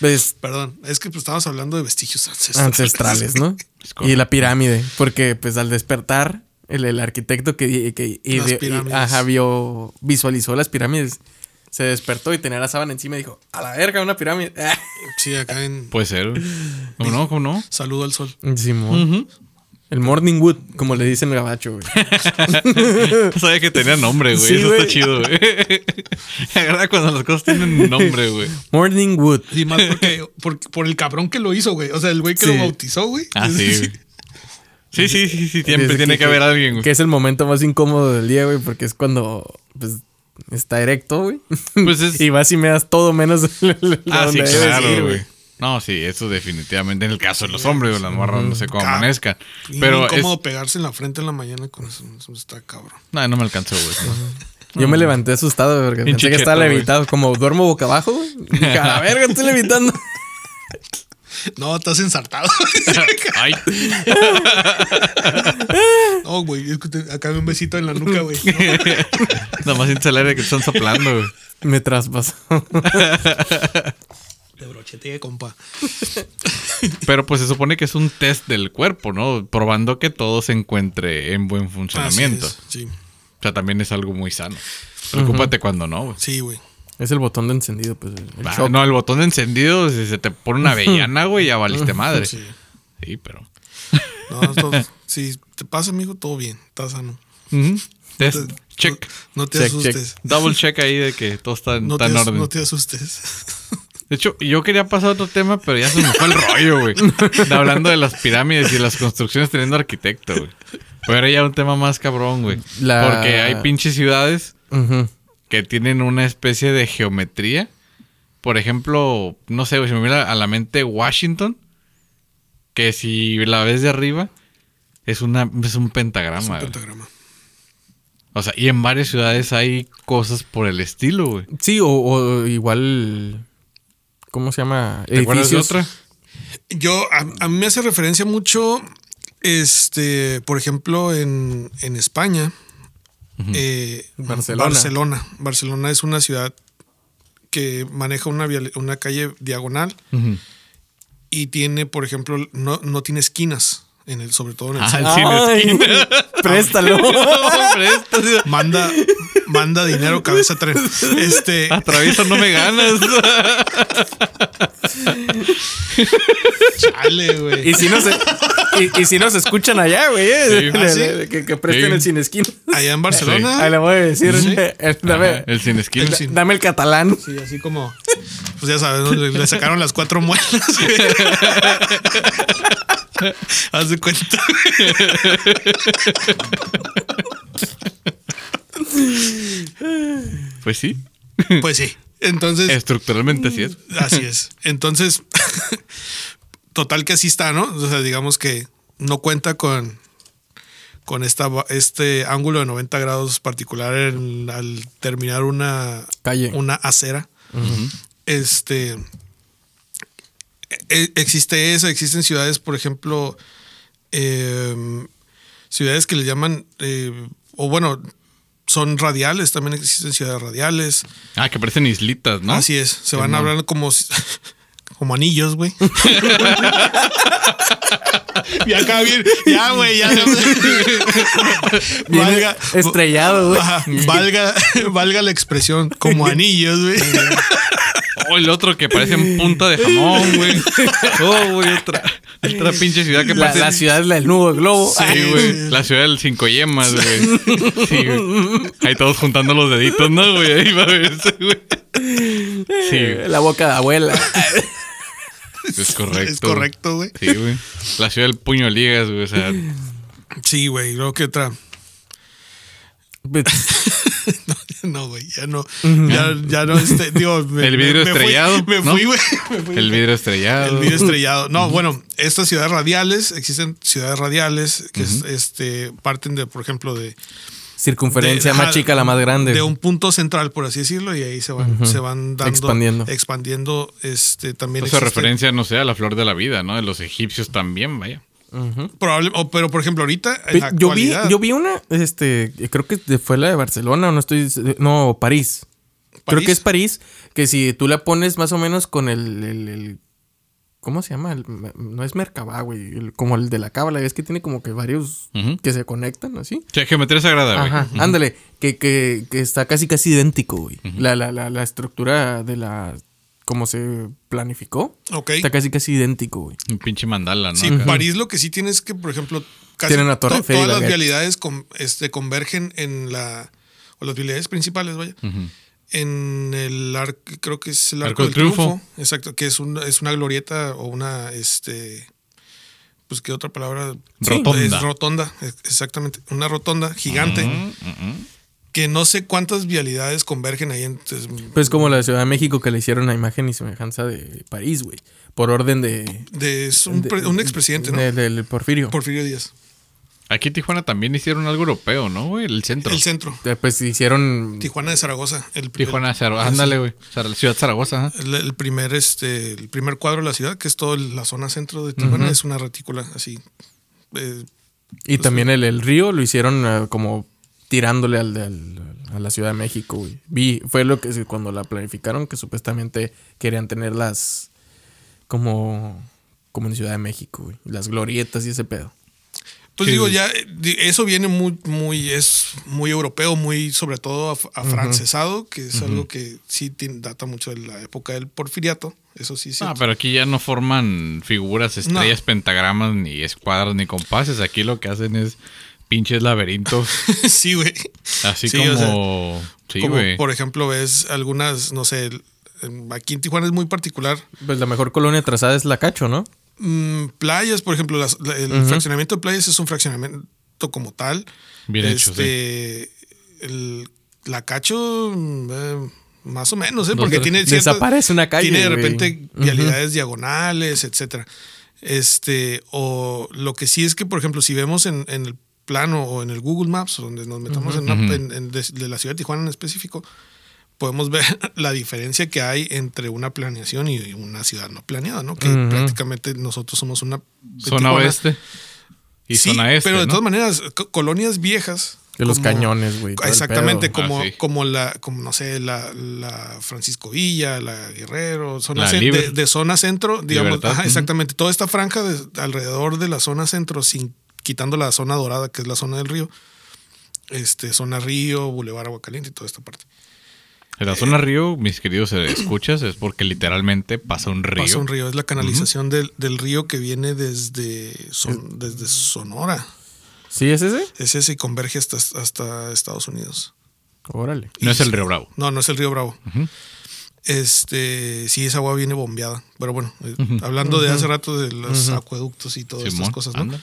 ves, Perdón, es que pues, estábamos hablando de vestigios ancestrales. ancestrales, ¿no? Y la pirámide. Porque, pues, al despertar, el, el arquitecto que, que y ajá, vio, visualizó las pirámides. Se despertó y tenía la sábana encima y dijo: A la verga, una pirámide. Sí, acá en Puede ser. ¿Cómo no? ¿Cómo no? Saludo al Sol. Simón. Ujú. El Morning Wood, como le dicen el gabacho, güey. Sabía que tenía nombre, güey. Sí, Eso güey. está chido, güey. Me agrada cuando las cosas tienen nombre, güey. Morning Wood. Y más porque, por, por el cabrón que lo hizo, güey. O sea, el güey que Sí. lo bautizó, güey. Ah, sí, güey. Sí, sí, sí, sí. Siempre tiene que, haber alguien, güey. Que es el momento más incómodo del día, güey, porque es cuando pues, está erecto, güey. Pues es- y vas y me das todo menos Ah, sí, claro, güey. No, sí, eso definitivamente en el caso de los hombres, güey. Las morras no sé cómo amanezcan. Pero es... incómodo pegarse en la frente en la mañana con eso. Eso está cabrón. No, no me alcanzó, güey. Yo me levanté asustado porque pensé que estaba levitado. Como duermo boca abajo, güey. La verga, estoy levitando. No, estás ensartado. Ay, no, güey. es que te- Acá un besito en la nuca, güey. nada más sientes el aire que están soplando, güey. Me traspasó. De brochete, compa. Pero pues se supone que es un test del cuerpo, ¿no? Probando que todo se encuentre en buen funcionamiento. Así es, Sí, O sea, también es algo muy sano. Preocúpate cuando no, güey. sí, güey. Es el botón de encendido, pues. el no, el botón de encendido, si se te pone una avellana, güey, ya valiste madre. Sí, Sí. pero. No, todo- si te pasa, amigo, todo bien. Estás sano. Test, te- check. No, no te Check, check. asustes. Double check ahí de que todo está, No está te, en orden. no te asustes. De hecho, yo quería pasar a otro tema, pero ya se me fue el rollo, güey. De Hablando de las pirámides y las construcciones teniendo arquitecto, güey. Pero era ya un tema más cabrón, güey. La- Porque hay pinches ciudades que tienen una especie de geometría. Por ejemplo, no sé, güey, se me viene a la mente Washington. Que si la ves de arriba, es, una, es un pentagrama. Es un güey. pentagrama. O sea, y en varias ciudades hay cosas por el estilo, güey. Sí, o, o igual. ¿Cómo se llama? ¿Te acuerdas de otra? Yo, a, a mí me hace referencia mucho, este, por ejemplo, en, en España. eh, Barcelona. Barcelona. Barcelona es una ciudad que maneja una, una calle diagonal y tiene, por ejemplo, no, no tiene esquinas, en el, sobre todo en el Ah, sin Ay. Préstalo. Sí- Manda, manda dinero, cabeza tren. Este, Atravieso, no me ganas. chale, güey. y, si nos, y, y si nos escuchan allá, güey. eh, Sí. ¿Ah, sí? que, que presten Sí. el sin esquina. Allá en Barcelona. Ahí le voy a decir. Sí. eh, dame, Ajá, el sin esquina. El dame el catalán. Sí, así como, pues ya sabes, ¿no? le, le sacaron las cuatro muelas. Haz de cuenta. Pues sí. Pues sí. Entonces, Estructuralmente así es. así es. Entonces, total que así está, ¿no? O sea, digamos que no cuenta con, con esta, este ángulo de 90 grados particular en- al terminar una, Calle. una acera. Este. E- Existe eso, existen ciudades, por ejemplo, em, ciudades que le llaman, eh, o bueno, son radiales, también existen ciudades radiales. Ah, que parecen islitas, ¿no? Así es, se van hablando como, si- como anillos, güey. y acá bien, ya, güey, ya. Valga, estrellado, güey. Ajá, valga, valga la expresión, como anillos, güey. Oh, el otro que parece en punta de jamón, güey. Oh, güey, otra, otra pinche ciudad que parece. la ciudad es la del nudo de globo. Sí, güey. La ciudad del cinco yemas, güey. Sí, güey. Ahí todos juntando los deditos, ¿no, güey? Ahí va a verse, güey. Sí, güey. La boca de abuela. es correcto. Es correcto, güey. Sí, güey. La ciudad del puño de ligas, güey. O sea, Sí, güey. Luego que otra. No, güey, ya no. Ya, ya no, este, digo, me- El vidrio me- me fui- estrellado, Me fui, güey. el vidrio estrellado. El vidrio estrellado. No, bueno, estas ciudades radiales, existen ciudades radiales que es- este, parten de, por ejemplo, de. Circunferencia de- más chica, la más grande. De un punto central, por así decirlo, y ahí se van, se van dando. Expandiendo. Expandiendo. Este, también. Entonces, existe- referencia, no sé, a la flor de la vida, ¿no? De los egipcios también, vaya. Probable, o- pero, por ejemplo, ahorita. En Pe- la yo vi, yo vi una, este, creo que fue la de Barcelona, o no estoy, no, París. Creo que es París, que si tú la pones más o menos con el, el- el- ¿cómo se llama? El- no es Merkabah, güey, el- como el de la cábala, es que tiene como que varios que se conectan, así. Sí, geometría sagrada, güey. Ajá, ándale, que, que, que está casi casi idéntico, güey. la, la, la, la estructura de la, como se planificó, Ok. está casi casi idéntico, güey. Un pinche mandala, ¿no? Sí, Acá. París lo que sí tiene es que, por ejemplo, casi Tiene una torre todas las vialidades con- este, convergen en la. O las vialidades principales, vaya. Ujú. En el arco, creo que es el Arco arco, del triunfo. Triunfo. Exacto, que es, un, es una glorieta o una. este Pues, ¿qué otra palabra? Rotonda. Es rotonda, ex- exactamente. Una rotonda gigante. Que no sé cuántas vialidades convergen ahí. Entonces, Pues como la Ciudad de México que le hicieron a imagen y semejanza de París, güey. Por orden de... de, es un, de- pre- un expresidente, ¿no? de- Del Porfirio. Porfirio Díaz. Aquí en Tijuana también hicieron algo europeo, ¿no, güey? El centro. El centro. Eh, Pues hicieron... Tijuana de Zaragoza. El, Tijuana, el- Zaragoza. Ándale, güey. Ciudad Zaragoza, ajá. El, el primer, este, el primer cuadro de la ciudad, que es toda la zona centro de Tijuana, es una retícula así. eh, Y también el, el río lo hicieron eh, como tirándole al, al- a la Ciudad de México, güey. Vi, fue lo que cuando la planificaron, que supuestamente querían tenerlas como, como en Ciudad de México, güey. Las glorietas y ese pedo. Pues Sí. digo, ya eh, eso viene muy, muy, es muy europeo, muy sobre todo af- afrancesado, que es algo que sí tiene- data mucho de la época del porfiriato. Eso sí, sí. Ah, pero aquí ya no forman figuras, estrellas, pentagramas, ni escuadras, ni compases. Aquí lo que hacen es pinches laberintos. sí, güey. Así Sí, o sea, como. sí, Como por ejemplo, ves algunas, no sé, aquí en Tijuana es muy particular. Pues la mejor colonia trazada es la Cacho, ¿no? Mm, playas, por ejemplo, las- la- el fraccionamiento de playas es un fraccionamiento como tal. Bien hecho, este, el- la cacho, eh, más o menos, ¿eh? porque tiene ciertas- Desaparece una calle, Tiene de repente vialidades diagonales, etcétera. Este, o lo que sí es que, por ejemplo, si vemos en, en el plano o en el Google Maps, donde nos metamos en, una- en- en- de, de la ciudad de Tijuana en específico, podemos ver la diferencia que hay entre una planeación y una ciudad no planeada, ¿no? Que prácticamente nosotros somos una Zona oeste. Y Sí, zona este. Pero de ¿no? todas maneras, co- colonias viejas. De los como- cañones, güey. Exactamente, como, Ah, sí. como la, como no sé, la, la Francisco Villa, la Guerrero, zona La de, de zona centro, digamos, ajá, exactamente. Toda esta franja de- alrededor de la zona centro, sin quitando la zona dorada, que es la zona del río, este, zona río, Boulevard Aguacaliente y toda esta parte. En la zona río, mis queridos eh, escuchas, es porque literalmente pasa un río. Pasa un río, es la canalización del, del río que viene desde, Son- desde Sonora. ¿Sí es ese? Es ese y converge hasta, hasta Estados Unidos. Órale. No es el río Bravo. No, no es el río Bravo. Este, sí, esa agua viene bombeada. Pero bueno, eh, hablando de hace rato de los acueductos y todas Simón, estas cosas, ¿no? anda.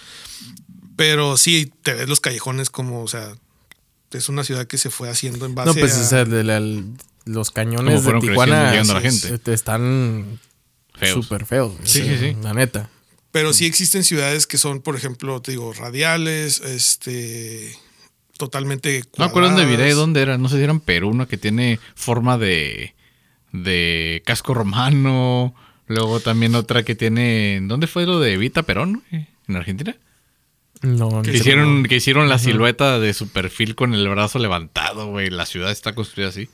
Pero sí, te ves los callejones como, o sea, es una ciudad que se fue haciendo en base No, pues a... o sea, de la- los cañones de Tijuana la gente. están Feos. súper feos. güey. Sí, sí, sí. La neta. Pero sí existen ciudades que son, por ejemplo, te digo, radiales, este, totalmente No me acuerdo dónde cuadradas. viré, dónde era. No sé si era en Perú, una que tiene forma de, de casco romano. Luego también otra que tiene. ¿Dónde fue lo de Evita Perón? ¿En Argentina? No, Que hicieron, que hicieron la silueta de su perfil con el brazo levantado, güey. La ciudad está construida así.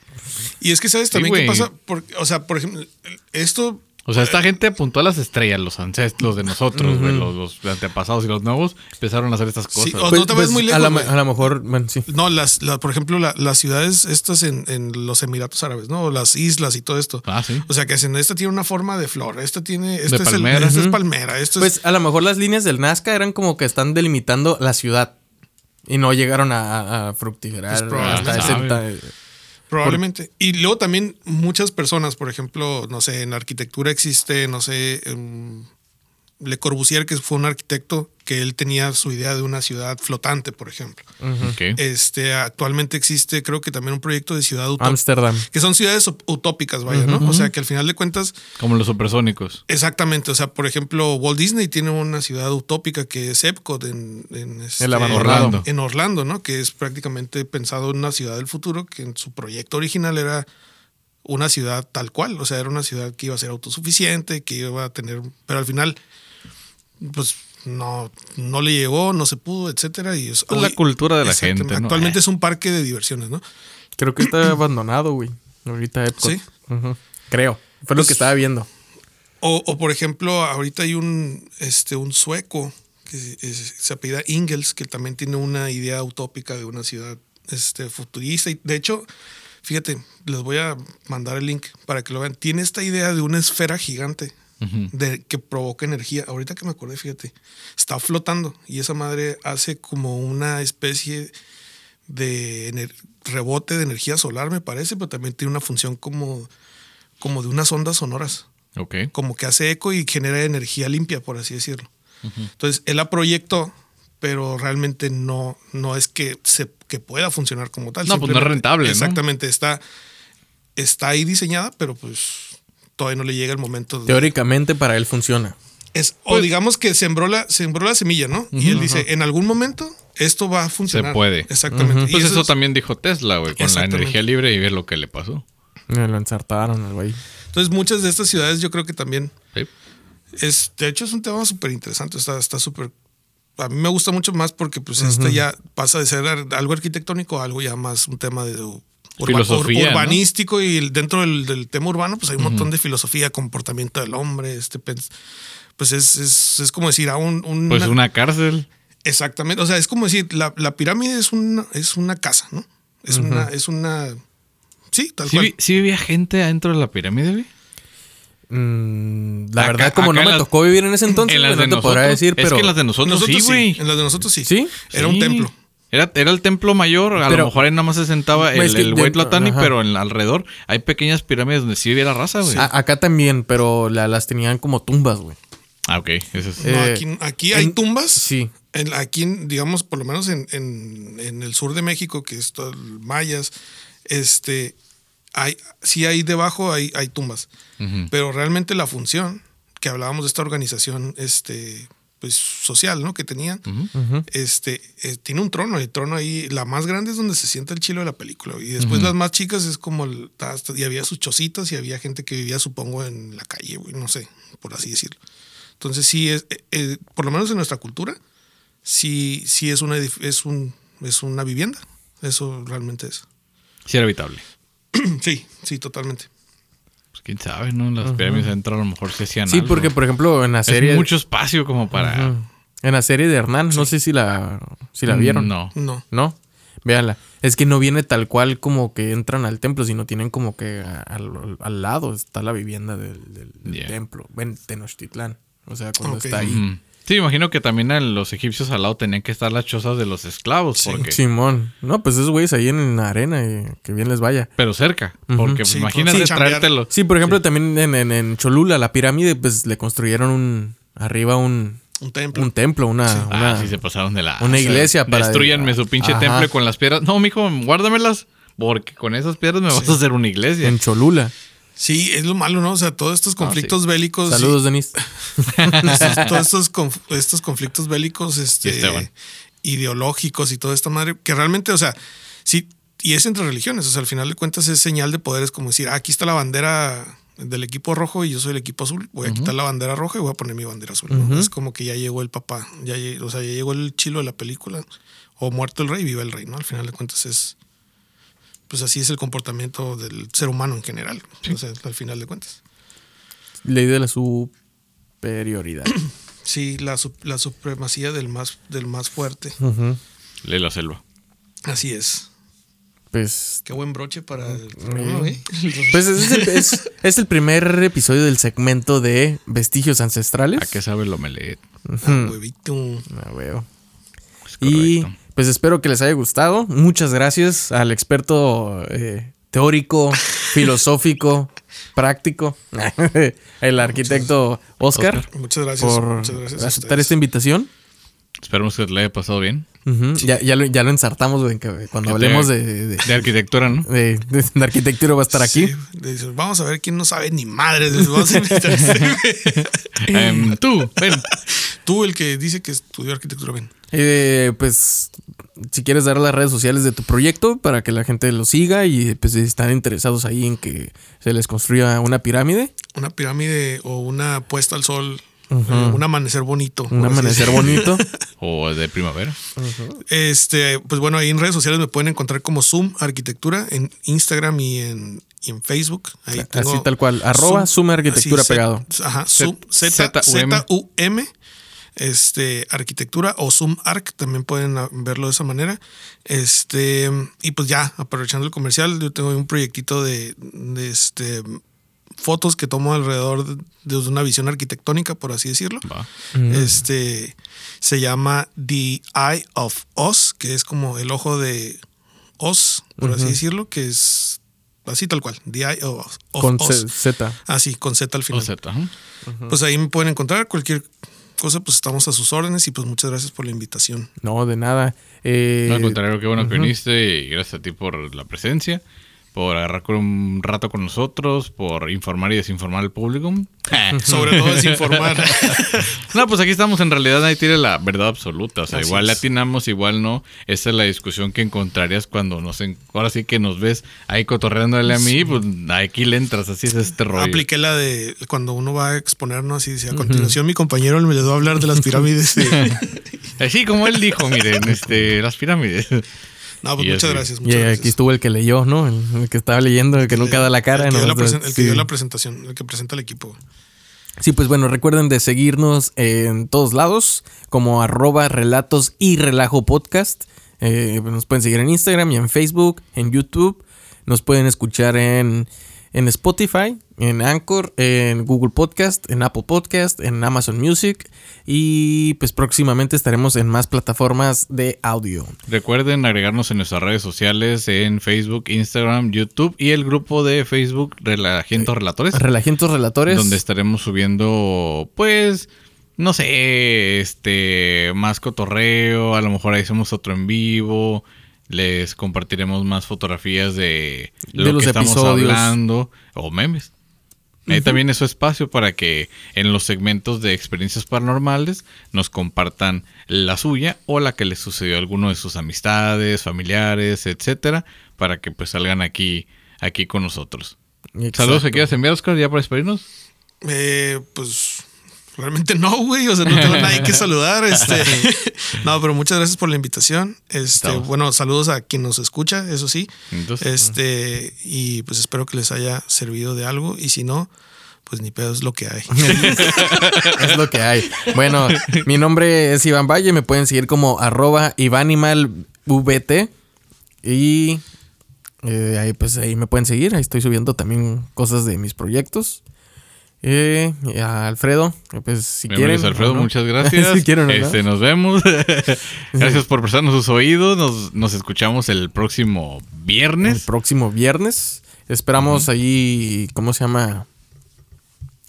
Y es que, ¿sabes Sí, también qué pasa? Porque, o sea, por ejemplo, esto O sea, esta gente apuntó a las estrellas, los ancestros de nosotros, güey, los, los antepasados y los nuevos, empezaron a hacer estas cosas. Sí, o- no te vayas muy Pues, a, lejos, la, a lo mejor, bueno, sí. No, las, la- por ejemplo, la- las ciudades estas en, en los Emiratos Árabes, ¿no? Las islas y todo esto. Ah, sí. O sea, que hacen, esta tiene una forma de flor, esta tiene, esta es, el- palmera. esta es palmera, esto es... Pues a lo mejor las líneas del Nazca eran como que están delimitando la ciudad. Y no llegaron a, a- Pues probablemente. hasta ese Probablemente. Y luego también muchas personas, por ejemplo, no sé, en arquitectura existe, no sé, em, Le Corbusier, que fue un arquitecto, que él tenía su idea de una ciudad flotante, por ejemplo. Este, actualmente existe, creo que también un proyecto de ciudad utópica. Ámsterdam. Que son ciudades ut- utópicas, vaya, ¿no? O sea, que al final de cuentas, Como los supersónicos. exactamente. O sea, por ejemplo, Walt Disney tiene una ciudad utópica que es Epcot en, en, este, El abandonado. Orlando. en Orlando, ¿no? Que es prácticamente pensado en una ciudad del futuro, que en su proyecto original era una ciudad tal cual. O sea, era una ciudad que iba a ser autosuficiente, que iba a tener. Pero al final, pues no, no le llegó, no se pudo, etcétera. Y es, Pues la cultura de la gente, ¿no? Actualmente Eh. es un parque de diversiones, ¿no? Creo que está abandonado, güey. Ahorita Epcot. Sí. Creo. Fue lo Pues- que estaba viendo. O, o, por ejemplo, ahorita hay un, este, un sueco que es- se apellida Ingels, que también tiene una idea utópica de una ciudad este, futurista. Y de hecho, fíjate, les voy a mandar el link para que lo vean. Tiene esta idea de una esfera gigante de, que provoca energía. Ahorita que me acordé, fíjate, está flotando y esa madre hace como una especie de rebote de energía solar, me parece, pero también tiene una función como, como de unas ondas sonoras Ok. como que hace eco y genera energía limpia, por así decirlo. Entonces, él la proyectó, pero realmente no, no es que, se, que pueda funcionar como tal. No, pues no es rentable, ¿no? Exactamente, está, está ahí diseñada, pero pues todavía no le llega el momento. de- Teóricamente para él funciona. es, Pues o digamos que sembró la, sembró la semilla, ¿no? y él dice, en algún momento esto va a funcionar. puede. Exactamente. Y Pues eso, es- también dijo Tesla, güey, con la energía libre y ver lo que le pasó. Me lo ensartaron al güey. Entonces, muchas de estas ciudades yo creo que también Sí. Es, de hecho, es un tema súper interesante. Está está súper a mí me gusta mucho más porque pues este ya pasa de ser algo arquitectónico a algo ya más un tema de urba- Filosofía, ur- ¿no? urbanístico y dentro del, del tema urbano pues hay un montón de filosofía, comportamiento del hombre, este pens- pues es, es, es como decir a un, un- Pues una cárcel. exactamente, o sea, es como decir la, la pirámide es una es una casa, ¿no? Es una es una sí, tal ¿Sí, cual. vi- sí vivía gente adentro de la pirámide, güey? Mm, la Acá- verdad, como no me tocó vivir en ese entonces, en las de no te podrá decir, Es pero. que en las de nosotros, Nosotros sí, güey. en las de nosotros sí. ¿Sí? Era un Sí. templo. Era, era el templo mayor, a Pero- lo mejor ahí nada más se sentaba el, el ajá. pero en alrededor hay pequeñas pirámides donde sí vivía la raza, güey. Acá también, pero la- las tenían como tumbas, güey. Ah, ok, eso es. No, Eh, aquí, aquí hay en- tumbas. sí. En- aquí, digamos, por lo menos en, en- en el sur de México, que es todo el mayas, este, hay, sí hay debajo, hay, hay tumbas. Pero realmente la función que hablábamos de esta organización este, pues, social ¿no? que tenían, este, eh, tiene un trono. El trono ahí, la más grande es donde se sienta el chilo de la película. Y después las más chicas es como, el- hasta- y había sus chocitas y había gente que vivía, supongo, en la calle, güey, no sé, por así decirlo. Entonces sí, es, eh, eh, por lo menos en nuestra cultura, sí, sí es, una, es, un, es una vivienda. Eso realmente es. Sí era habitable. Sí, sí, totalmente. Quién sabe, ¿no? Las pirámides adentro a lo mejor se hacían Sí, algo. porque, por ejemplo, en la Es serie. mucho espacio como para... En la serie de Hernán, no sé si la, si la vieron. No. No. ¿No? Véanla. Es que no viene tal cual como que entran al templo, sino tienen como que a- al, al lado está la vivienda del, del- del Yeah. templo, en Tenochtitlán. O sea, cuando está ahí. Sí, imagino que también a los egipcios al lado tenían que estar las chozas de los esclavos, Sí. porque... Simón. No, pues esos güeyes ahí en la arena y que bien les vaya. Pero cerca, porque Sí, imagínate pues, sí, traértelo. Sí, por ejemplo, también en, en- en Cholula, la pirámide, pues le construyeron un arriba un, Un templo. un templo, una, una, Ah, sí se pasaron de la... una iglesia para- Destruyanme su pinche Ajá. templo con las piedras. No, mijo, guárdamelas. Porque con esas piedras me vas a hacer una iglesia. en Cholula. Sí, es lo malo, ¿no? O sea, todos estos conflictos bélicos. y- Saludos, Denis. estos- todos estos, conf- estos conflictos bélicos este, Y Esteban. ideológicos y toda esta madre, que realmente, o sea, sí, y es entre religiones, o sea, al final de cuentas es señal de poder, es como decir, ah, aquí está la bandera del equipo rojo y yo soy el equipo azul, voy a quitar la bandera roja y voy a poner mi bandera azul. ¿no? Es como que ya llegó el papá, ya, o sea, ya llegó el chilo de la película, o muerto el rey, viva el rey, ¿no? Al final de cuentas es, pues así es el comportamiento del ser humano en general, o sea, al final de cuentas. Ley de la superioridad. Sí, la, la supremacía del más, del más fuerte. Ujú. Lee la selva. Así es. Pues Qué buen broche para el programa, güey. Pues es el, es- es el primer episodio del segmento de vestigios ancestrales. ¿A qué sabe el omelette? Ah, huevito. Ah, huevo. Es Y correcto. Pues espero que les haya gustado. Muchas gracias al experto eh, teórico, filosófico, práctico, el arquitecto Oscar, Muchas gracias. por muchas gracias a aceptar esta invitación. Esperemos que le haya pasado bien. Ya, ya, lo, ya lo ensartamos cuando hablemos de, de, De arquitectura, ¿no? de- de- de arquitectura va a estar aquí. Sí, vamos a ver quién no sabe ni madre. Les vamos a invitar a este- Em, tú, ven. Tú, el que dice que estudió arquitectura, ven. Eh, pues si quieres dar las redes sociales de tu proyecto para que la gente lo siga y pues si están interesados ahí en que se les construya una pirámide, Una pirámide o una puesta al sol. eh, un amanecer bonito. un amanecer bonito. O de primavera. Este, pues bueno, ahí en redes sociales me pueden encontrar como Zoom Arquitectura en Instagram y en, y en Facebook. Ahí tengo Así tal cual, arroba Zoom Arquitectura así, pegado. Z- Ajá, Zoom, Z, Z- Z, Z- U, M, este, arquitectura o Zoom Arc, también pueden ah, verlo de esa manera. Este, y pues ya, aprovechando el comercial, yo tengo un proyectito de, de este fotos que tomo alrededor de, de una visión arquitectónica, por así decirlo. Va. Este se llama The Eye of Oz, que es como el ojo de Oz, por así decirlo, que es así tal cual, The Eye of, of Con Oz. C- Z. Así, con Z al final. Z. Pues ahí me pueden encontrar cualquier cosa, pues estamos a sus órdenes y pues muchas gracias por la invitación. No, de nada. Eh, No, al contrario, qué bueno que viniste y gracias a ti por la presencia. Por agarrar con un rato con nosotros, por informar y desinformar al público. Sobre todo desinformar. no, pues aquí estamos, en realidad nadie tiene la verdad absoluta. O sea, igual le atinamos, igual no. Esa es la discusión que encontrarías cuando nos... Ahora sí que nos ves ahí cotorreándole a mí, pues aquí le entras, así es este rollo. Apliqué la de cuando uno va a exponernos y dice, a continuación mi compañero me le va a hablar de las pirámides. Así como él dijo, miren, este, las pirámides. No, pues muchas gracias. y aquí estuvo el que leyó, ¿no? El, que estaba leyendo, el que nunca da la cara. El que, dio, la el que dio la presentación, el que presenta el equipo. Sí, pues bueno, recuerden de seguirnos en todos lados, como arroba relatos y relajo podcast. Eh, nos pueden seguir en Instagram y en Facebook, en YouTube. Nos pueden escuchar en en Spotify, en Anchor, en Google Podcast, en Apple Podcast, en Amazon Music y pues próximamente estaremos en más plataformas de audio. Recuerden agregarnos en nuestras redes sociales en Facebook, Instagram, YouTube y el grupo de Facebook Relajientos eh, Relatores. Relajientos Relatores. Donde estaremos subiendo pues no sé, este, más cotorreo, a lo mejor ahí hacemos otro en vivo, les compartiremos más fotografías de lo que estamos hablando o memes. Ahí también es su espacio para que en los segmentos de experiencias paranormales nos compartan la suya o la que les sucedió a alguno de sus amistades, familiares, etcétera, para que pues salgan aquí, aquí con nosotros. Saludos, ¿se quieres enviar, Oscar, ya para despedirnos? Eh, pues Realmente no, güey. O sea, no tengo nadie que saludar. Este. no, pero muchas gracias por la invitación. Este, bueno, saludos a quien nos escucha, eso sí. este, y pues espero que les haya servido de algo. Y si no, pues ni pedo es lo que hay. es lo que hay. Bueno, mi nombre es Iván Valle. Me pueden seguir como arroba IvánImalVT. Y eh, ahí pues ahí me pueden seguir. Ahí estoy subiendo también cosas de mis proyectos. Eh, a Alfredo, pues si quieren. Alfredo, muchas gracias. si quieren, este, nos vemos. gracias por prestarnos sus oídos. Nos, escuchamos el próximo viernes. El próximo viernes. Esperamos ahí, ¿cómo se llama?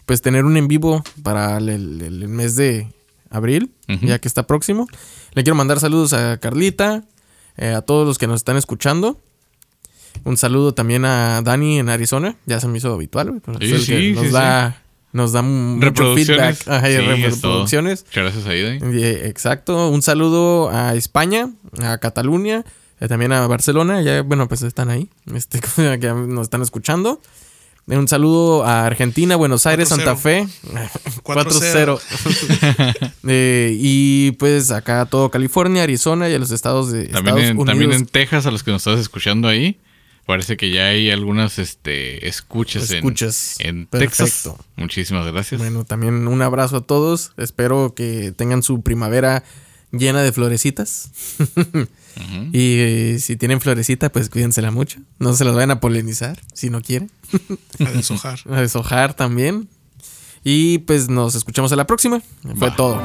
Pues tener un en vivo para el, mes de abril, ya que está próximo. Le quiero mandar saludos a Carlita, eh, a todos los que nos están escuchando. Un saludo también a Dani en Arizona. Ya se me hizo habitual, Sí, sí, nos da nos da mucho feedback. reproducciones. Gracias a Exacto. Un saludo a España, a Cataluña, eh, también a Barcelona. Ya, bueno, pues están ahí. Este, que nos están escuchando. Un saludo a Argentina, Buenos Aires, Santa Fe. 4-0. Eh, y pues acá todo California, Arizona y a los estados de también Estados Unidos. También en Texas, a los que nos estás escuchando ahí. Parece que ya hay algunas este, escuchas, escuchas en, Texas. Muchísimas gracias. Bueno, también un abrazo a todos. Espero que tengan su primavera llena de florecitas. Y eh, si tienen florecita, pues cuídensela mucho. No se las vayan a polinizar si no quieren. a deshojar. a deshojar también. Y pues nos escuchamos a la próxima. Fue todo.